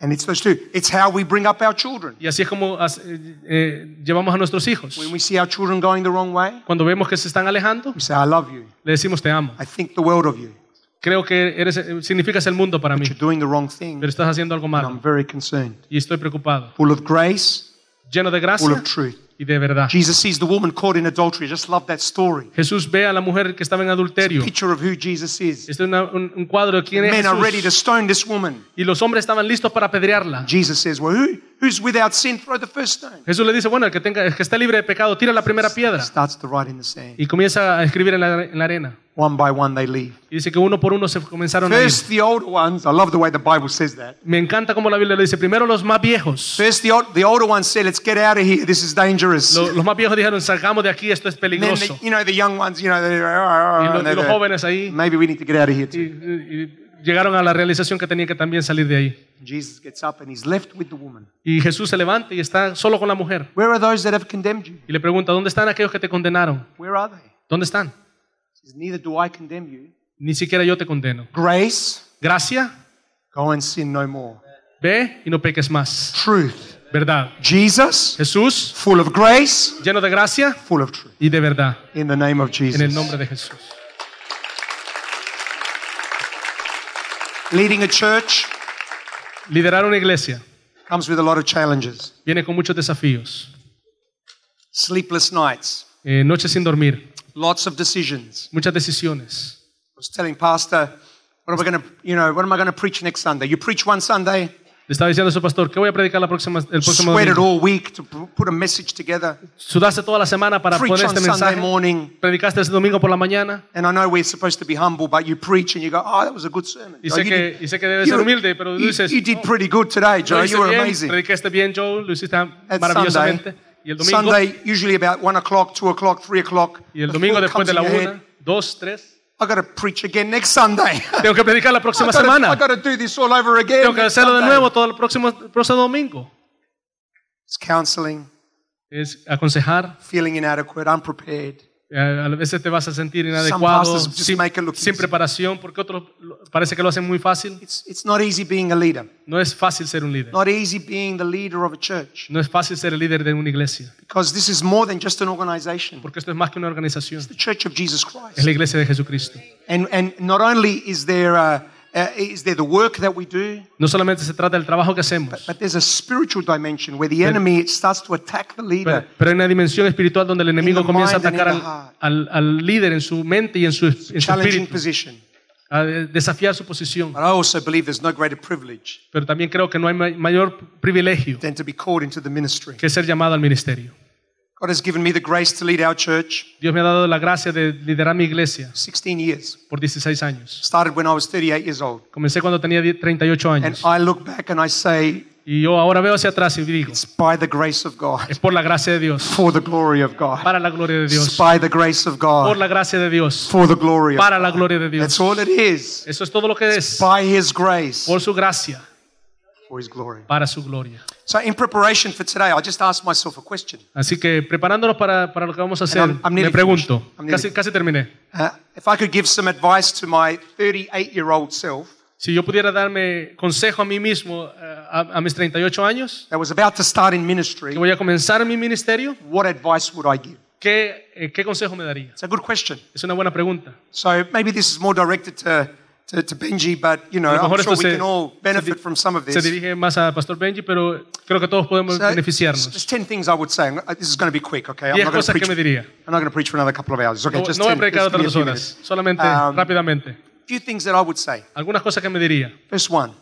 Speaker 2: And it's those two. It's how we bring up our children.
Speaker 1: Y así es como eh, eh, llevamos a nuestros hijos.
Speaker 2: When we see our children going the wrong way,
Speaker 1: Cuando vemos que se están alejando,
Speaker 2: we say, I love you.
Speaker 1: le decimos te amo.
Speaker 2: I think the world of you.
Speaker 1: Creo que eres, eh, significas el mundo para mí,
Speaker 2: You're doing the wrong thing.
Speaker 1: pero estás haciendo algo
Speaker 2: And I'm
Speaker 1: malo
Speaker 2: very concerned.
Speaker 1: y estoy preocupado.
Speaker 2: Full of grace,
Speaker 1: Lleno de
Speaker 2: full
Speaker 1: gracia
Speaker 2: of truth.
Speaker 1: Y de verdad.
Speaker 2: Jesus sees the woman caught in adultery. I just love that story.
Speaker 1: Jesús ve a la mujer que estaba en adulterio.
Speaker 2: Picture of who Jesus is.
Speaker 1: Este es una- un, un cuadro de quién es
Speaker 2: Men are ready to stone this woman.
Speaker 1: Y los hombres estaban listos para apedrearla.
Speaker 2: Jesus says, Well, who, who's without sin? Throw the first stone.
Speaker 1: Jesús le dice, bueno, el que, tenga, el que esté libre de pecado, tira la primera piedra.
Speaker 2: Starts to write in the sand.
Speaker 1: Y comienza a escribir en la, en la arena.
Speaker 2: One by one, they leave.
Speaker 1: Y dice que uno por uno se comenzaron a ir.
Speaker 2: First, the older ones. I love the way the Bible says that.
Speaker 1: Me encanta cómo la Biblia le dice, primero los más viejos.
Speaker 2: First, the, old, the older ones said, Let's get out of here. This is dangerous.
Speaker 1: Lo- Los más viejos dijeron, salgamos de aquí, esto es
Speaker 2: then,
Speaker 1: peligroso.
Speaker 2: the, you know, the young ones, you know, they're,
Speaker 1: Y los,
Speaker 2: and
Speaker 1: y
Speaker 2: they're
Speaker 1: los
Speaker 2: there.
Speaker 1: jóvenes ahí
Speaker 2: maybe we need to get out of here too.
Speaker 1: y- y llegaron a la realización que tenían que también salir de ahí.
Speaker 2: Jesus gets up and he's left with the woman.
Speaker 1: Y Jesús se levanta y está solo con la mujer.
Speaker 2: Where are those that have condemned you?
Speaker 1: Y le pregunta, ¿dónde están aquellos que te condenaron?
Speaker 2: Where are they?
Speaker 1: ¿Dónde están?
Speaker 2: Says, Neither do I condemn you.
Speaker 1: Ni siquiera yo te condeno.
Speaker 2: Grace,
Speaker 1: Gracia,
Speaker 2: go and sin no more.
Speaker 1: ve y no peques más.
Speaker 2: Truth,
Speaker 1: Verdad.
Speaker 2: Jesus,
Speaker 1: Jesús,
Speaker 2: full of grace,
Speaker 1: lleno de gracia
Speaker 2: full of truth.
Speaker 1: y de verdad.
Speaker 2: In the name of Jesus.
Speaker 1: En el nombre de Jesús.
Speaker 2: Leading a church
Speaker 1: Liderar una iglesia
Speaker 2: comes with a lot of challenges.
Speaker 1: viene con muchos desafíos.
Speaker 2: Sleepless nights,
Speaker 1: Eh, noches sin dormir,
Speaker 2: lots of decisions.
Speaker 1: muchas decisiones.
Speaker 2: I was telling Pastor, what am I going to, you know, what am I going to preach next Sunday? You preach one Sunday,
Speaker 1: Le estaba diciendo a su pastor, ¿qué voy a predicar la próxima, el próximo
Speaker 2: sweated
Speaker 1: domingo?
Speaker 2: all week to put a message together,
Speaker 1: Sudaste toda la semana para
Speaker 2: preach
Speaker 1: poner
Speaker 2: on
Speaker 1: este
Speaker 2: Sunday
Speaker 1: mensaje.
Speaker 2: morning.
Speaker 1: Predicaste ese domingo por la mañana.
Speaker 2: And I know we're supposed to be humble, but you preach and you go, oh, that was a good sermon.
Speaker 1: Y sé
Speaker 2: you
Speaker 1: que,
Speaker 2: did-
Speaker 1: y sé que debe
Speaker 2: you-
Speaker 1: ser humilde, pero tú
Speaker 2: you,
Speaker 1: dices,
Speaker 2: you did
Speaker 1: "Oh,
Speaker 2: pretty good today,
Speaker 1: lo
Speaker 2: Joe.
Speaker 1: hice
Speaker 2: You were
Speaker 1: bien,
Speaker 2: amazing.
Speaker 1: predicaste bien, Joe, lo hiciste maravillosamente. Y el domingo,
Speaker 2: Sunday, usually about one o'clock, two o'clock, three o'clock.
Speaker 1: y el
Speaker 2: the
Speaker 1: domingo
Speaker 2: thought
Speaker 1: después
Speaker 2: comes
Speaker 1: de la
Speaker 2: in your head,
Speaker 1: una, dos, tres,
Speaker 2: I got to preach again next Sunday.
Speaker 1: tengo que predicar la
Speaker 2: I
Speaker 1: próxima
Speaker 2: gotta- I
Speaker 1: semana.
Speaker 2: got to do this all over again.
Speaker 1: Tengo que hacerlo de nuevo todo el próximo, próximo domingo.
Speaker 2: It's counseling,
Speaker 1: Es aconsejar.
Speaker 2: feeling inadequate, unprepared.
Speaker 1: Eh, A veces te vas a sentir inadecuado, sin, preparación, porque otros parece que lo hacen muy fácil.
Speaker 2: It's, it's not easy being a leader.
Speaker 1: No es fácil ser un líder.
Speaker 2: Not easy being the leader of a church.
Speaker 1: No es fácil ser el líder de una iglesia,
Speaker 2: Because this is more than just an organization.
Speaker 1: porque esto es más que una organización.
Speaker 2: The Church of Jesus
Speaker 1: Es
Speaker 2: Christ.
Speaker 1: la iglesia de Jesucristo.
Speaker 2: And, and not only is there, uh, uh, is there the work that we do,
Speaker 1: No solamente se trata del trabajo que hacemos,
Speaker 2: but there's a spiritual dimension where the enemy starts to attack the
Speaker 1: pero,
Speaker 2: leader.
Speaker 1: pero hay una dimensión espiritual donde el enemigo comienza a atacar al, al- al líder en su mente y en su, en su
Speaker 2: Challenging
Speaker 1: espíritu,
Speaker 2: position.
Speaker 1: a desafiar su posición.
Speaker 2: But I also believe there's no greater privilege
Speaker 1: Pero también creo que no hay ma- mayor privilegio
Speaker 2: than to be called into the ministry.
Speaker 1: que ser llamado al ministerio.
Speaker 2: God has given me the grace to lead our church
Speaker 1: Dios me ha dado la gracia de liderar mi iglesia
Speaker 2: 16 years.
Speaker 1: por 16 años.
Speaker 2: Started when I was 38 years old.
Speaker 1: Comencé cuando tenía 10 38
Speaker 2: And
Speaker 1: años.
Speaker 2: I look back and I say,
Speaker 1: Y yo ahora veo hacia atrás y digo,
Speaker 2: it's by the grace of God,
Speaker 1: es por la gracia de Dios,
Speaker 2: for the glory of God.
Speaker 1: para la gloria de
Speaker 2: It's
Speaker 1: Dios,
Speaker 2: by the grace of
Speaker 1: por
Speaker 2: God,
Speaker 1: la gracia de Dios,
Speaker 2: for the glory of
Speaker 1: para la gloria de
Speaker 2: That's
Speaker 1: Dios.
Speaker 2: all it is.
Speaker 1: Eso es todo lo que es,
Speaker 2: By His grace,
Speaker 1: por su gracia,
Speaker 2: for His glory.
Speaker 1: para su gloria.
Speaker 2: So, in preparation for today, I just asked myself a question.
Speaker 1: Así que preparándonos para, para lo que vamos a hacer,
Speaker 2: I'm- I'm
Speaker 1: me pregunto, casi, casi terminé,
Speaker 2: Uh, if I could give some advice to my 38 year old self
Speaker 1: si yo pudiera darme consejo a mí mismo eh, a, a mis 38 años,
Speaker 2: that was about to start in ministry,
Speaker 1: que voy a comenzar mi ministerio,
Speaker 2: what advice would I give?
Speaker 1: ¿qué, eh, qué consejo me daría?
Speaker 2: It's a good question.
Speaker 1: Es una buena pregunta.
Speaker 2: So, maybe this is more directed to, to, to Benji, but you know, I'm sure we
Speaker 1: se-
Speaker 2: can all benefit
Speaker 1: se
Speaker 2: from some of
Speaker 1: Se
Speaker 2: this.
Speaker 1: dirige más a Pastor Benji, pero creo que todos podemos
Speaker 2: So,
Speaker 1: beneficiarnos.
Speaker 2: There's 10 things I would say. and This is going to be quick, okay? I'm not going to
Speaker 1: cosas que
Speaker 2: preach,
Speaker 1: me diría.
Speaker 2: I'm not going to preach for another couple of hours. Okay,
Speaker 1: No,
Speaker 2: just
Speaker 1: no voy a
Speaker 2: 10,
Speaker 1: predicar
Speaker 2: just give me a
Speaker 1: otras
Speaker 2: few
Speaker 1: horas, solamente
Speaker 2: Um,
Speaker 1: rápidamente.
Speaker 2: few things that I would say.
Speaker 1: Algunas cosas que me diría.
Speaker 2: First one,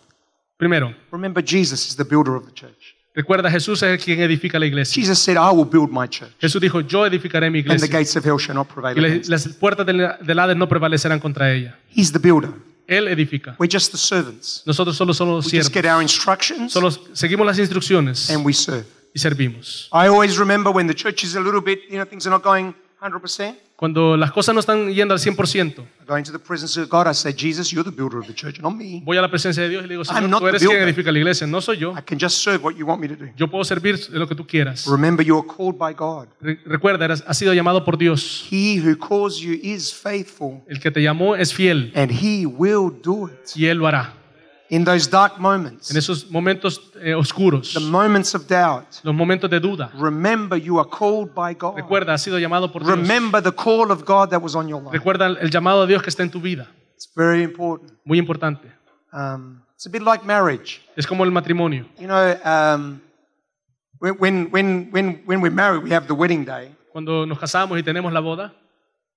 Speaker 1: Primero,
Speaker 2: remember Jesus is the builder of the church.
Speaker 1: recuerda, Jesús es quien edifica la iglesia.
Speaker 2: Jesus said, I will build my church,
Speaker 1: Jesús dijo, yo edificaré mi
Speaker 2: and the
Speaker 1: iglesia
Speaker 2: gates of hell shall not prevail
Speaker 1: y las puertas del, del Hades no prevalecerán contra ella.
Speaker 2: He's the builder.
Speaker 1: Él edifica.
Speaker 2: We're just the servants.
Speaker 1: Nosotros solo somos
Speaker 2: We just get our instructions
Speaker 1: Solo seguimos las instrucciones
Speaker 2: and we serve.
Speaker 1: y servimos.
Speaker 2: I always remember when the church is a little bit, you know, things are not going 100%.
Speaker 1: Cuando las cosas no están yendo al 100%,
Speaker 2: I go into the presence of God. I say, Jesus, you're the builder of the church, not me.
Speaker 1: voy a la presencia de Dios y le digo, Señor, tú eres quien edifica la iglesia, no soy yo. Yo puedo servir lo que tú quieras.
Speaker 2: Remember, you are called by God.
Speaker 1: Re- Recuerda, eres- has sido llamado por Dios.
Speaker 2: He who calls you is faithful,
Speaker 1: El que te llamó es fiel
Speaker 2: and He will do it.
Speaker 1: y Él lo hará.
Speaker 2: In those dark moments,
Speaker 1: En esos momentos eh, oscuros,
Speaker 2: the moments of doubt,
Speaker 1: los momentos de duda,
Speaker 2: remember you are called by God.
Speaker 1: recuerda, has sido llamado por Dios.
Speaker 2: Remember the call of God that was on your life.
Speaker 1: Recuerda el llamado de Dios que está en tu vida.
Speaker 2: It's very important.
Speaker 1: Muy importante.
Speaker 2: Um, it's a bit like marriage.
Speaker 1: Es como el matrimonio.
Speaker 2: You know, um, when, when, when, when, when we're married, we have the wedding day.
Speaker 1: Cuando nos casamos y tenemos la boda,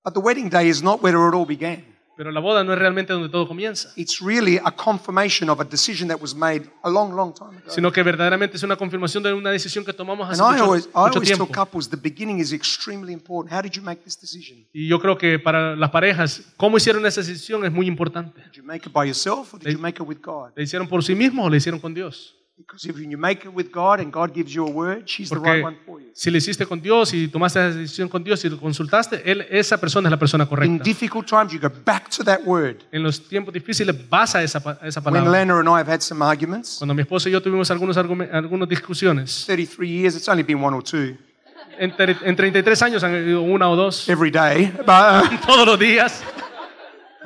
Speaker 2: But the wedding day is not where it all began.
Speaker 1: Pero la boda no es realmente donde todo comienza,
Speaker 2: It's really a confirmation of a decision that was made a long, long time ago.
Speaker 1: sino que verdaderamente es una confirmación de una decisión que tomamos hace
Speaker 2: And I
Speaker 1: mucho,
Speaker 2: always, I
Speaker 1: mucho
Speaker 2: always tell
Speaker 1: tiempo.
Speaker 2: couples the beginning is extremely important. How did you make this decision?
Speaker 1: Y yo creo que para las parejas, cómo hicieron esa decisión es muy importante.
Speaker 2: Did you make it by yourself or did you make it with God?
Speaker 1: ¿Le hicieron por sí mismos o le hicieron con Dios?
Speaker 2: Because if you make it with God and God gives you a word, she's the
Speaker 1: Porque
Speaker 2: right one for you.
Speaker 1: si le hiciste con Dios y tomaste esa decisión con Dios y lo consultaste, él, esa persona es la persona
Speaker 2: In
Speaker 1: correcta.
Speaker 2: difficult times, you go back to that word.
Speaker 1: En los tiempos difíciles vas a esa, a esa
Speaker 2: When
Speaker 1: palabra.
Speaker 2: Lana and I have had some arguments,
Speaker 1: Cuando mi esposa y yo tuvimos algunos algunas discusiones,
Speaker 2: 33 years, it's only been one or two
Speaker 1: en, tre- en 33 años han habido una o dos,
Speaker 2: every day. But
Speaker 1: todos los días.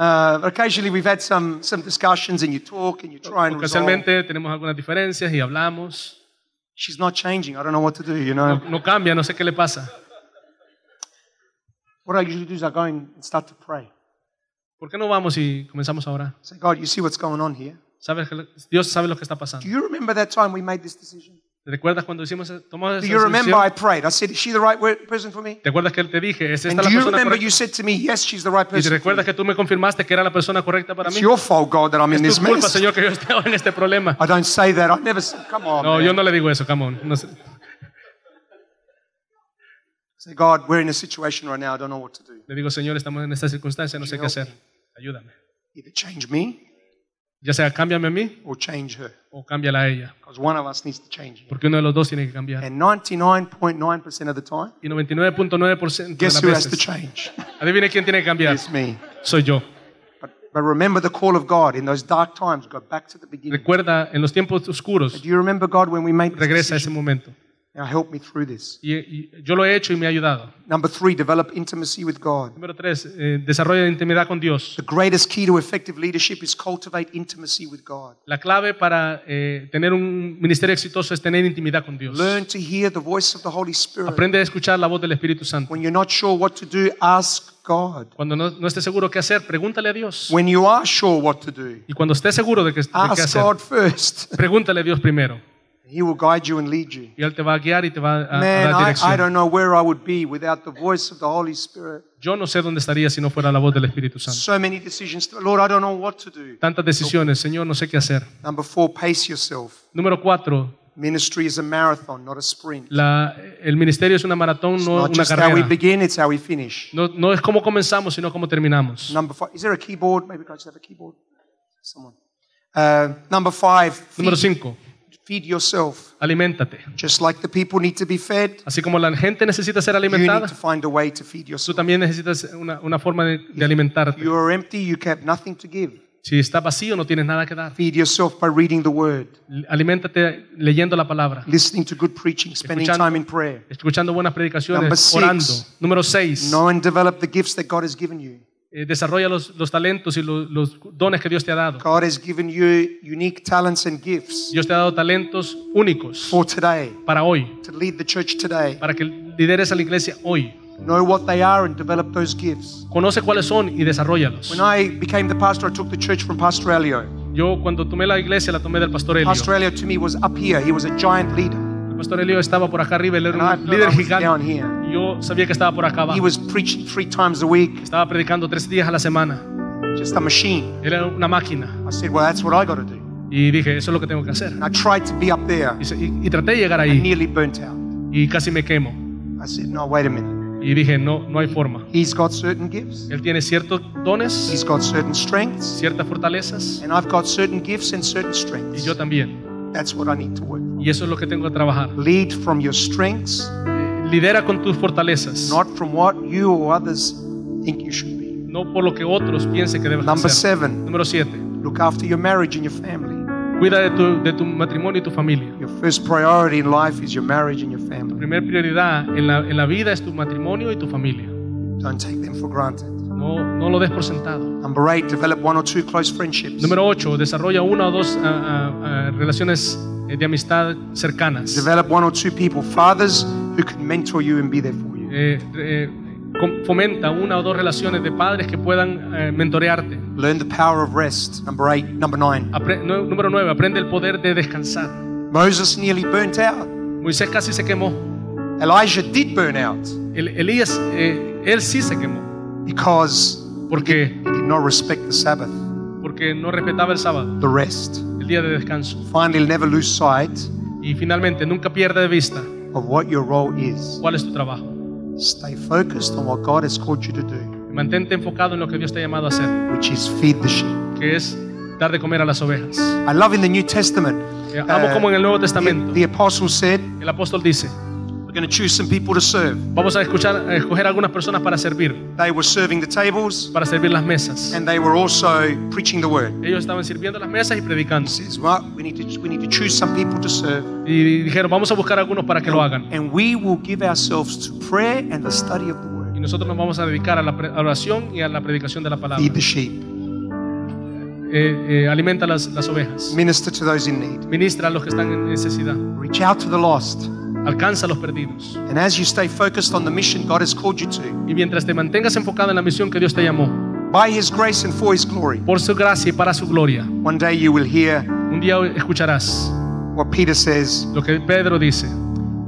Speaker 2: Uh, occasionally we've had some, some discussions and you talk and you try and resolve.
Speaker 1: Tenemos algunas diferencias y hablamos.
Speaker 2: She's not changing. I don't know what to do, you know.
Speaker 1: no cambia, no sé qué le pasa.
Speaker 2: What I usually do is I go and start to pray.
Speaker 1: ¿Por qué no vamos y comenzamos ahora?
Speaker 2: Say, God, you see what's going on here.
Speaker 1: ¿Sabes Dios sabe lo que está pasando.
Speaker 2: Do you remember that time we made this decision?
Speaker 1: ¿Te recuerdas cuando hicimos, tomamos
Speaker 2: Do
Speaker 1: esa
Speaker 2: you remember I prayed? I said, is she the right person for me?
Speaker 1: ¿Te acuerdas que te dije, ¿es
Speaker 2: And
Speaker 1: esta
Speaker 2: do
Speaker 1: la
Speaker 2: you
Speaker 1: persona
Speaker 2: remember you said to me, yes, she's the right
Speaker 1: Y te
Speaker 2: person?
Speaker 1: recuerdas que tú me confirmaste que era la persona correcta para
Speaker 2: It's
Speaker 1: mí.
Speaker 2: your fault, God, that I'm in
Speaker 1: Es
Speaker 2: this
Speaker 1: tu culpa,
Speaker 2: mess.
Speaker 1: Señor, que yo esté en este problema.
Speaker 2: I don't say that. I never say, come on.
Speaker 1: No,
Speaker 2: man.
Speaker 1: yo no le digo eso, come on. No sé.
Speaker 2: Say, God, we're in a situation right now. I don't know what to do.
Speaker 1: Le digo, Señor, estamos en esta circunstancia, no sé qué hacer. Ayúdame.
Speaker 2: Either change me
Speaker 1: Ya sea cámbiame a mí
Speaker 2: or change her.
Speaker 1: o cámbiala a ella.
Speaker 2: Because one of us needs to change.
Speaker 1: Porque uno de los dos tiene que cambiar.
Speaker 2: And 99.9% of the time,
Speaker 1: Y 99.9% de
Speaker 2: guess
Speaker 1: las
Speaker 2: who has to
Speaker 1: veces,
Speaker 2: change?
Speaker 1: adivine quién tiene que cambiar.
Speaker 2: It's me.
Speaker 1: Soy yo.
Speaker 2: But, but remember the call of God in those dark times. Go back to the beginning.
Speaker 1: Recuerda, en los tiempos oscuros,
Speaker 2: Do you remember God when we made this
Speaker 1: regresa a ese
Speaker 2: decision?
Speaker 1: momento.
Speaker 2: Now help me through this.
Speaker 1: Y, y yo lo he hecho y me ha ayudado.
Speaker 2: Number three, develop intimacy with God.
Speaker 1: Número tres, eh, desarrolla intimidad con Dios.
Speaker 2: The greatest key to effective leadership is cultivate intimacy with God.
Speaker 1: La clave para eh, tener un ministerio exitoso es tener intimidad con Dios.
Speaker 2: Learn to hear the voice of the Holy Spirit.
Speaker 1: Aprende a escuchar la voz del Espíritu Santo.
Speaker 2: When you're not sure what to do, ask God.
Speaker 1: Cuando no, no estés seguro qué hacer, pregúntale a Dios.
Speaker 2: When you are sure what to do,
Speaker 1: Y cuando estés seguro de, que, de qué
Speaker 2: ask
Speaker 1: hacer,
Speaker 2: God first.
Speaker 1: pregúntale a Dios primero.
Speaker 2: He will guide you and lead you.
Speaker 1: Y Él te va a guiar y te va a, a
Speaker 2: Man,
Speaker 1: dar
Speaker 2: I, I
Speaker 1: dirección.
Speaker 2: don't know where I would be without the voice of the Holy Spirit.
Speaker 1: Yo no sé dónde estaría si no fuera la voz del Espíritu Santo.
Speaker 2: So many decisions. Lord, I don't know what to do.
Speaker 1: Tantas decisiones, Señor, no sé qué hacer.
Speaker 2: Number four, pace yourself.
Speaker 1: Número cuatro,
Speaker 2: Ministry is a marathon, not a sprint.
Speaker 1: la- el ministerio es una maratón, no
Speaker 2: not
Speaker 1: una
Speaker 2: just how we
Speaker 1: carrera.
Speaker 2: begin, it's how we finish.
Speaker 1: No, no es cómo comenzamos, sino cómo terminamos.
Speaker 2: Number five, is there a keyboard? Maybe I just have a keyboard. Someone. Uh, number five,
Speaker 1: Número cinco,
Speaker 2: feed yourself.
Speaker 1: aliméntate.
Speaker 2: Just like the people need to be fed,
Speaker 1: Así como la gente necesita ser
Speaker 2: you need
Speaker 1: alimentada,
Speaker 2: to find a way to feed
Speaker 1: tú
Speaker 2: yourself.
Speaker 1: también necesitas una, una forma de, de alimentarte.
Speaker 2: You are empty, you have nothing to give.
Speaker 1: Si está vacío, no tienes nada que dar.
Speaker 2: Feed yourself by reading the word,
Speaker 1: Aliméntate leyendo la palabra,
Speaker 2: listening to good preaching, spending
Speaker 1: Escuchando.
Speaker 2: time in prayer.
Speaker 1: escuchando buenas
Speaker 2: Number
Speaker 1: predicaciones,
Speaker 2: six.
Speaker 1: orando. Número seis,
Speaker 2: Know and develop the gifts that God has given you.
Speaker 1: Eh, desarrolla los, los talentos y los, los dones que Dios te ha dado.
Speaker 2: God has given you unique talents and gifts
Speaker 1: Dios te ha dado talentos únicos
Speaker 2: for today,
Speaker 1: para hoy,
Speaker 2: to lead the church today.
Speaker 1: para que lideres a la iglesia hoy.
Speaker 2: Know what they are and develop those gifts.
Speaker 1: Conoce cuáles son y desarrollalos.
Speaker 2: When I became the pastor, I took the church from Pastor Elio.
Speaker 1: Yo cuando tomé la iglesia la tomé del pastor Elio.
Speaker 2: Pastor Elio to me was up here. He was a giant leader.
Speaker 1: El pastor Elio estaba por acá arriba, él
Speaker 2: And
Speaker 1: era un
Speaker 2: I
Speaker 1: líder gigante. Y yo sabía que estaba por acá
Speaker 2: He
Speaker 1: abajo.
Speaker 2: was preaching three times a week,
Speaker 1: Estaba predicando tres días a la semana.
Speaker 2: just a machine.
Speaker 1: Era una máquina.
Speaker 2: I said, Well, that's what I got to do.
Speaker 1: Y dije, eso es lo que tengo que hacer.
Speaker 2: I tried to be up there.
Speaker 1: Y, y- y traté de llegar
Speaker 2: I
Speaker 1: ahí
Speaker 2: nearly burnt out.
Speaker 1: y casi me quemo.
Speaker 2: I said, No, wait a minute.
Speaker 1: Y dije, no, no hay forma.
Speaker 2: He's got certain gifts,
Speaker 1: Él tiene ciertos dones,
Speaker 2: he's got certain strengths,
Speaker 1: ciertas fortalezas,
Speaker 2: and I've got certain gifts and certain
Speaker 1: y
Speaker 2: strengths.
Speaker 1: yo también.
Speaker 2: That's what I need to work.
Speaker 1: Y eso es lo que tengo que trabajar.
Speaker 2: Lead from your strengths,
Speaker 1: Lidera con tus fortalezas,
Speaker 2: not from what you or others think you should be.
Speaker 1: no por lo que otros piensen que debes
Speaker 2: Number
Speaker 1: hacer.
Speaker 2: seven,
Speaker 1: Número 7.
Speaker 2: look after your marriage and your family.
Speaker 1: Cuida de tu, de tu matrimonio y tu familia.
Speaker 2: Your first priority in life is your marriage and your
Speaker 1: Tu
Speaker 2: family.
Speaker 1: primer prioridad en la, en la vida es tu matrimonio y tu familia.
Speaker 2: Don't take them for granted.
Speaker 1: No, no lo des por sentado.
Speaker 2: Number eight, develop one or two close friendships.
Speaker 1: Número 8. Desarrolla una o dos ah, ah, ah, relaciones de amistad cercanas.
Speaker 2: Develop one or two people, fathers who can mentor you and be there for you.
Speaker 1: Eh, eh, fomenta una o dos relaciones de padres que puedan eh, mentorearte.
Speaker 2: Learn the power of rest. Number eight. Number nine,
Speaker 1: Apre- nue- número 9. Aprende el poder de descansar.
Speaker 2: Moses nearly burnt out.
Speaker 1: Moisés casi se quemó.
Speaker 2: Elijah did burn out
Speaker 1: El- Elías, eh, él sí se quemó.
Speaker 2: because
Speaker 1: Porque,
Speaker 2: he did not respect the Sabbath,
Speaker 1: porque no respetaba el sábado,
Speaker 2: the rest.
Speaker 1: El día de descanso.
Speaker 2: Finally, never lose sight
Speaker 1: Y finalmente, nunca pierda de vista
Speaker 2: of what your role is.
Speaker 1: cuál es tu trabajo.
Speaker 2: Stay focused on what God has called you to do,
Speaker 1: Mantente enfocado en lo que Dios te ha llamado a hacer,
Speaker 2: which is feed the sheep.
Speaker 1: que es dar de comer a las ovejas.
Speaker 2: I love in the New Testament.
Speaker 1: Amo
Speaker 2: uh,
Speaker 1: como en el Nuevo
Speaker 2: the,
Speaker 1: Testamento
Speaker 2: the apostle said,
Speaker 1: el apóstol dice,
Speaker 2: We're going to choose some people to serve.
Speaker 1: vamos a escuchar, a escoger algunas personas para servir,
Speaker 2: They were serving the tables
Speaker 1: para servir las mesas.
Speaker 2: and they were also preaching the word.
Speaker 1: Ellos estaban sirviendo las mesas y predicando.
Speaker 2: Says, Well, we need to, we need to choose some people to serve,
Speaker 1: Y dijeron, vamos a buscar algunos para que lo hagan.
Speaker 2: and we will give ourselves to prayer and the study of the word.
Speaker 1: Y nosotros nos vamos a dedicar a la pre- a la oración y a la predicación de la palabra.
Speaker 2: Feed the sheep,
Speaker 1: Eh, eh, alimenta las, las ovejas.
Speaker 2: minister to those in need,
Speaker 1: Ministra a los que están en necesidad.
Speaker 2: reach out to the lost.
Speaker 1: Alcanza a los perdidos.
Speaker 2: And as you stay focused on the mission God has called you to,
Speaker 1: Y mientras te mantengas enfocado en la misión que Dios te llamó,
Speaker 2: by His grace and for His glory,
Speaker 1: por su gracia y para su gloria,
Speaker 2: one day you will hear
Speaker 1: un día escucharás
Speaker 2: what Peter says.
Speaker 1: lo que Pedro dice.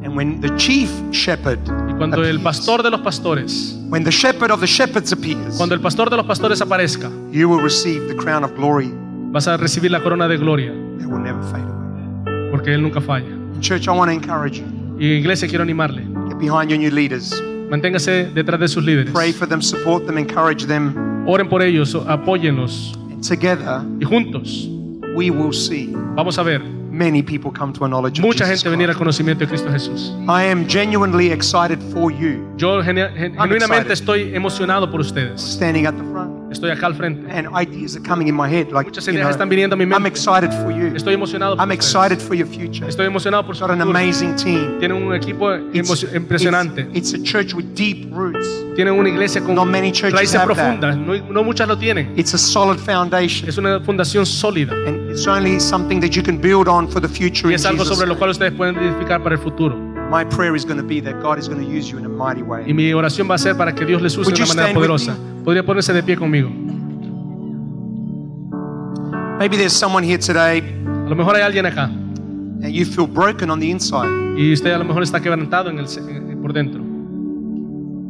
Speaker 2: And when the chief shepherd,
Speaker 1: Y cuando el
Speaker 2: appears,
Speaker 1: pastor de los pastores,
Speaker 2: when the shepherd of the shepherds appears,
Speaker 1: cuando el pastor de los pastores aparezca,
Speaker 2: you will receive the crown of glory
Speaker 1: vas a recibir la corona de gloria,
Speaker 2: that will never fade away.
Speaker 1: porque Él nunca falla.
Speaker 2: Church, I want to encourage you.
Speaker 1: Y iglesia, quiero animarle.
Speaker 2: Get behind your new leaders.
Speaker 1: Manténgase detrás de sus líderes.
Speaker 2: Pray for them, support them, encourage them.
Speaker 1: Oren por ellos, apóyenlos.
Speaker 2: And together,
Speaker 1: Y juntos
Speaker 2: we will see
Speaker 1: vamos a ver
Speaker 2: many people come to a knowledge of
Speaker 1: mucha
Speaker 2: Jesus
Speaker 1: gente venir al conocimiento de Cristo Jesús.
Speaker 2: I am genuinely excited for you.
Speaker 1: Yo genu- gen- genuinamente estoy emocionado por ustedes.
Speaker 2: Standing at the front.
Speaker 1: Estoy acá al frente.
Speaker 2: And ideas are coming in my head. Like,
Speaker 1: Muchas ideas
Speaker 2: know,
Speaker 1: están viniendo a mi
Speaker 2: I'm
Speaker 1: mente.
Speaker 2: excited for you.
Speaker 1: Estoy emocionado por
Speaker 2: I'm excited for your future.
Speaker 1: Estoy emocionado por su
Speaker 2: an
Speaker 1: futuro.
Speaker 2: amazing team.
Speaker 1: Tienen un equipo
Speaker 2: It's,
Speaker 1: impresionante.
Speaker 2: it's, it's a church with deep roots.
Speaker 1: Tienen una iglesia con
Speaker 2: Not many churches
Speaker 1: raíces
Speaker 2: have that.
Speaker 1: profundas. No, no muchas lo tienen.
Speaker 2: It's a solid foundation.
Speaker 1: Es una fundación sólida.
Speaker 2: And it's only something that you can build on for the future
Speaker 1: Y es algo sobre lo cual ustedes pueden edificar para el futuro.
Speaker 2: My prayer is going to be that God is going to use you in a mighty
Speaker 1: Y
Speaker 2: way.
Speaker 1: mi oración va a ser para que Dios les use de
Speaker 2: you
Speaker 1: una manera poderosa. Podría ponerse de pie conmigo.
Speaker 2: Maybe there's someone here today
Speaker 1: A lo mejor hay alguien acá
Speaker 2: and you feel broken on the inside.
Speaker 1: y usted a lo mejor está quebrantado en el, por dentro.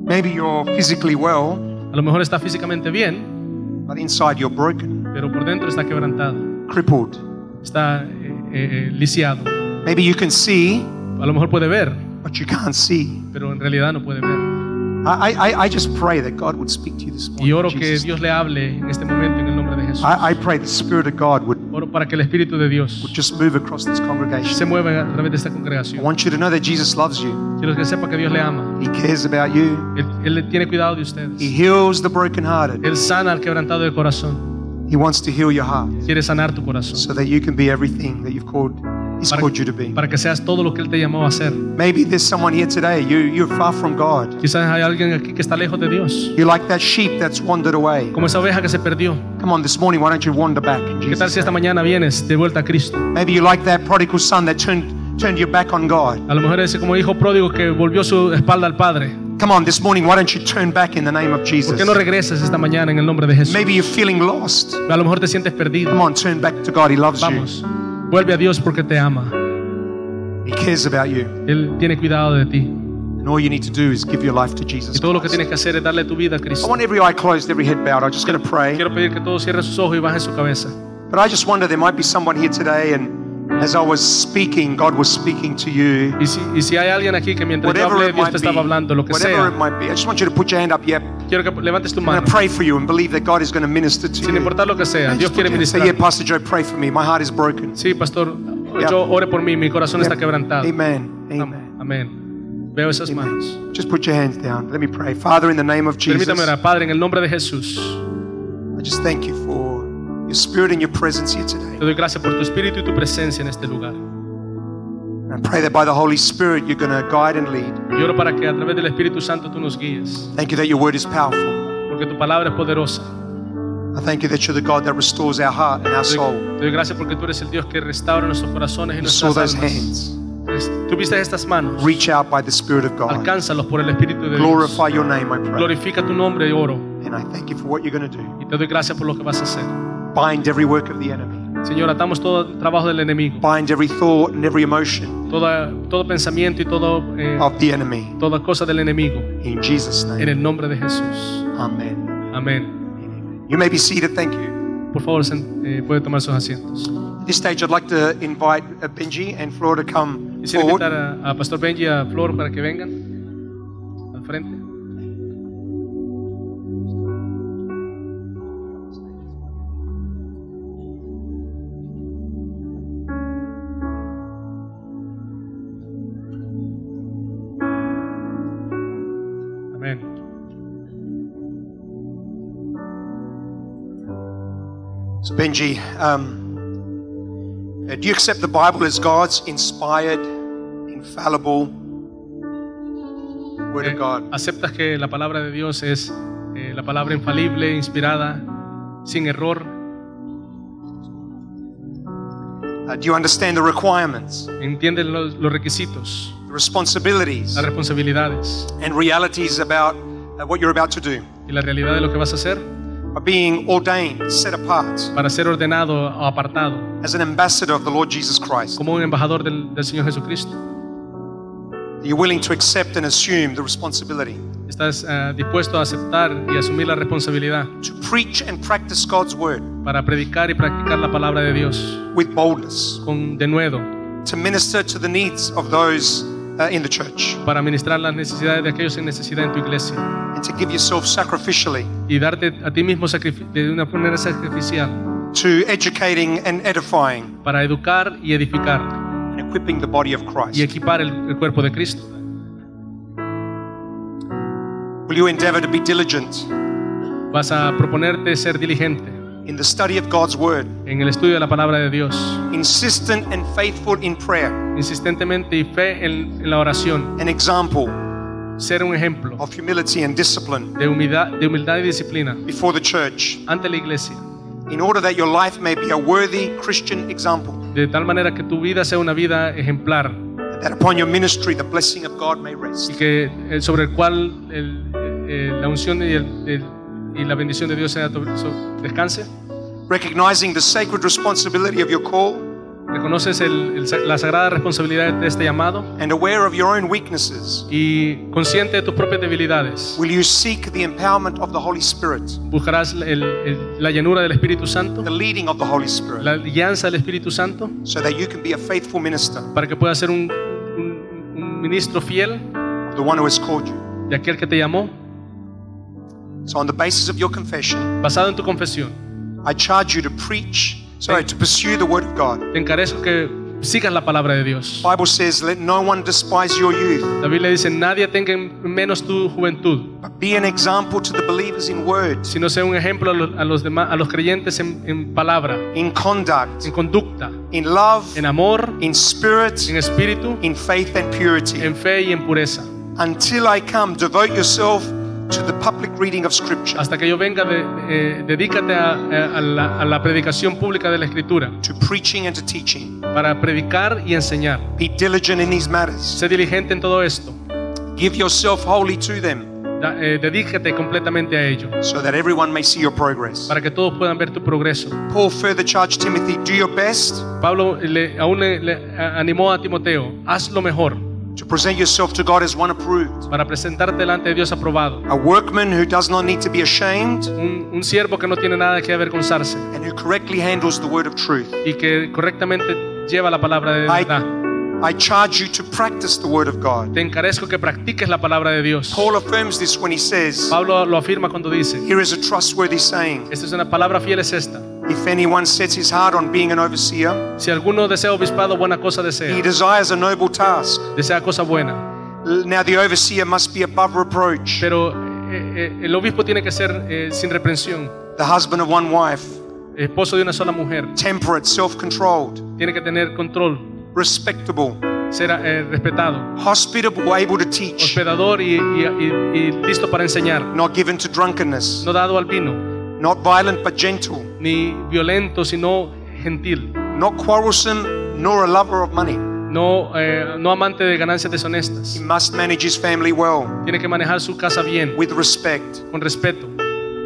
Speaker 2: Maybe you're physically well,
Speaker 1: A lo mejor está físicamente bien,
Speaker 2: but inside you're broken,
Speaker 1: pero por dentro está quebrantado.
Speaker 2: crippled.
Speaker 1: Está eh, eh, eh, lisiado.
Speaker 2: Maybe you can see,
Speaker 1: A lo mejor puede ver,
Speaker 2: but you can't see.
Speaker 1: pero en realidad no puede ver.
Speaker 2: I, I, I just pray that God would speak to you this morning.
Speaker 1: Y oro
Speaker 2: in
Speaker 1: que
Speaker 2: Jesus'
Speaker 1: Dios le hable en este momento en el nombre de Jesús.
Speaker 2: I, I pray the Spirit of God would,
Speaker 1: Oro para que el Espíritu de Dios
Speaker 2: would just move across this
Speaker 1: se
Speaker 2: congregation.
Speaker 1: mueva a través de esta
Speaker 2: I
Speaker 1: congregación.
Speaker 2: want you to know that Jesus loves you.
Speaker 1: Quiero que sepa que Dios le ama.
Speaker 2: He cares about you.
Speaker 1: Él, Él tiene cuidado de
Speaker 2: He
Speaker 1: ustedes.
Speaker 2: heals the brokenhearted.
Speaker 1: Él sana al quebrantado de corazón.
Speaker 2: He wants to heal your heart
Speaker 1: Quiere sanar tu corazón.
Speaker 2: so that you can be everything that you've called He's
Speaker 1: Para,
Speaker 2: called you to be.
Speaker 1: para que seas todo lo que Él te llamó a hacer.
Speaker 2: Maybe there's someone here today. You you're far from God.
Speaker 1: Quizás hay alguien aquí que está lejos de Dios.
Speaker 2: You're like that sheep that's wandered away.
Speaker 1: Como esa oveja que se perdió.
Speaker 2: Come on, this morning, why don't you wander back
Speaker 1: ¿Qué tal si esta mañana vienes de vuelta a Cristo?
Speaker 2: Maybe you're like that prodigal son that turned turned your back on God.
Speaker 1: A lo mejor ese como hijo pródigo que volvió su espalda al Padre.
Speaker 2: Come on, this morning, why don't you turn back in the name of
Speaker 1: ¿Por
Speaker 2: Jesus?
Speaker 1: qué no regresas esta mañana en el nombre de Jesús?
Speaker 2: Maybe you're feeling lost.
Speaker 1: A lo mejor te sientes perdido.
Speaker 2: Come on, turn back to God. He loves you.
Speaker 1: Vuelve a Dios porque te ama.
Speaker 2: He cares about you.
Speaker 1: Él tiene cuidado de ti.
Speaker 2: And all you need to do is give your life to Jesus
Speaker 1: Y todo lo que tienes que hacer es darle tu vida a
Speaker 2: I
Speaker 1: Cristo.
Speaker 2: want every eye closed, every head bowed. I'm just going to pray.
Speaker 1: Quiero pedir que todos cierren sus ojos y bajen su cabeza.
Speaker 2: But I just wonder there might be someone here today and As I was speaking, God was speaking to you.
Speaker 1: Y si, y si hay alguien aquí que mientras yo
Speaker 2: Whatever
Speaker 1: hablé,
Speaker 2: it
Speaker 1: Dios
Speaker 2: might
Speaker 1: te
Speaker 2: be,
Speaker 1: estaba hablando, lo que
Speaker 2: whatever it
Speaker 1: sea,
Speaker 2: might be, I just want you to put your hand up. Yep.
Speaker 1: quiero que levantes tu
Speaker 2: I'm
Speaker 1: mano.
Speaker 2: going to pray for you and believe that God is going to minister to
Speaker 1: Sin
Speaker 2: you.
Speaker 1: importar lo que sea, Dios quiere
Speaker 2: hand- Say,
Speaker 1: ministrar.
Speaker 2: yeah, Pastor Joe, pray for me. My heart is broken.
Speaker 1: Sí, pastor,
Speaker 2: Yeah.
Speaker 1: yo ore por mí, mi corazón está
Speaker 2: Yep.
Speaker 1: quebrantado.
Speaker 2: Amen.
Speaker 1: Am-
Speaker 2: Amen.
Speaker 1: Amén. Veo esas manos.
Speaker 2: Just put your hands down. Let me pray. Father, in the name of Jesus,
Speaker 1: Permítame orar, Padre, en el nombre de Jesús.
Speaker 2: I just thank you for your spirit and your presence here today.
Speaker 1: Te doy gracias por tu espíritu y tu presencia en este lugar.
Speaker 2: I pray that by the Holy Spirit, you're going to guide and lead.
Speaker 1: Oro para que a través del Espíritu Santo tú nos guíes,
Speaker 2: Thank you that your word is powerful.
Speaker 1: porque tu palabra es poderosa.
Speaker 2: I thank you that you're the God that restores our heart and our soul.
Speaker 1: te doy gracias porque tú eres el Dios que restaura nuestros corazones y nuestras
Speaker 2: those
Speaker 1: almas.
Speaker 2: hands.
Speaker 1: Tú viste estas manos.
Speaker 2: Reach out by the Spirit of God.
Speaker 1: Alcánzalos por el Espíritu de Dios.
Speaker 2: Glorify your name, I pray.
Speaker 1: Glorifica tu nombre oro.
Speaker 2: And I thank you for what you're going to do.
Speaker 1: Y te doy gracias por lo que vas a hacer.
Speaker 2: Bind every work of the enemy.
Speaker 1: Señor, atamos todo trabajo del enemigo.
Speaker 2: Bind every thought and every emotion
Speaker 1: Toda, todo pensamiento y todo, eh,
Speaker 2: of the enemy.
Speaker 1: toda cosa del enemigo.
Speaker 2: In Jesus' name.
Speaker 1: En el nombre de Jesús.
Speaker 2: Amen.
Speaker 1: Amén.
Speaker 2: You may be seated. Thank you.
Speaker 1: Por favor, eh, puede tomar sus asientos.
Speaker 2: At this stage, I'd like to invite uh, Benji and Flora to come
Speaker 1: Quisiera
Speaker 2: forward.
Speaker 1: invitar a, a Pastor Benji y a Flor para que vengan al frente.
Speaker 2: Benji, um, uh, do you accept the Bible as God's inspired, infallible Word
Speaker 1: Eh,
Speaker 2: of God?
Speaker 1: ¿Aceptas que la palabra de Dios es eh, la palabra infalible, inspirada, sin error?
Speaker 2: Uh, do you understand the requirements,
Speaker 1: ¿Entiendes los, los requisitos,
Speaker 2: the responsibilities,
Speaker 1: las responsabilidades
Speaker 2: and realities about uh, what you're about to do?
Speaker 1: y la realidad de lo que vas a hacer
Speaker 2: By being ordained, set apart
Speaker 1: para ser ordenado o apartado
Speaker 2: as an ambassador of the Lord Jesus Christ,
Speaker 1: como un embajador del, del Señor Jesucristo?
Speaker 2: you're willing to accept and assume the responsibility
Speaker 1: ¿Estás eh, dispuesto a aceptar y asumir la responsabilidad
Speaker 2: to preach and practice God's word
Speaker 1: para predicar y practicar la palabra de Dios
Speaker 2: with boldness,
Speaker 1: con denuedo,
Speaker 2: to minister to the needs of those uh, in the church,
Speaker 1: para ministrar las necesidades de aquellos en necesidad en tu iglesia
Speaker 2: and to give yourself sacrificially
Speaker 1: y darte a ti mismo de una manera sacrificial
Speaker 2: to educating and edifying
Speaker 1: para educar y edificar
Speaker 2: and equipping the body of
Speaker 1: y
Speaker 2: Christ.
Speaker 1: equipar el, el cuerpo de Cristo.
Speaker 2: Will you endeavor to be diligent
Speaker 1: Vas a proponerte ser diligente
Speaker 2: in the study of God's word,
Speaker 1: en el estudio de la palabra de Dios,
Speaker 2: insistent and faithful in prayer,
Speaker 1: insistentemente y fe en, en la oración,
Speaker 2: an example
Speaker 1: ser un ejemplo
Speaker 2: of humility and discipline
Speaker 1: de humildad, de humildad y disciplina
Speaker 2: before the church,
Speaker 1: ante la iglesia,
Speaker 2: in order that your life may be a worthy Christian example,
Speaker 1: de tal manera que tu vida sea una vida ejemplar
Speaker 2: that upon your ministry the blessing of God may
Speaker 1: y que eh, sobre el cual el- eh, la unción y, el- el- y la bendición de Dios sea descanse.
Speaker 2: Recognizing the sacred responsibility of your call.
Speaker 1: Reconoces el- el sa- la sagrada responsabilidad de este llamado.
Speaker 2: And aware of your own weaknesses,
Speaker 1: y consciente de tus propias debilidades.
Speaker 2: will you seek the empowerment of the Holy Spirit,
Speaker 1: Buscarás el- la llanura del Espíritu Santo,
Speaker 2: the leading of the Holy Spirit,
Speaker 1: la guianza del Espíritu Santo,
Speaker 2: so that you can be a faithful minister.
Speaker 1: Para que puedas ser un, un- un ministro fiel.
Speaker 2: Of the one who has called you?
Speaker 1: de aquel que te llamó,
Speaker 2: So, on the basis of your confession,
Speaker 1: basado en tu confesión.
Speaker 2: I charge you to preach, sorry, to pursue the word of God.
Speaker 1: Te encarezco que sigas la palabra de Dios.
Speaker 2: Bible says, let no one despise your youth,
Speaker 1: La Biblia dice, nadie tenga en menos tu juventud,
Speaker 2: but be an example to the believers in word,
Speaker 1: sino sea un ejemplo a los, a los demás, a los creyentes en, en palabra,
Speaker 2: in conduct,
Speaker 1: en conducta,
Speaker 2: in love,
Speaker 1: en amor,
Speaker 2: in spirit,
Speaker 1: en espíritu,
Speaker 2: in faith and purity.
Speaker 1: en fe y en pureza.
Speaker 2: Until I come, devote yourself to the public reading of Scripture,
Speaker 1: Hasta que yo venga, de- eh, dedícate a, a la, a la predicación pública de la Escritura,
Speaker 2: to preaching and to teaching.
Speaker 1: para predicar y enseñar.
Speaker 2: Be diligent in these matters.
Speaker 1: Sé diligente en todo esto.
Speaker 2: Give yourself wholly to them,
Speaker 1: Da- eh, dedícate completamente a ello,
Speaker 2: so that everyone may see your progress.
Speaker 1: para que todos puedan ver tu progreso.
Speaker 2: Paul further charged Timothy, do your best
Speaker 1: Pablo le, aún le, le animó a Timoteo, haz lo mejor
Speaker 2: to present yourself to God as one approved,
Speaker 1: para presentarte delante de Dios aprobado.
Speaker 2: a workman who does not need to be ashamed
Speaker 1: Un, un siervo que no tiene nada que avergonzarse
Speaker 2: and who correctly handles the word of truth.
Speaker 1: y que correctamente lleva la palabra de
Speaker 2: I,
Speaker 1: verdad.
Speaker 2: I charge you to practice the word of God.
Speaker 1: Te encarezco que practiques la palabra de Dios.
Speaker 2: Paul affirms this when he says,
Speaker 1: Pablo lo afirma cuando dice,
Speaker 2: Here is a trustworthy saying
Speaker 1: esta es una palabra fiel es esta.
Speaker 2: If anyone sets his heart on being an overseer,
Speaker 1: Si alguno desea obispado, buena cosa
Speaker 2: he
Speaker 1: desea.
Speaker 2: desires a noble task.
Speaker 1: Desea cosa buena.
Speaker 2: Now, the overseer must be above reproach,
Speaker 1: Pero eh, eh, el obispo tiene que ser eh, sin reprensión.
Speaker 2: the husband of one wife,
Speaker 1: Esposo de una sola mujer.
Speaker 2: temperate, self controlled,
Speaker 1: Tiene que tener control.
Speaker 2: respectable,
Speaker 1: Ser eh, respetado.
Speaker 2: hospitable, able to teach,
Speaker 1: Hospedador y, y- y- y listo para enseñar.
Speaker 2: not given to drunkenness,
Speaker 1: No dado al vino.
Speaker 2: Not violent but gentle,
Speaker 1: Ni violento, sino gentil.
Speaker 2: not quarrelsome, nor a lover of money.
Speaker 1: No, eh, no amante de ganancias
Speaker 2: He
Speaker 1: deshonestas.
Speaker 2: must manage his family well,
Speaker 1: Tiene que manejar su casa bien,
Speaker 2: with respect.
Speaker 1: con respeto.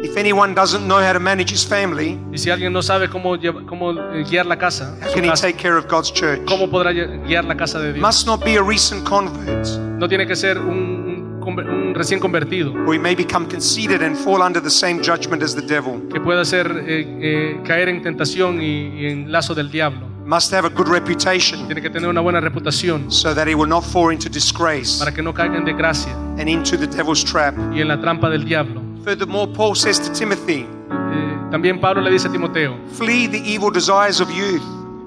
Speaker 2: If anyone doesn't know how to manage his family,
Speaker 1: Y si alguien no sabe cómo, lleva- cómo eh, guiar la casa,
Speaker 2: how can he
Speaker 1: casa,
Speaker 2: take care of God's church?
Speaker 1: ¿cómo podrá guiar la casa de Dios?
Speaker 2: Must not be a recent convert,
Speaker 1: No tiene que ser un, un recién convertido
Speaker 2: or he may become conceited and fall under the same judgment as the devil.
Speaker 1: que pueda ser, eh, eh, caer en tentación y, y en lazo del diablo.
Speaker 2: Must have a good reputation
Speaker 1: Tiene que tener una buena reputación
Speaker 2: so that he will not fall into disgrace
Speaker 1: para que no caiga en desgracia
Speaker 2: and into the devil's trap.
Speaker 1: y en la trampa del diablo.
Speaker 2: Furthermore, Paul says to Timothy,
Speaker 1: Eh, también Pablo le dice a Timoteo,
Speaker 2: flee the evil desires of youth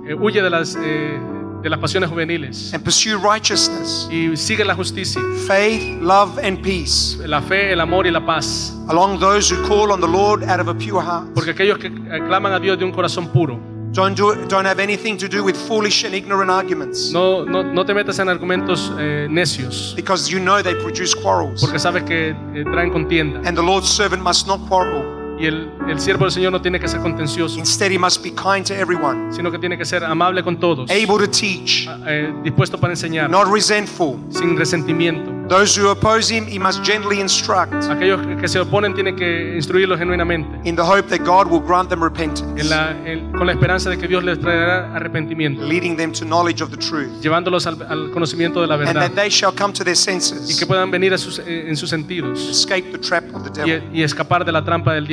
Speaker 1: eh, huye de las, eh, de las pasiones juveniles
Speaker 2: and pursue righteousness,
Speaker 1: y sigue la justicia,
Speaker 2: faith, love, and peace
Speaker 1: la fe, el amor y la paz.
Speaker 2: along those who call on the Lord out of a pure heart.
Speaker 1: Porque aquellos que eh, claman a Dios de un corazón puro,
Speaker 2: Don't do don't have anything to do with foolish and ignorant arguments
Speaker 1: no, no, no te metas en argumentos eh, necios,
Speaker 2: because you know they produce quarrels.
Speaker 1: porque sabes que eh, traen contienda.
Speaker 2: And the Lord's servant must not quarrel.
Speaker 1: Y el, el siervo del Señor no tiene que ser contencioso,
Speaker 2: Instead, he must be kind to everyone,
Speaker 1: sino que tiene que ser amable con todos,
Speaker 2: able to teach,
Speaker 1: eh, dispuesto para enseñar,
Speaker 2: not resentful.
Speaker 1: sin resentimiento.
Speaker 2: Those who oppose him, he must gently instruct.
Speaker 1: Aquellos que se oponen tienen que instruirlos genuinamente,
Speaker 2: in the hope that God will grant them repentance,
Speaker 1: en la- en- con la esperanza de que Dios les traerá arrepentimiento,
Speaker 2: leading them to knowledge of the truth,
Speaker 1: llevándolos al, al conocimiento de la
Speaker 2: and
Speaker 1: verdad
Speaker 2: that they shall come to their
Speaker 1: y
Speaker 2: senses,
Speaker 1: que puedan venir a sus- eh, en sus sentidos
Speaker 2: escape the trap of the
Speaker 1: y,
Speaker 2: devil.
Speaker 1: y escapar de la trampa del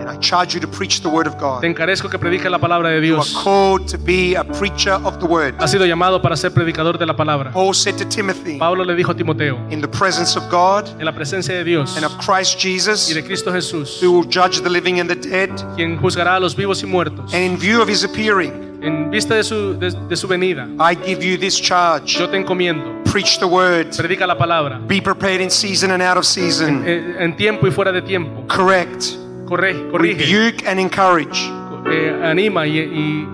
Speaker 2: And I charge you to preach the word of
Speaker 1: Te
Speaker 2: God.
Speaker 1: encarezco que prediques la palabra de
Speaker 2: You are
Speaker 1: Dios.
Speaker 2: called to be a preacher of the word.
Speaker 1: Ha sido llamado para ser predicador de la palabra.
Speaker 2: Paul said to Timothy,
Speaker 1: Pablo le dijo a Timoteo,
Speaker 2: in the presence of God
Speaker 1: en la presencia de Dios
Speaker 2: and of Christ Jesus,
Speaker 1: y de Cristo Jesús,
Speaker 2: who will judge the living and the dead,
Speaker 1: quien juzgará a los vivos y muertos,
Speaker 2: and in view of his appearing,
Speaker 1: en vista de su, de, de su venida,
Speaker 2: I give you this charge.
Speaker 1: yo te encomiendo,
Speaker 2: Preach the word.
Speaker 1: predica la palabra,
Speaker 2: Be prepared in season and out of season.
Speaker 1: en tiempo y fuera de tiempo,
Speaker 2: Correct,
Speaker 1: corre, corrige,
Speaker 2: rebuke, and encourage
Speaker 1: eh, anima y, y-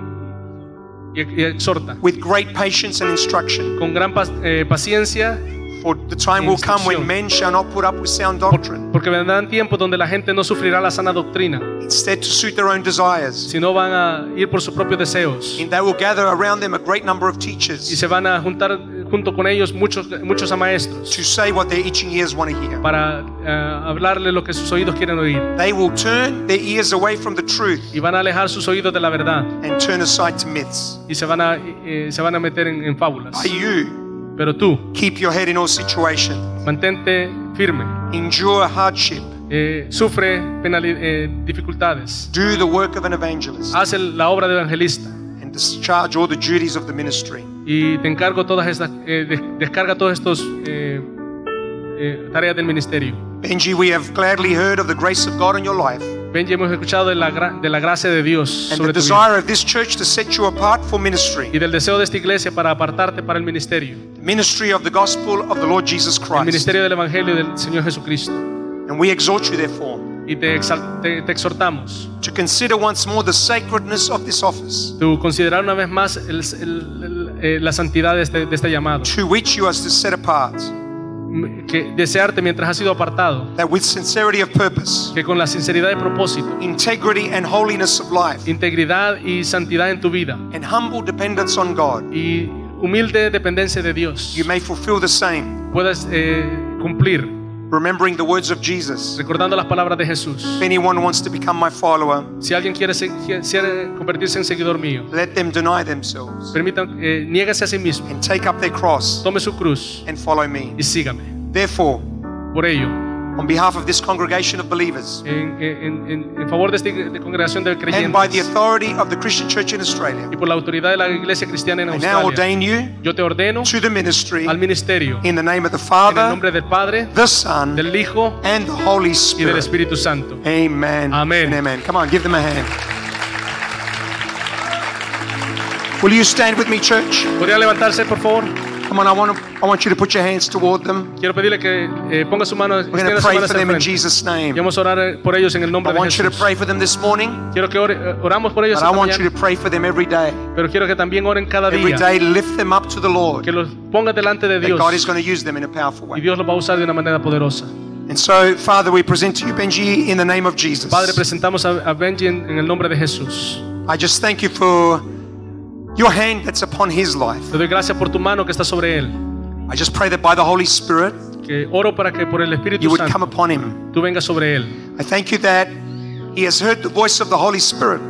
Speaker 1: y- y exhorta,
Speaker 2: with great patience and instruction.
Speaker 1: con gran eh, paciencia,
Speaker 2: For the time will come when men shall not put up with sound doctrine,
Speaker 1: porque vendrán tiempos donde la gente no sufrirá la sana doctrina,
Speaker 2: instead to suit their own desires.
Speaker 1: sino van a ir por sus propios deseos.
Speaker 2: And they will gather around them a great number of
Speaker 1: y
Speaker 2: teachers
Speaker 1: se van a juntar junto con ellos muchos, muchos maestros
Speaker 2: to say what their itching ears want to hear.
Speaker 1: para eh, hablarle lo que sus oídos quieren oír.
Speaker 2: They will turn their ears away from the truth
Speaker 1: y van a alejar sus oídos de la verdad.
Speaker 2: and turn aside to myths.
Speaker 1: y se van a, eh, se van a meter en, en fábulas.
Speaker 2: You
Speaker 1: Pero tú,
Speaker 2: keep your head in all situation,
Speaker 1: mantente firme,
Speaker 2: endure hardship,
Speaker 1: eh, sufre penali- eh, dificultades,
Speaker 2: do the work of an evangelist,
Speaker 1: haz el- la obra de evangelista.
Speaker 2: And discharge all the duties of the ministry.
Speaker 1: Y te encargo todas estas, eh, des- descarga todas estas eh, eh, tareas del ministerio.
Speaker 2: Benji, we have gladly heard of the grace of God in your life
Speaker 1: Benji, hemos escuchado de la, de la gracia de Dios sobre
Speaker 2: the
Speaker 1: tu vida. y del deseo de esta iglesia para apartarte para el ministerio,
Speaker 2: ministry of the gospel of the Lord Jesus
Speaker 1: el
Speaker 2: Christ.
Speaker 1: ministerio del Evangelio del Señor Jesucristo.
Speaker 2: And we exhort you, therefore,
Speaker 1: Y te, exal- te- te exhortamos,
Speaker 2: to consider once more the sacredness of this office
Speaker 1: considerar una vez más el- el- el- eh, la santidad de este, de este llamado,
Speaker 2: to which you are to set apart,
Speaker 1: que desearte mientras has sido apartado,
Speaker 2: that with sincerity of purpose,
Speaker 1: que con la sinceridad de propósito,
Speaker 2: integrity and holiness of life,
Speaker 1: integridad y santidad en tu vida.
Speaker 2: And humble dependence on God,
Speaker 1: y humilde dependencia de Dios,
Speaker 2: you may fulfill the same,
Speaker 1: puedas eh, cumplir,
Speaker 2: remembering the words of Jesus.
Speaker 1: recordando las palabras de Jesús.
Speaker 2: If anyone wants to become my follower,
Speaker 1: Si alguien quiere, quiere convertirse en seguidor mío,
Speaker 2: let them deny themselves
Speaker 1: permitan, eh, niéguese a sí mismo,
Speaker 2: and take up their cross
Speaker 1: tome su cruz
Speaker 2: and follow me.
Speaker 1: y sígame.
Speaker 2: Therefore,
Speaker 1: Por ello,
Speaker 2: on behalf of this congregation of believers
Speaker 1: en, en- en- en favor de esta ig- de congregación
Speaker 2: and by the authority of the Christian church in Australia.
Speaker 1: y por la autoridad de la iglesia cristiana en
Speaker 2: I now ordain you
Speaker 1: Yo te ordeno
Speaker 2: to the ministry
Speaker 1: al ministerio
Speaker 2: in the name of the
Speaker 1: en el
Speaker 2: Father,
Speaker 1: nombre del Padre,
Speaker 2: the Son,
Speaker 1: del Hijo
Speaker 2: and the Holy
Speaker 1: y del
Speaker 2: Spirit.
Speaker 1: Espíritu Santo.
Speaker 2: Amen.
Speaker 1: Amen.
Speaker 2: Amen. Come on, give them a hand. Will you stand with me, church?
Speaker 1: ¿Podría levantarse, por favor?
Speaker 2: Come on, I want, to, I want you to put your hands toward them.
Speaker 1: Quiero pedirle que eh, ponga su mano,
Speaker 2: We're going to pray for them in. Jesus'
Speaker 1: Y
Speaker 2: name.
Speaker 1: vamos a orar eh, por ellos en el nombre
Speaker 2: I
Speaker 1: de
Speaker 2: want you to pray for them this morning,
Speaker 1: Quiero que ore- eh, oramos por ellos
Speaker 2: but I want you to pray for them every day.
Speaker 1: pero quiero que también oren cada
Speaker 2: Every
Speaker 1: día.
Speaker 2: day, lift them up to the Lord.
Speaker 1: Que los pongas delante de Dios
Speaker 2: God is going to use them in a powerful
Speaker 1: y
Speaker 2: way.
Speaker 1: Dios los va a usar de una manera poderosa.
Speaker 2: And so, Father, we present to you Benji in the name of Jesus.
Speaker 1: Padre, presentamos a, a Benji en, en el nombre de Jesús.
Speaker 2: I just thank you for your hand that's upon his life.
Speaker 1: Te doy gracias por tu mano que está sobre él.
Speaker 2: I just pray that by the Holy Spirit,
Speaker 1: Que oro para que por el
Speaker 2: you
Speaker 1: Espíritu
Speaker 2: would come upon him.
Speaker 1: tú vengas sobre él.
Speaker 2: I thank you that he has heard the voice of the Holy Spirit.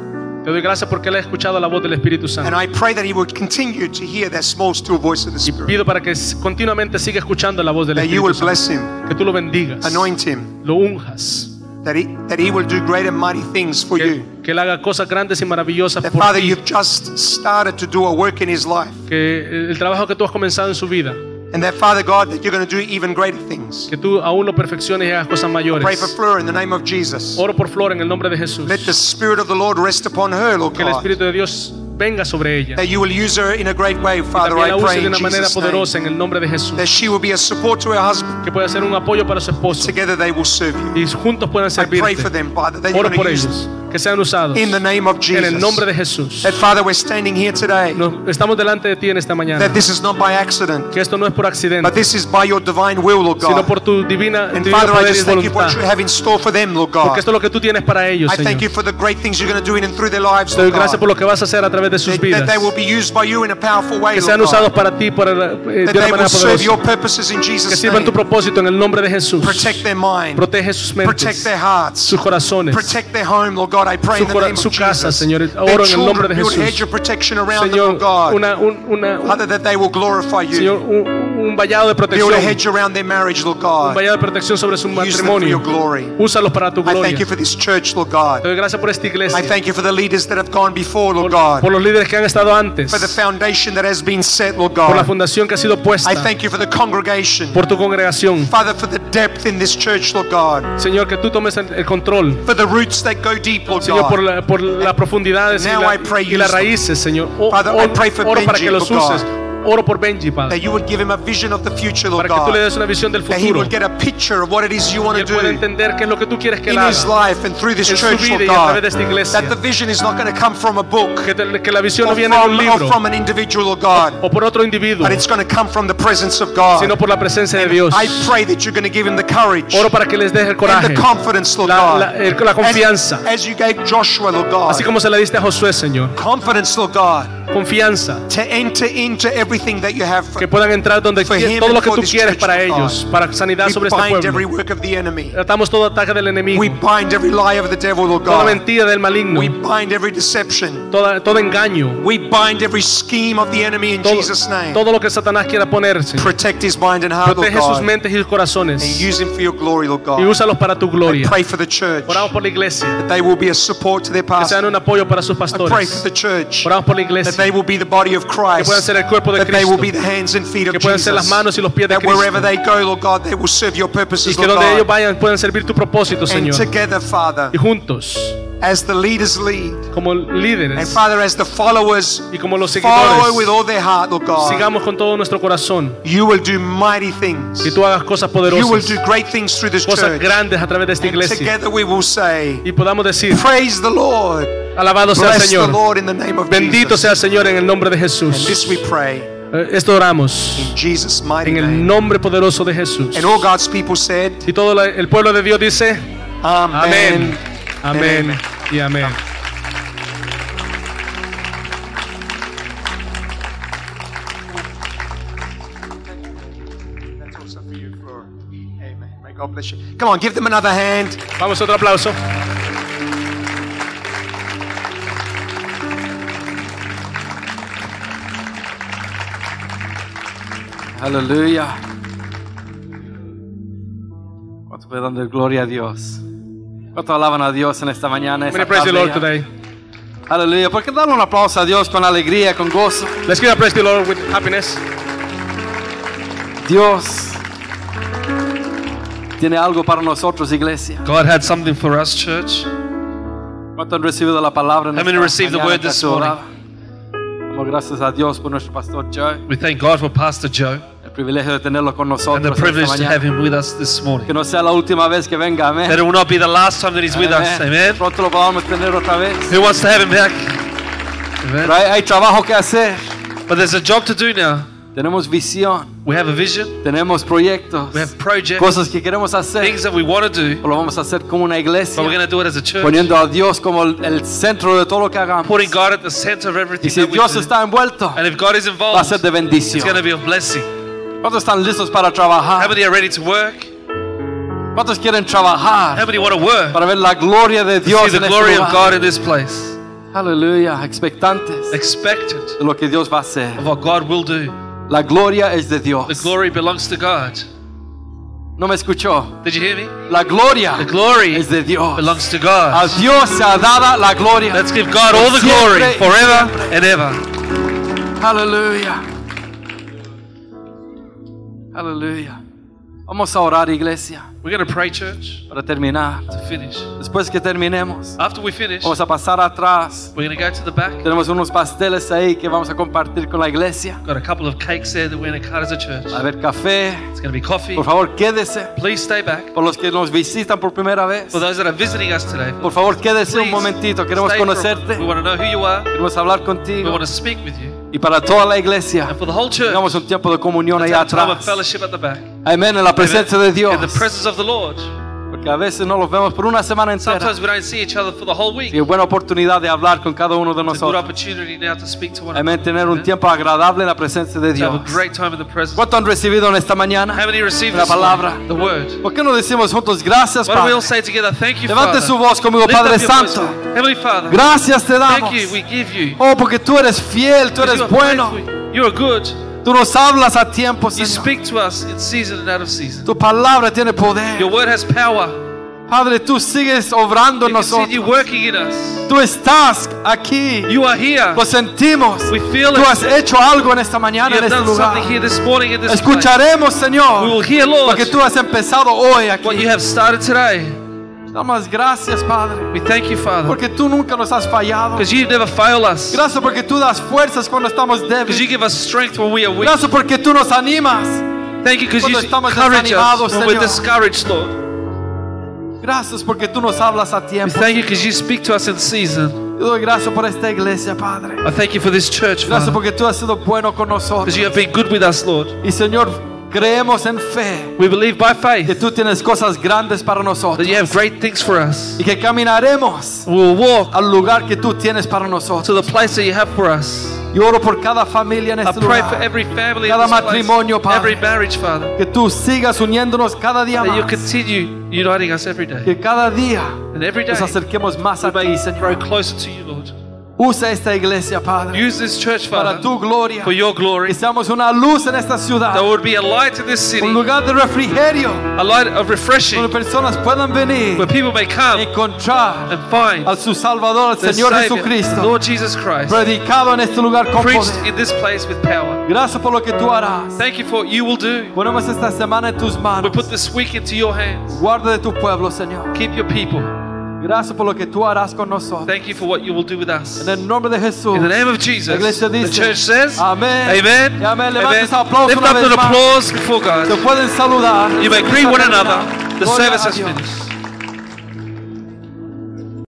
Speaker 1: Te doy gracias porque él ha escuchado la voz del Espíritu
Speaker 2: And
Speaker 1: Santo.
Speaker 2: I pray that he would continue to hear that small, still voice of the Spirit.
Speaker 1: pido para que continuamente siga escuchando la voz del
Speaker 2: That you
Speaker 1: Espíritu
Speaker 2: will
Speaker 1: Santo.
Speaker 2: bless him,
Speaker 1: Que tú lo bendigas,
Speaker 2: anoint him,
Speaker 1: lo unjas,
Speaker 2: that he, that he will do great and mighty things for
Speaker 1: que,
Speaker 2: you.
Speaker 1: que él haga cosas grandes y maravillosas
Speaker 2: That,
Speaker 1: por
Speaker 2: Father,
Speaker 1: ti.
Speaker 2: you've just started to do a work in his life.
Speaker 1: Que el trabajo que tú has comenzado en su vida,
Speaker 2: And that, Father God, that you're going to do even greater things.
Speaker 1: que tú aún lo perfecciones y hagas cosas
Speaker 2: Pray for
Speaker 1: mayores.
Speaker 2: Fleur in the name of Jesus.
Speaker 1: Oro por Flor en el nombre de Jesús.
Speaker 2: Let the Spirit of the Lord rest upon her, Lord
Speaker 1: Que el
Speaker 2: God.
Speaker 1: Espíritu de Dios venga sobre ella.
Speaker 2: That you will use her in a great way, Father, I pray
Speaker 1: de una manera poderosa en el nombre de Jesús.
Speaker 2: That she will be a support to her husband.
Speaker 1: Que pueda ser un apoyo para su esposo.
Speaker 2: Together they will serve you.
Speaker 1: Y juntos puedan
Speaker 2: I pray for
Speaker 1: servirte.
Speaker 2: them, Father, that
Speaker 1: Oro por ellos. Que sean usados.
Speaker 2: In the name of
Speaker 1: En el nombre
Speaker 2: Jesus.
Speaker 1: de Jesús.
Speaker 2: That, Father, we're standing here today.
Speaker 1: Nos- estamos delante de ti en esta mañana.
Speaker 2: That this is not by accident,
Speaker 1: Que esto no es por accidente,
Speaker 2: but this is by your divine will, Lord
Speaker 1: sino
Speaker 2: God.
Speaker 1: por tu divina,
Speaker 2: And Father, I
Speaker 1: poder
Speaker 2: just thank you for what you have in store for them, Lord
Speaker 1: Porque
Speaker 2: God.
Speaker 1: esto es lo que tú tienes para ellos,
Speaker 2: I thank
Speaker 1: Señor.
Speaker 2: you for the great things you're going to do in and through their lives,
Speaker 1: Te doy gracias por lo que vas a hacer a través de sus
Speaker 2: That,
Speaker 1: vidas.
Speaker 2: that they will be used by you in a powerful way,
Speaker 1: Que sean usados para ti para, eh, de una manera poderosa. Que
Speaker 2: Jesus'
Speaker 1: sirvan tu propósito en el nombre de Jesús.
Speaker 2: Protect their mind.
Speaker 1: Protege sus
Speaker 2: Protect
Speaker 1: mentes,
Speaker 2: their hearts.
Speaker 1: sus corazones,
Speaker 2: Protect their home, Lord God. I pray
Speaker 1: Su
Speaker 2: in the
Speaker 1: cora-
Speaker 2: name
Speaker 1: su
Speaker 2: of
Speaker 1: casa. Señor. Oro en el nombre de Jesús.
Speaker 2: hedge of protection around them,
Speaker 1: Señor,
Speaker 2: God.
Speaker 1: una, un, una, un-
Speaker 2: Father, that they will glorify you.
Speaker 1: Señor, un, un vallado de protección,
Speaker 2: a hedge around their marriage, Lord
Speaker 1: un vallado de protección sobre su
Speaker 2: Use them for your
Speaker 1: matrimonio.
Speaker 2: glory.
Speaker 1: Úsalos para tu
Speaker 2: I thank
Speaker 1: gloria.
Speaker 2: you for this church, Lord
Speaker 1: Te doy gracias por esta
Speaker 2: I
Speaker 1: iglesia,
Speaker 2: thank you for the leaders that have gone before, Lord
Speaker 1: por,
Speaker 2: God.
Speaker 1: por los líderes que han estado antes,
Speaker 2: For the foundation that has been set, Lord
Speaker 1: por la fundación que ha sido puesta,
Speaker 2: I thank you for the congregation.
Speaker 1: por tu congregación.
Speaker 2: Father, for the depth in this church, Lord God.
Speaker 1: Señor, que tú tomes el control.
Speaker 2: For the roots that go deep,
Speaker 1: Señor, por, la, por y, la-
Speaker 2: I pray
Speaker 1: y las raíces, Señor. O-
Speaker 2: Father,
Speaker 1: oro, para que los
Speaker 2: God.
Speaker 1: uses. Oro por Benji, Padre.
Speaker 2: That you would give him a vision of the future, Lord
Speaker 1: Para que tú le des una visión del
Speaker 2: That he
Speaker 1: futuro.
Speaker 2: would get a picture of what it is you want to
Speaker 1: pueda
Speaker 2: do
Speaker 1: entender qué es lo que tú quieres que él
Speaker 2: in his
Speaker 1: haga.
Speaker 2: life and through this
Speaker 1: en su
Speaker 2: church,
Speaker 1: vida
Speaker 2: Lord
Speaker 1: y a través de esta
Speaker 2: God.
Speaker 1: iglesia.
Speaker 2: That the vision is not going to come from a book
Speaker 1: Que, la visión no viene de un
Speaker 2: or
Speaker 1: libro
Speaker 2: from an individual, Lord God,
Speaker 1: o por otro individuo,
Speaker 2: but it's going to come from the presence of God.
Speaker 1: sino por la presencia de Dios.
Speaker 2: I pray that you're going to give him the courage
Speaker 1: Oro para que les des el
Speaker 2: and
Speaker 1: coraje,
Speaker 2: the confidence, Lord God.
Speaker 1: la- confianza,
Speaker 2: As, as you gave Joshua, Lord God.
Speaker 1: así como se la diste a Josué, Señor.
Speaker 2: Confidence, Lord God,
Speaker 1: Confianza,
Speaker 2: to enter into everything that you have for
Speaker 1: que puedan entrar donde
Speaker 2: him
Speaker 1: todo lo que tú quieres para ellos,
Speaker 2: God.
Speaker 1: para sanidad
Speaker 2: We
Speaker 1: sobre este
Speaker 2: bind every
Speaker 1: pueblo.
Speaker 2: work of the enemy.
Speaker 1: Tratamos todo ataque del enemigo,
Speaker 2: We bind every lie of the devil, Lord
Speaker 1: toda
Speaker 2: God.
Speaker 1: mentira del maligno,
Speaker 2: We bind every deception.
Speaker 1: toda, todo engaño,
Speaker 2: We bind every scheme of the enemy in
Speaker 1: todo,
Speaker 2: Jesus' name.
Speaker 1: todo lo que Satanás quiera poner, Señor.
Speaker 2: Protect his mind and heart,
Speaker 1: Protege sus
Speaker 2: God.
Speaker 1: mentes y sus
Speaker 2: And
Speaker 1: corazones
Speaker 2: use him for your glory, Lord
Speaker 1: y
Speaker 2: God.
Speaker 1: úsalos para tu
Speaker 2: I
Speaker 1: gloria.
Speaker 2: pray for the church.
Speaker 1: Oramos por la iglesia,
Speaker 2: They will be a support to their
Speaker 1: que sean un apoyo para sus
Speaker 2: I pray for
Speaker 1: pastores.
Speaker 2: the church.
Speaker 1: Oramos por la
Speaker 2: That
Speaker 1: iglesia,
Speaker 2: they will be the body of
Speaker 1: que puedan
Speaker 2: Christ.
Speaker 1: ser el cuerpo de
Speaker 2: That they will be
Speaker 1: Cristo,
Speaker 2: the hands and feet of
Speaker 1: que puedan ser las
Speaker 2: Jesus.
Speaker 1: manos y los pies de Cristo,
Speaker 2: they go, Lord God, they will serve your
Speaker 1: y
Speaker 2: purposes,
Speaker 1: que
Speaker 2: Lord
Speaker 1: donde ellos vayan puedan servir tu propósito,
Speaker 2: And
Speaker 1: Señor.
Speaker 2: together, Father,
Speaker 1: Y juntos,
Speaker 2: as the leaders lead,
Speaker 1: como
Speaker 2: and
Speaker 1: líderes
Speaker 2: Father, as the followers
Speaker 1: y como los
Speaker 2: follow with
Speaker 1: seguidores,
Speaker 2: all their heart, Lord God,
Speaker 1: sigamos con todo nuestro corazón,
Speaker 2: you will do mighty things.
Speaker 1: que tú hagas cosas
Speaker 2: You will
Speaker 1: poderosas,
Speaker 2: do great things through this
Speaker 1: cosas
Speaker 2: church.
Speaker 1: grandes a través de esta
Speaker 2: And
Speaker 1: iglesia.
Speaker 2: together we will say,
Speaker 1: Y podamos decir,
Speaker 2: Praise the Lord.
Speaker 1: alabado sea el
Speaker 2: the
Speaker 1: Señor,
Speaker 2: Lord in the name of
Speaker 1: bendito
Speaker 2: Jesus.
Speaker 1: sea el Señor en el nombre de
Speaker 2: And this
Speaker 1: Jesús.
Speaker 2: we pray
Speaker 1: Esto oramos en el nombre poderoso de Jesús. Y todo el pueblo de Dios dice, amén, amén y amén.
Speaker 2: Come on, give them another hand.
Speaker 1: Vamos, otro aplauso.
Speaker 3: Wat Pues dando gloria a Dios. ¿Cuánto alaban a Dios en esta mañana? Esta
Speaker 1: praise the Lord today.
Speaker 3: Aleluya. ¿Por qué darle un aplauso a Dios con alegría, con gozo?
Speaker 1: Let's give a praise to the Lord with happiness.
Speaker 3: Dios tiene algo para nosotros, iglesia.
Speaker 4: God had something for us, church.
Speaker 3: ¿Cuánto han recibido la palabra en
Speaker 4: How many received the word this?
Speaker 3: Damos gracias a Dios por nuestro pastor Joe.
Speaker 4: We thank God for Pastor Joe
Speaker 3: privilegio de tenerlo con
Speaker 4: and the
Speaker 3: nosotros
Speaker 4: privilege to have him with us this morning.
Speaker 3: Que no sea la última vez que venga, amén.
Speaker 4: That it will not be the last time that he's with us. Amen.
Speaker 3: Pronto lo podamos tener otra vez.
Speaker 4: Who wants to have him back?
Speaker 3: Pero
Speaker 4: Amen.
Speaker 3: hay, hay trabajo que hacer.
Speaker 4: But there's a job to do now.
Speaker 3: Tenemos visión,
Speaker 4: We have a vision.
Speaker 3: tenemos proyectos,
Speaker 4: We have projects,
Speaker 3: cosas que queremos hacer.
Speaker 4: things that we want to do,
Speaker 3: Lo vamos a hacer como una iglesia,
Speaker 4: but we're going to do it as a church.
Speaker 3: poniendo a Dios como el, el centro de todo lo que hagamos.
Speaker 4: Putting God at the center of
Speaker 3: Y
Speaker 4: everything
Speaker 3: si
Speaker 4: that we
Speaker 3: Dios está envuelto,
Speaker 4: And if God is
Speaker 3: va a
Speaker 4: involved,
Speaker 3: ser de
Speaker 4: it's
Speaker 3: bendición.
Speaker 4: going to be a blessing.
Speaker 3: ¿Cuántos están listos para
Speaker 4: How
Speaker 3: trabajar?
Speaker 4: many are ready to work?
Speaker 3: ¿Cuántos quieren trabajar
Speaker 4: How many want to work?
Speaker 3: para ver la gloria de Dios
Speaker 4: see
Speaker 3: en
Speaker 4: the
Speaker 3: este
Speaker 4: glory of God in this place.
Speaker 3: Aleluya, expectantes
Speaker 4: Expectant
Speaker 3: de lo que Dios va a hacer.
Speaker 4: of what God will do.
Speaker 3: La gloria es de
Speaker 4: The glory belongs to God.
Speaker 3: ¿No me escuchó?
Speaker 4: Did you hear me?
Speaker 3: La gloria
Speaker 4: The glory
Speaker 3: es de Dios.
Speaker 4: belongs to
Speaker 3: A
Speaker 4: God.
Speaker 3: Dios se ha dada la gloria.
Speaker 4: Let's give God all the glory forever and ever.
Speaker 3: Aleluya. Aleluya. Vamos a orar, iglesia,
Speaker 4: We're going to pray, church,
Speaker 3: para terminar.
Speaker 4: to finish.
Speaker 3: Después que terminemos,
Speaker 4: After we finish,
Speaker 3: vamos a pasar atrás.
Speaker 4: we're going to go to the back.
Speaker 3: Tenemos unos pasteles ahí que vamos a compartir con la iglesia.
Speaker 4: Got a couple of cakes there that we're going to cut as a church.
Speaker 3: A ver, café.
Speaker 4: It's going to be coffee.
Speaker 3: Por favor, quédese.
Speaker 4: Please stay back.
Speaker 3: Por los que nos visitan por primera vez.
Speaker 4: For those that are visiting us today,
Speaker 3: Por favor, quédese un momentito. Queremos conocerte.
Speaker 4: We want to know who you are.
Speaker 3: Queremos hablar
Speaker 4: We
Speaker 3: contigo.
Speaker 4: want to speak with you.
Speaker 3: Y para toda la iglesia,
Speaker 4: And for the whole church,
Speaker 3: tengamos un tiempo de comunión allá atrás. Amén, en la presencia de Dios.
Speaker 4: In the presence of the Lord.
Speaker 3: Porque a veces no los vemos por una semana entera.
Speaker 4: Sometimes we don't see each other for the whole week.
Speaker 3: Y buena oportunidad de hablar con cada uno de
Speaker 4: It's a good
Speaker 3: nosotros.
Speaker 4: opportunity now to speak to one
Speaker 3: Amén,
Speaker 4: another.
Speaker 3: tener un tiempo agradable en la presencia de
Speaker 4: To have
Speaker 3: Dios.
Speaker 4: a great time in the presence.
Speaker 3: ¿Cuánto han recibido en esta mañana?
Speaker 4: How many received
Speaker 3: La
Speaker 4: this
Speaker 3: palabra.
Speaker 4: morning? The word.
Speaker 3: ¿Por qué no decimos juntos gracias,
Speaker 4: Why don't we all
Speaker 3: Padre?
Speaker 4: say together, thank you,
Speaker 3: Levante
Speaker 4: Father.
Speaker 3: su voz conmigo,
Speaker 4: Lift
Speaker 3: Padre
Speaker 4: up your voice.
Speaker 3: Santo.
Speaker 4: Heavenly Father,
Speaker 3: Gracias te damos.
Speaker 4: thank you, we give you.
Speaker 3: Oh, porque tú eres fiel, tú
Speaker 4: Because
Speaker 3: eres
Speaker 4: you are
Speaker 3: bueno.
Speaker 4: faithful. You are good.
Speaker 3: Tú nos hablas a tiempo,
Speaker 4: You
Speaker 3: Señor.
Speaker 4: speak to us in season and out of season.
Speaker 3: Tu palabra tiene poder.
Speaker 4: Your word has power.
Speaker 3: Padre, tú sigues obrando en
Speaker 4: You continue
Speaker 3: nosotros.
Speaker 4: working in us.
Speaker 3: Tú estás aquí.
Speaker 4: You are here.
Speaker 3: Lo sentimos.
Speaker 4: We feel
Speaker 3: Tú
Speaker 4: it.
Speaker 3: has hecho algo en esta mañana,
Speaker 4: You
Speaker 3: en
Speaker 4: have
Speaker 3: este
Speaker 4: done
Speaker 3: lugar.
Speaker 4: something here this morning in this place.
Speaker 3: Escucharemos,
Speaker 4: We
Speaker 3: Señor,
Speaker 4: will hear, Lord,
Speaker 3: porque tú has empezado hoy
Speaker 4: what you
Speaker 3: aquí.
Speaker 4: have started today.
Speaker 3: Damos gracias, Padre,
Speaker 4: We thank you, Father,
Speaker 3: porque tú nunca nos has fallado.
Speaker 4: because you never fail us.
Speaker 3: Gracias porque tú das fuerzas cuando estamos débiles.
Speaker 4: Because you give us strength when we are weak.
Speaker 3: Gracias porque tú nos animas.
Speaker 4: Thank you because you encourage us when we're discouraged, Lord.
Speaker 3: Gracias porque tú nos hablas a
Speaker 4: We
Speaker 3: tiempo.
Speaker 4: thank you because you speak to us in season.
Speaker 3: Te doy gracias por esta iglesia, Padre.
Speaker 4: I thank you for this church, Father.
Speaker 3: Gracias porque tú has sido bueno con nosotros.
Speaker 4: because you have been good with us, Lord.
Speaker 3: Y Señor, creemos en fe
Speaker 4: We believe by
Speaker 3: que
Speaker 4: faith
Speaker 3: tú tienes cosas grandes para
Speaker 4: that
Speaker 3: nosotros
Speaker 4: you have great things for us.
Speaker 3: y que caminaremos
Speaker 4: We will walk
Speaker 3: al lugar que tú tienes para
Speaker 4: to
Speaker 3: nosotros.
Speaker 4: the place that you have for us.
Speaker 3: Y oro por cada familia en
Speaker 4: I
Speaker 3: este
Speaker 4: pray for
Speaker 3: lugar.
Speaker 4: every family in
Speaker 3: Cada
Speaker 4: place,
Speaker 3: matrimonio, Padre.
Speaker 4: every marriage, Father,
Speaker 3: Que tú sigas uniéndonos cada día
Speaker 4: that you
Speaker 3: más.
Speaker 4: continue uniting us every day.
Speaker 3: Que cada día
Speaker 4: And every day
Speaker 3: nos acerquemos más a ti, Señor.
Speaker 4: grow closer to you, Lord.
Speaker 3: Usa esta iglesia, Padre,
Speaker 4: Use this church,
Speaker 3: para
Speaker 4: Father,
Speaker 3: tu gloria.
Speaker 4: for your glory.
Speaker 3: Que seamos una luz en esta ciudad.
Speaker 4: That would be a light in this city,
Speaker 3: Un lugar de refrigerio
Speaker 4: a light of refreshing,
Speaker 3: donde personas puedan venir
Speaker 4: where people may come
Speaker 3: encontrar
Speaker 4: and find
Speaker 3: a su Salvador, el
Speaker 4: the
Speaker 3: Señor
Speaker 4: Savior,
Speaker 3: Jesucristo,
Speaker 4: Lord Jesus Christ,
Speaker 3: predicado en este lugar con
Speaker 4: preached
Speaker 3: poder.
Speaker 4: in this place with power.
Speaker 3: Gracias por lo que tú harás.
Speaker 4: Thank you for what you will do.
Speaker 3: Ponemos esta semana en tus
Speaker 4: We put this week into your hands.
Speaker 3: Guarda de tu pueblo, Señor.
Speaker 4: Keep your people.
Speaker 3: Gracias por lo que tú harás con nosotros.
Speaker 4: Thank you for what you will do with us.
Speaker 3: En el nombre de Jesús.
Speaker 4: In the name of
Speaker 3: La
Speaker 4: Jesus,
Speaker 3: iglesia
Speaker 4: the church says. Amen. Amen.
Speaker 3: aplauso
Speaker 4: Lift up an applause before God.
Speaker 3: Se pueden saludar.
Speaker 4: You may greet one another. The service has finished.